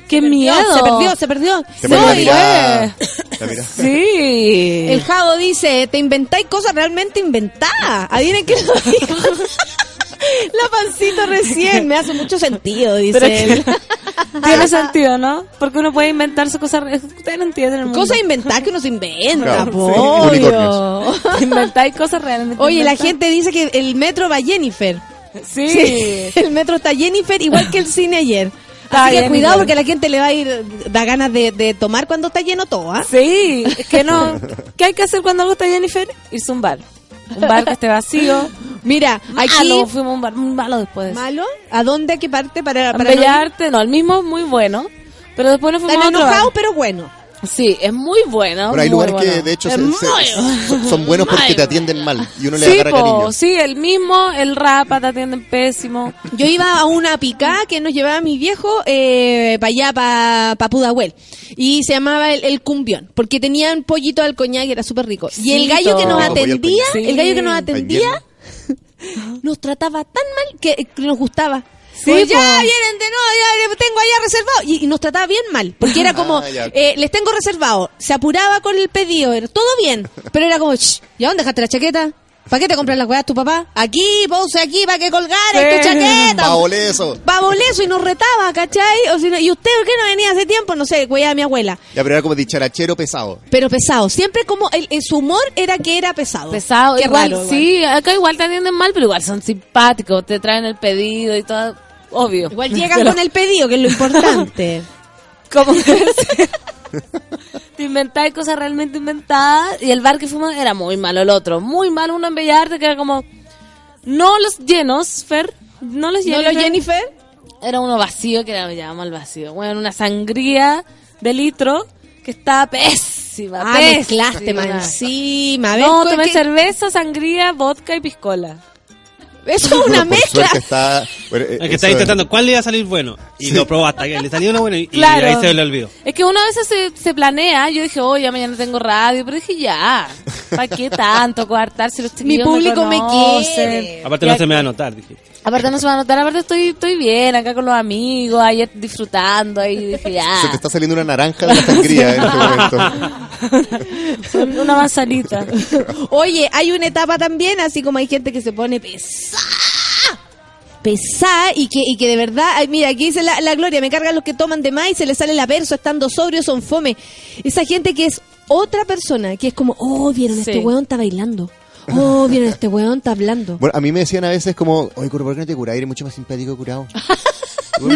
qué miedo. Se perdió, se perdió. No, pone la y- mirada. la mirada. Sí. El Javo dice, te inventáis cosas realmente inventadas. Adivinen qué lo dijo. La pancito recién, me hace mucho sentido, dice Pero él. que tiene sentido, ¿no? Porque uno puede inventarse cosas. Ustedes no entienden el mundo. Cosas inventadas que uno se inventa, Claro, sí. Inventáis cosas realmente. Oye, la gente dice que el metro va Jennifer. Sí. Sí, el metro está Jennifer igual que el cine ayer. Está Así que cuidado porque a la gente le va a ir, da ganas de, de tomar cuando está lleno todo, ¿ah? Sí, es que no. ¿Qué hay que hacer cuando algo está Jennifer? Irse a un bar. Un bar que esté vacío. Mira, aquí... Malo, fuimos a un bar malo después. ¿Malo? ¿A dónde? ¿A qué parte? Para, para no no, el mismo es muy bueno. Pero después nos fuimos Están a otro bar. enojados, pero bueno. Sí, es muy bueno. Pero hay muy lugares bueno. que de hecho se- muy se- son, buenos porque Muy te atienden mal y uno le Sí, agarra po, cariño. sí, el mismo, el rapa te atienden pésimo. Yo iba a una picá que nos llevaba mi viejo eh, para allá, para pa Pudahuel. Y se llamaba el, el cumbión, porque tenían pollito al coñac y era súper rico. Y el gallo que nos al atendía, el gallo que nos atendía, nos trataba tan mal que, que nos gustaba. Sí, Como, ya po. vienen de nuevo, ya le tengo allá reservado. Y, y nos trataba bien mal, porque era como, Ah, ya. eh, les tengo reservado. Se apuraba con el pedido, era todo bien. Pero era como, "Shh, ¿y a dónde dejaste la chaqueta? ¿Para qué te compras las weas tu papá? Aquí, puse aquí, para que colgares Sí. tu chaqueta. Paoleso. Baboleso y nos retaba, ¿cachai? O si no- ¿Y usted por qué no venía hace tiempo? No sé, cuidaba a mi abuela. Ya, pero era como dicharachero pesado. Pero pesado. Siempre como el, el- su humor era que era pesado. Pesado, Qué igual, raro, igual. sí, acá igual te atienden mal, pero igual son simpáticos, te traen el pedido y todo, obvio. Igual llegan con el pedido, que es lo importante. Ser. Te inventáis cosas realmente inventadas y el bar que fuimos era muy malo el otro, muy malo uno en Bellarte que era como no los llenos, Fer, no los ¿No llenos. lo Jennifer? Era uno vacío que era llamamos el vacío. Bueno, una sangría de litro que estaba pésima. Ah, pésima. mezclaste más encima. No, ¿cu- tomé cerveza, sangría, vodka y piscola. Eso es una mezcla. está... bueno, eh, El que eso está es- intentando cuál le iba a salir bueno. Y lo probó hasta que le salió uno bueno y, y ahí se le olvidó. Es que uno a veces se, se planea. Yo dije, oh, ya mañana tengo radio. Pero dije, ya. ¿Para qué tanto coartar si los Mi público me quiere. Aparte no se me va a notar, dije. Aparte no se va a notar. Aparte estoy, estoy bien acá con los amigos. Ayer disfrutando. Ahí dije, ya. Se te está saliendo una naranja de la sangría en este momento. Una manzanita. Oye, hay una etapa también, así como hay gente que se pone pesada pesada y que, y que de verdad, ay, mira, aquí dice la, la Gloria, me cargan los que toman de más y se les sale la perso estando sobrios, son fome. Esa gente que es otra persona, que es como, oh, vieron, este Sí. weón está bailando. Oh, vieron, este weón está hablando. Bueno, a mí me decían a veces como, oye, Curo, ¿por qué no te curas? Eres mucho más simpático curado. No, yo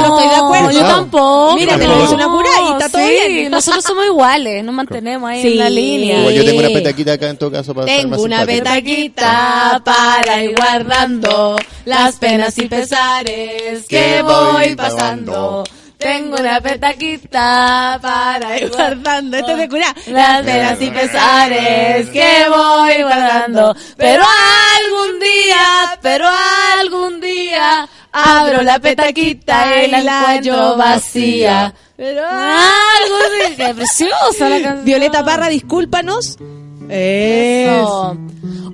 no estoy de acuerdo. Yo tampoco. Mira, te lo hice una cura y está todo sí, bien. Nosotros somos iguales, nos mantenemos ahí Sí. en la línea. Igual yo tengo una petaquita acá en todo caso para ser Tengo más una simpático. petaquita para ir guardando las penas y pesares que voy pasando. Tengo una petaquita para ir Guardando, este es de cura. las penas y pesares que voy guardando. Pero algún día, pero algún día abro la petaquita y la encuentro vacía. Pero Algo de qué preciosa la canción. Violeta Parra, discúlpanos. Eso.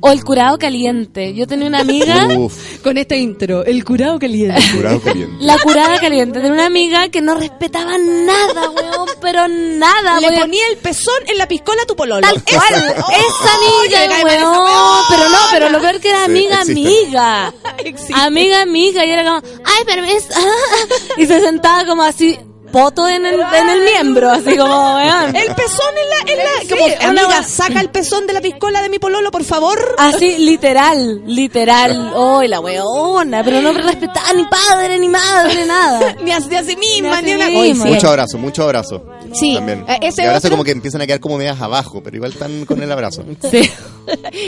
O el curado caliente. Yo tenía una amiga, Uf, Con este intro, el curado caliente. curado caliente. la curada caliente, tenía una amiga que no respetaba nada, weón, pero nada, Le weón. ponía el pezón en la piscola a tu pololo. Tal cual, esa cae amiga, esa weón. Pero no, pero lo peor que era Sí, amiga, existe. amiga. Existe. Amiga, amiga. Y era como, ay, permiso. Y se sentaba como así, poto en el, en el miembro, así como, weón. El pezón en la... En la Sí, como, una amiga, wea- saca el pezón de la piscola de mi pololo, por favor. Así, literal, literal. Oh, la weona, pero no respetaba ni padre, ni madre, nada. Ni a, ni a sí misma, Ni ni, a sí una... Sí. Mucho abrazo, mucho abrazo. Sí, También. eh, ese y abrazo otro- como que empiezan a quedar como medias abajo, pero igual están con el abrazo. Sí.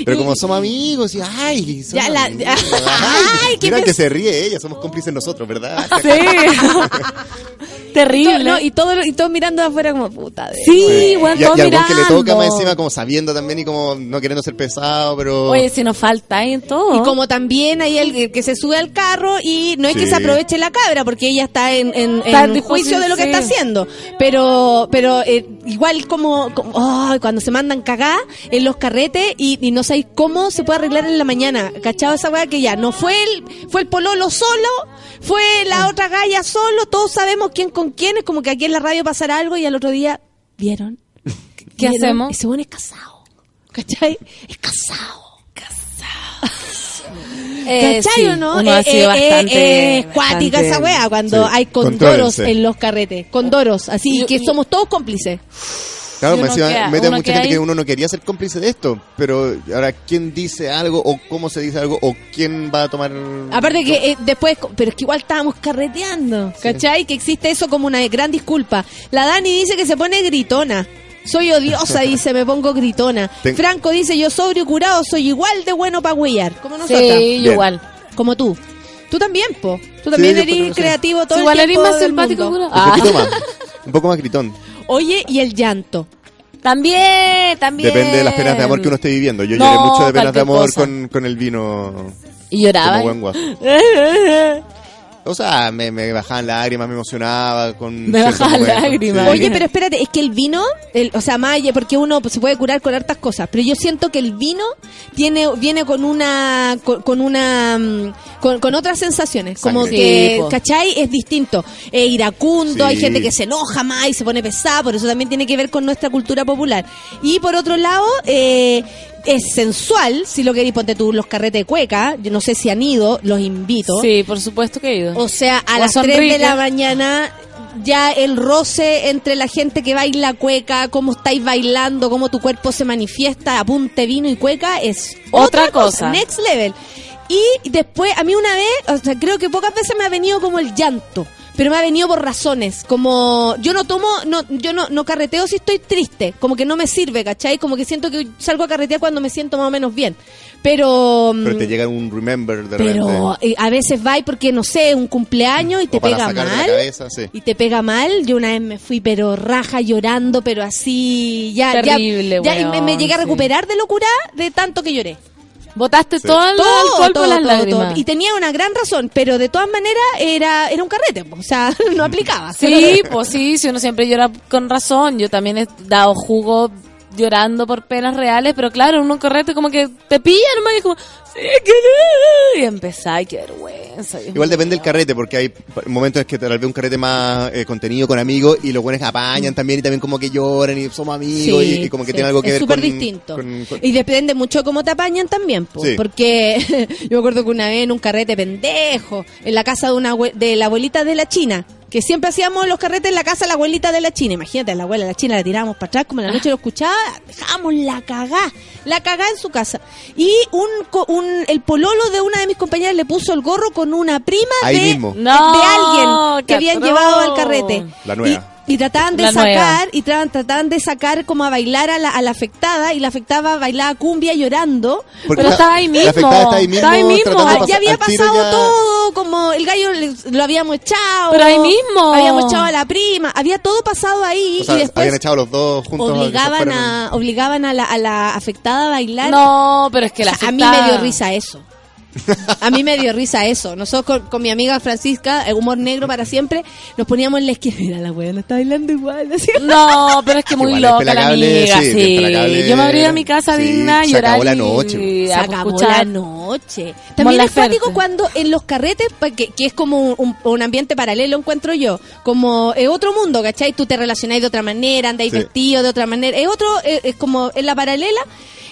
Pero como somos amigos y ay, somos Ya la- amigos, Ay, ay, qué mira pes- que se ríe ella, somos cómplices nosotros, ¿verdad? Sí. To- Terrible. no, y todo y todos mirando de afuera como puta de... Sí, weón, y, todos y algún que le toca mirando. más encima como sabiendo también y como no queriendo ser pesado, pero Oye, si nos falta ahí en todo. Y como también hay el, que se sube al carro y no es que se aproveche la cabra porque ella está en, en, Está en juicio de lo que sí. está haciendo. Pero pero eh, igual como, cuando se mandan cagar en los carretes y, y no sabéis cómo se puede arreglar en la mañana. ¿Cachado esa weá que ya no fue el, fue el pololo solo, fue la otra galla solo, todos sabemos quién con quién, es como que aquí en la radio pasará algo y al otro día, ¿vieron? ¿Qué ¿Vieron? hacemos? Ese bueno es casado. ¿Cachai? Es casado. Eh, ¿Cachai sí, o no? uno ha Eh, sido eh, bastante. eh, es cuática bastante- esa wea cuando Sí, hay condoros en los carretes. Condoros, así Yo- que somos todos cómplices. Claro, encima queda- mete a mucha gente ahí. que uno no quería ser cómplice de esto, pero ahora quién dice algo o cómo se dice algo o quién va a tomar Aparte que eh, después, pero es que igual estábamos carreteando, ¿cachai? Que existe eso como una gran disculpa. La Dani dice que se pone gritona. Soy odiosa, dice, me pongo gritona. Ten- Franco dice, yo sobrio y curado, soy igual de bueno para huellar. Como nosotras. Sí, Bien. igual. Como tú. Tú también, po. Tú también eres sí. creativo todo Igual el eres tiempo más del mundo. Un Ah. poquito más, un poco más gritón. Oye, y el llanto. También, también. Depende de las penas de amor que uno esté viviendo. Yo No, lloré mucho de penas de amor con, con el vino Y lloraba. como buen guaso. O sea, me, me bajaban lágrimas, me emocionaba con Me bajaban lágrimas. sí. Oye, pero espérate, es que el vino, el, o sea, allá, porque uno pues, se puede curar con hartas cosas, pero yo siento que el vino tiene viene con una con, con una mm, con, con otras sensaciones, como que, Sí. ¿cachai? Es distinto. Eh, iracundo, Sí. hay gente que se enoja más y se pone pesada, por eso también tiene que ver con nuestra cultura popular. Y por otro lado, eh, es sensual, si lo queréis, ponte tú los carretes de cueca, yo no sé si han ido, los invito. Sí, por supuesto que he ido. O sea, a O las son 3 de la mañana ya el roce entre la gente que baila cueca, cómo estáis bailando, cómo tu cuerpo se manifiesta, apunte vino y cueca, es otra, Otra cosa. Next level. Y después, a mí una vez, o sea, creo que pocas veces me ha venido como el llanto. Pero me ha venido por razones, como yo no tomo, no, yo no, no carreteo si estoy triste, como que no me sirve, ¿cachai? Como que siento que salgo a carretear cuando me siento más o menos bien. Pero, mm, Pero te llega un remember de pero repente. eh, a veces va y porque no sé, un cumpleaños y te o para pega sacar de la mal. cabeza, sí. Y te pega mal. Yo una vez me fui, pero raja llorando, pero así, ya, ya- Terrible, ya, y me, me llegué a sí. recuperar de locura de tanto que lloré. Botaste Sí. todo el Todo, alcohol todo, por las todo, lágrimas. todo. Y tenía una gran razón, pero de todas maneras era, era un carrete, o sea, no aplicaba. Sí, pues sí, si uno siempre llora con razón. Yo también he dado jugo llorando por penas reales, pero claro, en un correte como que te pillan nomás y es como, sí, que no", y empezás, ay, qué vergüenza. Dios Igual mío. depende del carrete, porque hay momentos en que tal vez un carrete más eh, contenido con amigos y los buenos apañan también y también como que lloran y somos amigos y, y como que sí, tiene algo que es ver súper con, distinto. con- con- Y depende mucho cómo te apañan también, po, Sí. porque yo me acuerdo que una vez en un carrete pendejo, en la casa de una de la abuelita de la China, que siempre hacíamos los carretes en la casa de la abuelita de la China. Imagínate, a la abuela de la China la tirábamos para atrás, como en la noche lo escuchaba, dejábamos la cagá, la cagá en su casa. Y un, co- un el pololo de una de mis compañeras le puso el gorro con una prima Ahí de, mismo. de- No, de alguien que habían llevado al carrete. La nueva. Y, y trataban de La sacar, nueva. y tra- trataban de sacar como a bailar a la, a la afectada, y la afectada bailaba cumbia llorando. porque Pero la- estaba ahí La mismo, afectada está ahí mismo. estaba ahí mismo. pasar- ya había pasado ya- todo, como el gallo le- lo habíamos echado. Pero ahí mismo. Habíamos echado a la prima, había todo pasado ahí O sea, y después habían echado los dos juntos. obligaban a, obligaban a la, a la afectada a bailar. No, pero es que la O sea, a mí afectada- me dio risa eso. A mí me dio risa eso. Nosotros con, con mi amiga Francisca, eh, humor negro para siempre, nos poníamos en la esquina. Mira, la weá no está bailando igual. No, pero es que muy Igual es loca la amiga, sí. Yo me abrí a mi casa Sí, digna y se llorar acabó la noche. Se acabó escuchar- la noche. También es Laferte. cuando en los carretes, que, que es como un, un ambiente paralelo, encuentro yo, como eh, otro mundo, ¿cachai? Tú te relacionáis de otra manera, andáis Sí. vestido de otra manera. Es otro, eh, es como en la paralela.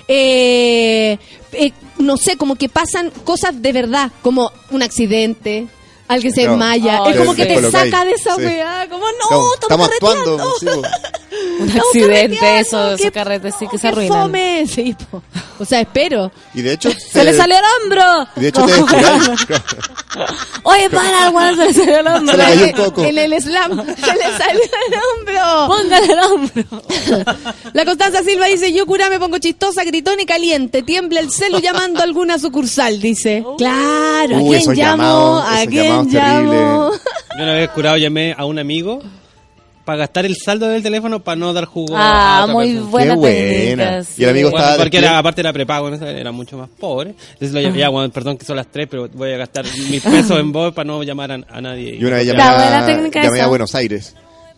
Eh, eh, no sé, como que pasan cosas de verdad, como un accidente, alguien se No. desmaya. Ay, es como que te saca de esa Sí. weá, como no, Estamos, estamos, estamos actuando. sí. Un accidente, eso, esos qué- carretes sí que se arruinan. fome, sí, po. O sea, espero. Y de hecho. ¡Se le salió el hombro! Y de hecho te. Oye, para, weón, se le salió el hombro. Se le cayó un coco. En el slam se le salió el hombro. Póngale el hombro. La Constanza Silva dice, yo cura me pongo chistosa, gritón y caliente, tiembla el celu llamando a alguna sucursal, dice. Claro, ¿a quién llamo? ¿A quién llamo? Yo una vez curado llamé a un amigo para gastar el saldo del teléfono para no dar jugo Ah, a otra muy persona. buena Qué buena. Y el amigo Bueno, estaba porque era, aparte era prepago, ¿no? era mucho más pobre. Entonces lo llamé, ya, bueno, perdón que son las tres, pero voy a gastar mil pesos en voz para no llamar a, a nadie. Y una vez La llamé, buena a, llamé. Buenos Aires.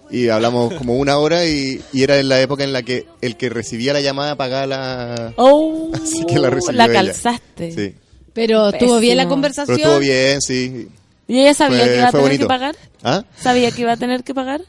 Y hablamos como una hora y, y era en la época en la que el que recibía la llamada pagaba la... Oh, Así que la recibió la ella. calzaste. Sí. Pero estuvo bien la conversación. Pero estuvo bien, sí. ¿Y ella sabía Fue- que iba a tener que pagar? ¿Ah? ¿Sabía que iba a tener que pagar?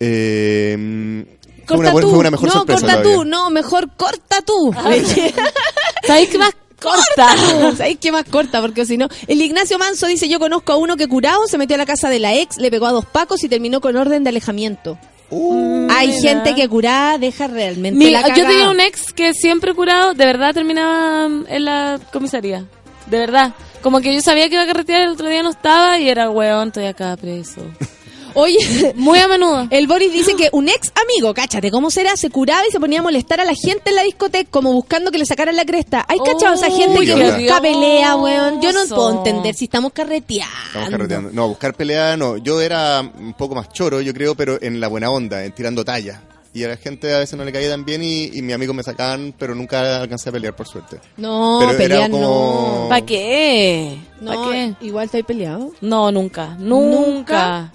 Eh, fue, Corta una, buena- tú. fue una mejor no, sorpresa corta todavía. tú. No, mejor corta tú. ¿Sabéis qué más corta? ¿Sabéis qué más corta? Porque si no... El Ignacio Manso dice, yo conozco a uno que curado, se metió a la casa de la ex, le pegó a dos pacos y terminó con orden de alejamiento. Uh, Hay Mira. gente que curada deja realmente Mi- la yo tenía un ex que siempre curado, de verdad terminaba mm, en la comisaría. De verdad. Como que yo sabía que iba a carretear, el otro día no estaba y era, weón, estoy acá preso. Oye, Muy a menudo. el Boris dice que un ex amigo, cáchate, ¿cómo será? Se curaba y se ponía a molestar a la gente en la discoteca, como buscando que le sacaran la cresta. Hay cachado esa gente que busca pelea, weón. Yo no puedo entender si estamos carreteando. Estamos carreteando. No, buscar pelea no. Yo era un poco más choro, yo creo, pero en la buena onda, en tirando talla. Y a la gente a veces no le caía tan bien y, y mis amigos me sacaban, pero nunca alcancé a pelear, por suerte. No, Pero era pelear como- no. ¿Para qué? No, ¿Para qué? igual estáis peleado. No, nunca. Nunca.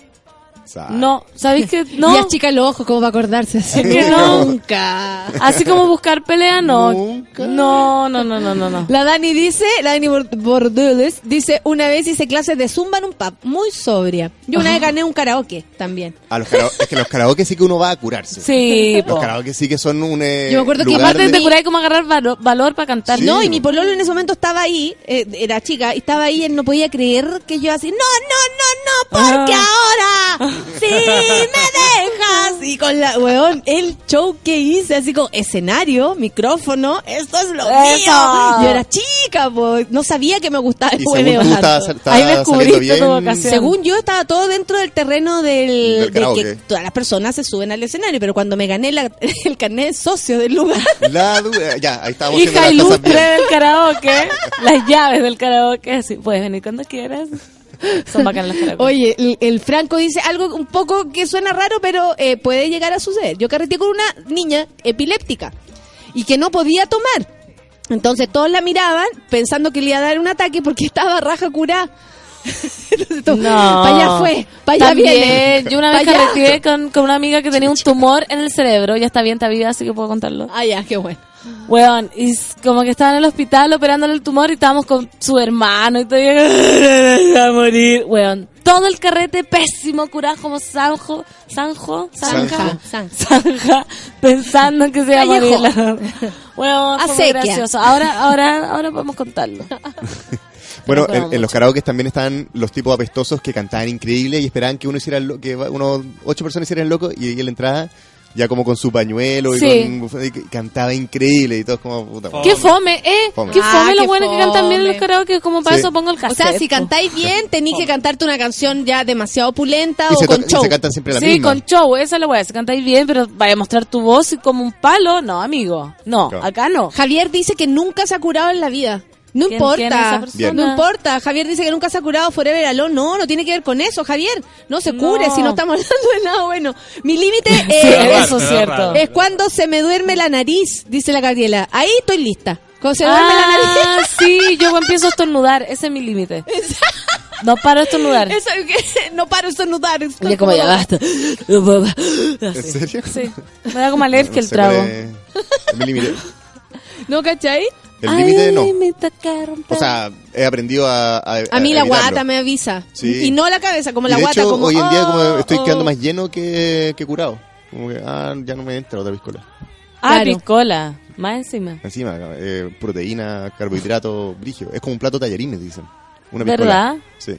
No, ¿sabéis que Y no? achica los ojos como para acordarse así. Es que no. Nunca. Así como buscar pelea, no. Nunca. No, no, no, no, no, no. La Dani dice, la Dani Bor- Bordeaux dice, una vez hice clases de zumba en un pub, muy sobria. Yo una vez gané un karaoke también. A los karaoke, es que los karaoke sí que uno va a curarse. Sí, Los po. karaoke sí que son un eh, Yo me acuerdo que Aparte de- te curáis como agarrar valo- valor para cantar. Sí. No, y mi pololo en ese momento estaba ahí, eh, era chica, y estaba ahí, él no podía creer que yo así, no, no, no, no, porque ahora sí me dejas. Y con la, weón, el show que hice, así como escenario, micrófono, esto es lo Eso. mío. Yo era chica, pues, no sabía que me gustaba el hueveo Ahí descubriste tu vocación. Según yo estaba todo dentro del terreno del, Del de que todas las personas se suben al escenario, pero cuando me gané la- el carnet de socio del lugar, La ya, ahí estábamos Hija ilustre del karaoke. las llaves del karaoke. Sí, puedes venir cuando quieras. Son bacanas las karaoke. Oye, el, el Franco dice algo un poco que suena raro, pero eh, puede llegar a suceder. Yo carreteé con una niña epiléptica y que no podía tomar. Entonces todos la miraban pensando que le iba a dar un ataque porque estaba raja curada. No. Para allá fue, para allá viene. Yo una vez carreteé con, con una amiga que tenía un tumor en el cerebro. Ya está bien, está viva, así que puedo contarlo. Ah, ya, qué bueno. Weón, y como que estaba en el hospital operándole el tumor y estábamos con su hermano y todavía va a morir. Weón, todo el carrete pésimo, curado como Sanjo, Sanjo, Zanja, Zanja. Zanja, pensando en que se iba a morir. Weón, fue muy gracioso. Ahora, ahora, ahora podemos contarlo. Bueno, en, en los karaoke también estaban los tipos apestosos que cantaban increíble y esperaban que uno hiciera el lo- que uno ocho personas hicieran el loco y ella la entrada ya como con su pañuelo y Sí. con y cantaba increíble y todo como puta. Qué fome, ¿eh? Fome. Qué Ah, fome los qué buenos que cantan bien en los karaoke, como para Sí. eso pongo el O cassette. sea, si cantáis bien, tenéis que cantarte una canción ya demasiado opulenta Y o se, con y show. se cantan siempre la Sí, misma. con show, esa es la weá. Si cantáis bien, pero vaya a mostrar tu voz y como un palo. No, amigo. No, Claro. acá no. Javier dice que nunca se ha curado en la vida. No ¿Quién- quién es esa importa. No importa. Javier dice que nunca se ha curado Forever Alone. No, no tiene que ver con eso, Javier. No se No. cure si no estamos hablando de nada bueno. Mi límite eso es cierto. cuando se me duerme la nariz, dice la Gabriela. Ahí estoy lista. Cuando se me duerme la Ah, nariz. sí, yo empiezo a estornudar. Ese es mi límite. No paro de estornudar. Eso no paro de estornudar. como ya basta. ¿En serio? Sí. Me da como alergia el trago. mi límite. ¿No cachai? El límite no. Ay, me tocaron. O sea, he aprendido a. A, A mí la evitarlo. guata me avisa. Sí. Y no la cabeza, como Y la de guata. hecho, como, hoy en día como oh, estoy oh. quedando más lleno que, que curado. Como que, ah, ya no me entra otra piscola. Ah, Claro. piscola. Más encima. Encima, eh, proteína, carbohidrato, brígido. Es como un plato tallarines, dicen. Una piscola. ¿Verdad? Sí.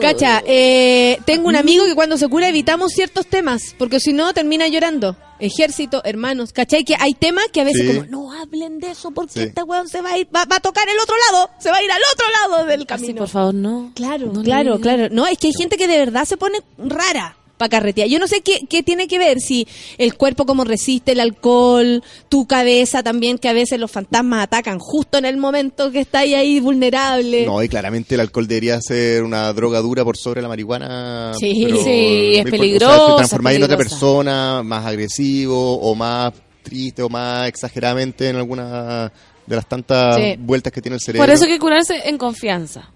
Cacha, eh, tengo un amigo que cuando se cura evitamos ciertos temas, porque si no termina llorando. Ejército, hermanos, ¿cachai? Que hay temas que a veces Sí. como, no hablen de eso porque Sí. este weón se va a ir, va, va a tocar el otro lado, se va a ir al otro lado del Así, camino. por favor, no. Claro, No claro, claro. No, es que hay gente que de verdad se pone rara para carretear. Yo no sé qué, qué tiene que ver, si el cuerpo como resiste el alcohol, tu cabeza también, que a veces los fantasmas atacan justo en el momento que estáis ahí vulnerable. No, y claramente el alcohol debería ser una droga dura por sobre la marihuana. Sí. pero Sí, es peligrosa, O sea, te transformáis en otra persona, más agresivo o más triste o más exageradamente en alguna de las tantas Sí. vueltas que tiene el cerebro. Por eso hay que curarse en confianza.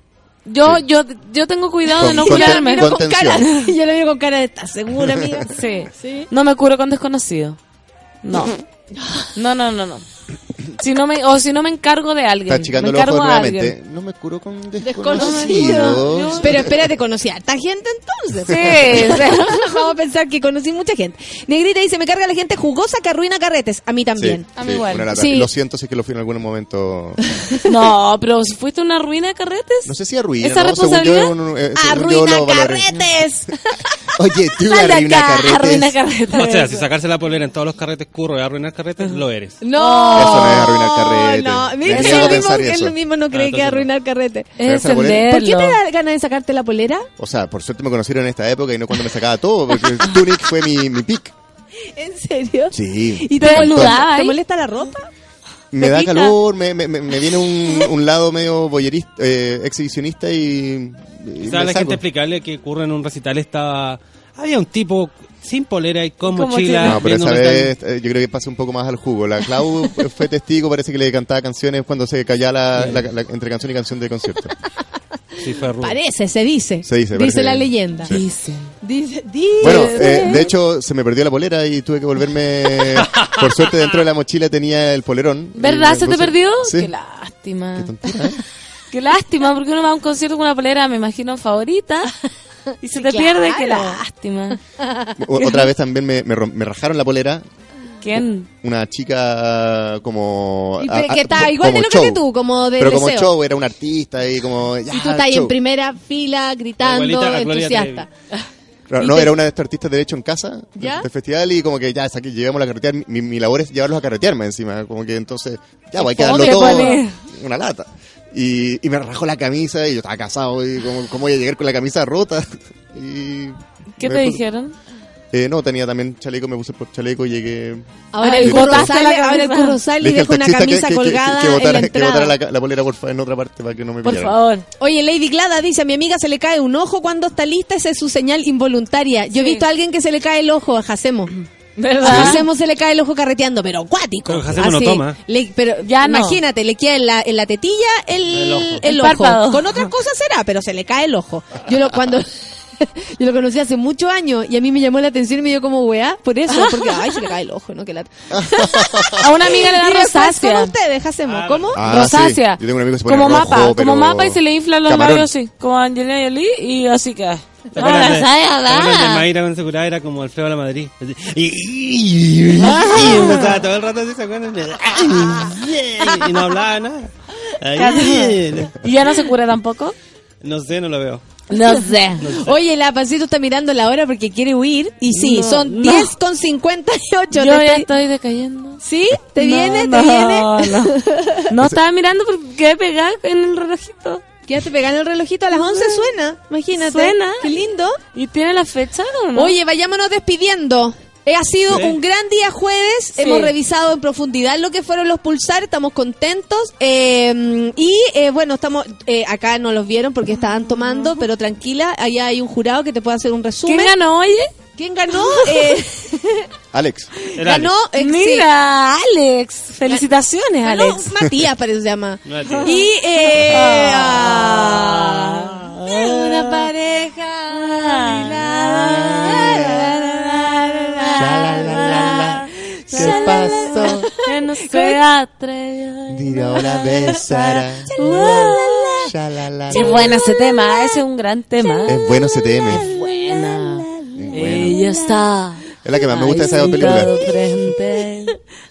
Yo, Sí. yo, yo tengo cuidado de no curarme. con- cara, yo le miro con cara de ¿estás segura, amiga? Sí. Sí. No me curo con desconocido. No. No, no, no, no. Si no me, o si no me encargo de alguien. Está achicando me los ojos encargo a nuevamente. alguien. No me curó con Desconocido. desconocidos. Pero espérate, conocí a harta gente entonces. Sí. Vamos a pensar que conocí mucha gente. Negrita dice, me carga la gente jugosa que arruina carretes. A mí también. Sí, A mí sí, igual. una lata. Sí. Lo siento si es que lo fui en algún momento. No, pero si fuiste una ruina de carretes. No sé si arruina, ¿Esa ¿no? Según yo, responsabilidad? eh, ¡Arruina carretes! Oye, tú arruina carretes. arruina carretes. O sea, si sacarse la polera en todos los carretes curro y arruinar carretes, lo eres. No. Eso no es arruinar carrete. No, mira, él mismo, él mismo no cree Ah, que arruinar carrete. Es. ¿Por qué te da ganas de sacarte la polera? O sea, por suerte me conocieron en esta época y no cuando me sacaba todo, porque el Tunic fue mi, mi pick. ¿En serio? Sí. ¿Y ¿Te desnudaba? ¿te molesta la ropa? Me ¿Te da pica? calor, me, me, me- viene un, un lado medio boyerista, eh, exhibicionista y, y me la gente explicarle que curro en un recital estaba... Había un tipo sin polera y con Con mochila. No, pero esa vez eh, yo creo que pasa un poco más al jugo. La Clau fue testigo, parece que le cantaba canciones cuando se callaba la, la- la- entre canción y canción de concierto. Sí. Parece, se dice. Se dice, Dice la leyenda. Sí. Dicen. Dice, dice. Bueno, eh, de hecho se me perdió la polera y tuve que volverme. Por suerte dentro de la mochila tenía el polerón. ¿Verdad? ¿Se te perdió? Sí. Qué lástima. Qué tontera, ¿eh? Qué lástima, porque uno va a un concierto con una polera, me imagino, favorita. Y se te claro. pierde, qué lástima. Otra vez también me, me me rajaron la polera. ¿Quién? Una chica como. Y a- a- que está igual de lo que show. tú, como de Pero como deseo. show, era un artista y como. ya, y tú estás ahí show. en primera fila gritando, a entusiasta. Y no, te- era una de estas artistas de derecho en casa ¿Ya? del festival y como que ya, saqué, llevamos la carretear. Mi, mi labor es llevarlos a carretear más encima. Como que entonces, ya, pues hay que darlo todo. Una lata. Y, y me rajó la camisa y yo estaba casado y como, ¿cómo voy a llegar con la camisa rota? Y ¿Qué te puse- dijeron? Eh, no, tenía también chaleco, me puse por chaleco y llegué... Ahora Ay, el curro sale, ahora el curro sale Le y deja una que- camisa que, que- colgada que, en la botara, que entrada. botara la, la polera porfa en otra parte para que no me Por pillaran. favor. Oye, Lady Glada dice, a mi amiga se le cae un ojo cuando está lista, esa es su señal involuntaria. Yo he Sí. visto a alguien que se le cae el ojo, hacemos. ¿Verdad? A Jacemo se le cae el ojo carreteando, pero acuático. Pero Jacemo no toma. Le- pero Ya no. imagínate, le queda en la, en la tetilla el, El ojo. el El ojo. párpado. Con otras cosas será, pero se le cae el ojo. Yo lo, cuando... Yo lo conocí hace muchos años y a mí me llamó la atención y me dio como weá por eso, porque ay, se le cae el ojo, ¿no? Que la... A una amiga le da rosácea. con ustedes, Jacemo, ¿cómo? Ah, rosácea. sí. Yo tengo un amigo que se pone como rojo, mapa, pero- como mapa y se le inflan los Camarón. labios así, como Angelina Jolie y así queda. ¿Te No, acuerdas de- sabe ¿te acuerdas de. Mayra con seguridad era como Alfredo la Madrid. Y, empezaba todo el rato así, ¿se acuerdan? Y no hablaba nada. ¿Y ya no se cura tampoco? No sé, no lo veo. No sé. Oye, la pancito está mirando la hora porque quiere huir. Y sí, No, son no. 10 con 58. Yo ya estoy- estoy decayendo. ¿Sí? ¿Te No, viene? no, ¿Te viene? No, no estaba mirando porque quedé pegada en el relojito. Quédate pegando el relojito a las 11 suena. Imagínate. Suena. Qué lindo. ¿Y tiene la fecha o no? Oye, vayámonos despidiendo. Eh, ha sido Sí. un gran día jueves. Sí. Hemos revisado en profundidad lo que fueron los pulsar. Estamos contentos. Eh, y eh, bueno, estamos eh, acá no los vieron porque estaban tomando, pero tranquila. Allá hay un jurado que te puede hacer un resumen. ¿Quién ganó, oye? ¿Quién ganó? Eh, Alex. Ganó. eh, sí. Mira, Alex. Felicitaciones, Ganó Alex. Matías, parece que se llama. Matías. Y eh, Ah. ah, una pareja. ¿Qué pasó? Que no se atrevió. Dile ahora besará. Uh. Qué bueno ese tema, ese es un gran tema. Es bueno CTM. Es Buena. Bueno. Ella está. Es la que más me gusta de esa ahí película. sentado frente.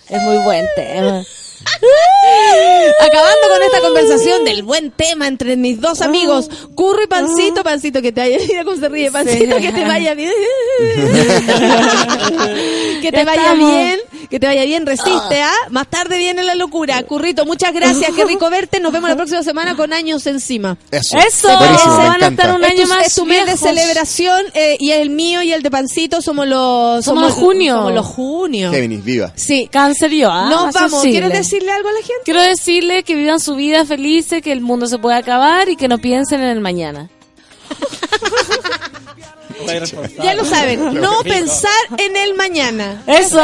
Es muy buen tema. Acabando con esta conversación del buen tema entre mis dos amigos, Curro y Pancito, Pancito, que te vaya Mira cómo se ríe, Pancito, Sí. que te vaya bien. que te Ya vaya estamos. bien, que te vaya bien, resiste, ¿ah? Más tarde viene la locura. Currito, muchas gracias, qué rico verte. Nos vemos la próxima semana con años encima. Eso. Eso, me van a estar un Es año tu, más es tu mes de celebración eh, y el mío y el de Pancito somos los... Somos los junio. Somos los junio. Géminis, viva. Sí. Cáncer yo, ¿ah? Nos vamos. ¿Quieres decirle algo a la gente? Quiero decirle que vivan su vida felices, que el mundo se puede acabar y que no piensen en el mañana. Ya lo saben, no pensar en el mañana. Eso.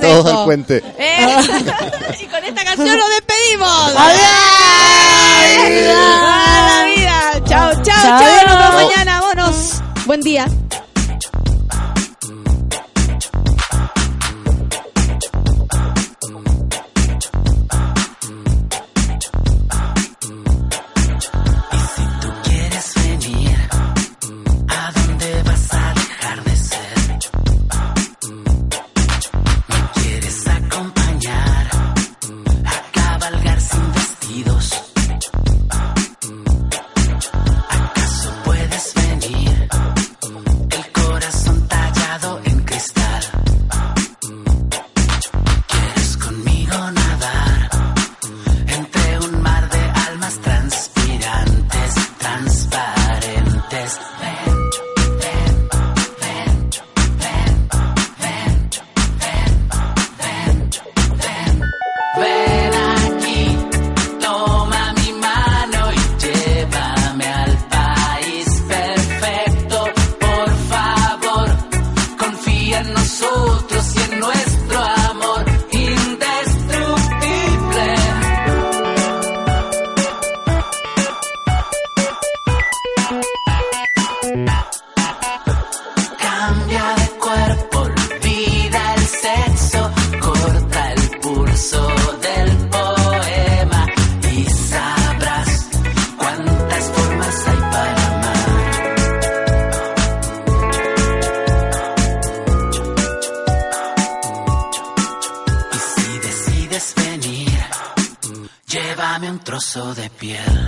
Todos al puente. Eh, y con esta canción nos despedimos. ¡Adiós! ¡A la vida! Chao, chao, chao. Chao. Nos vemos mañana. Vámonos. Buen día. De piel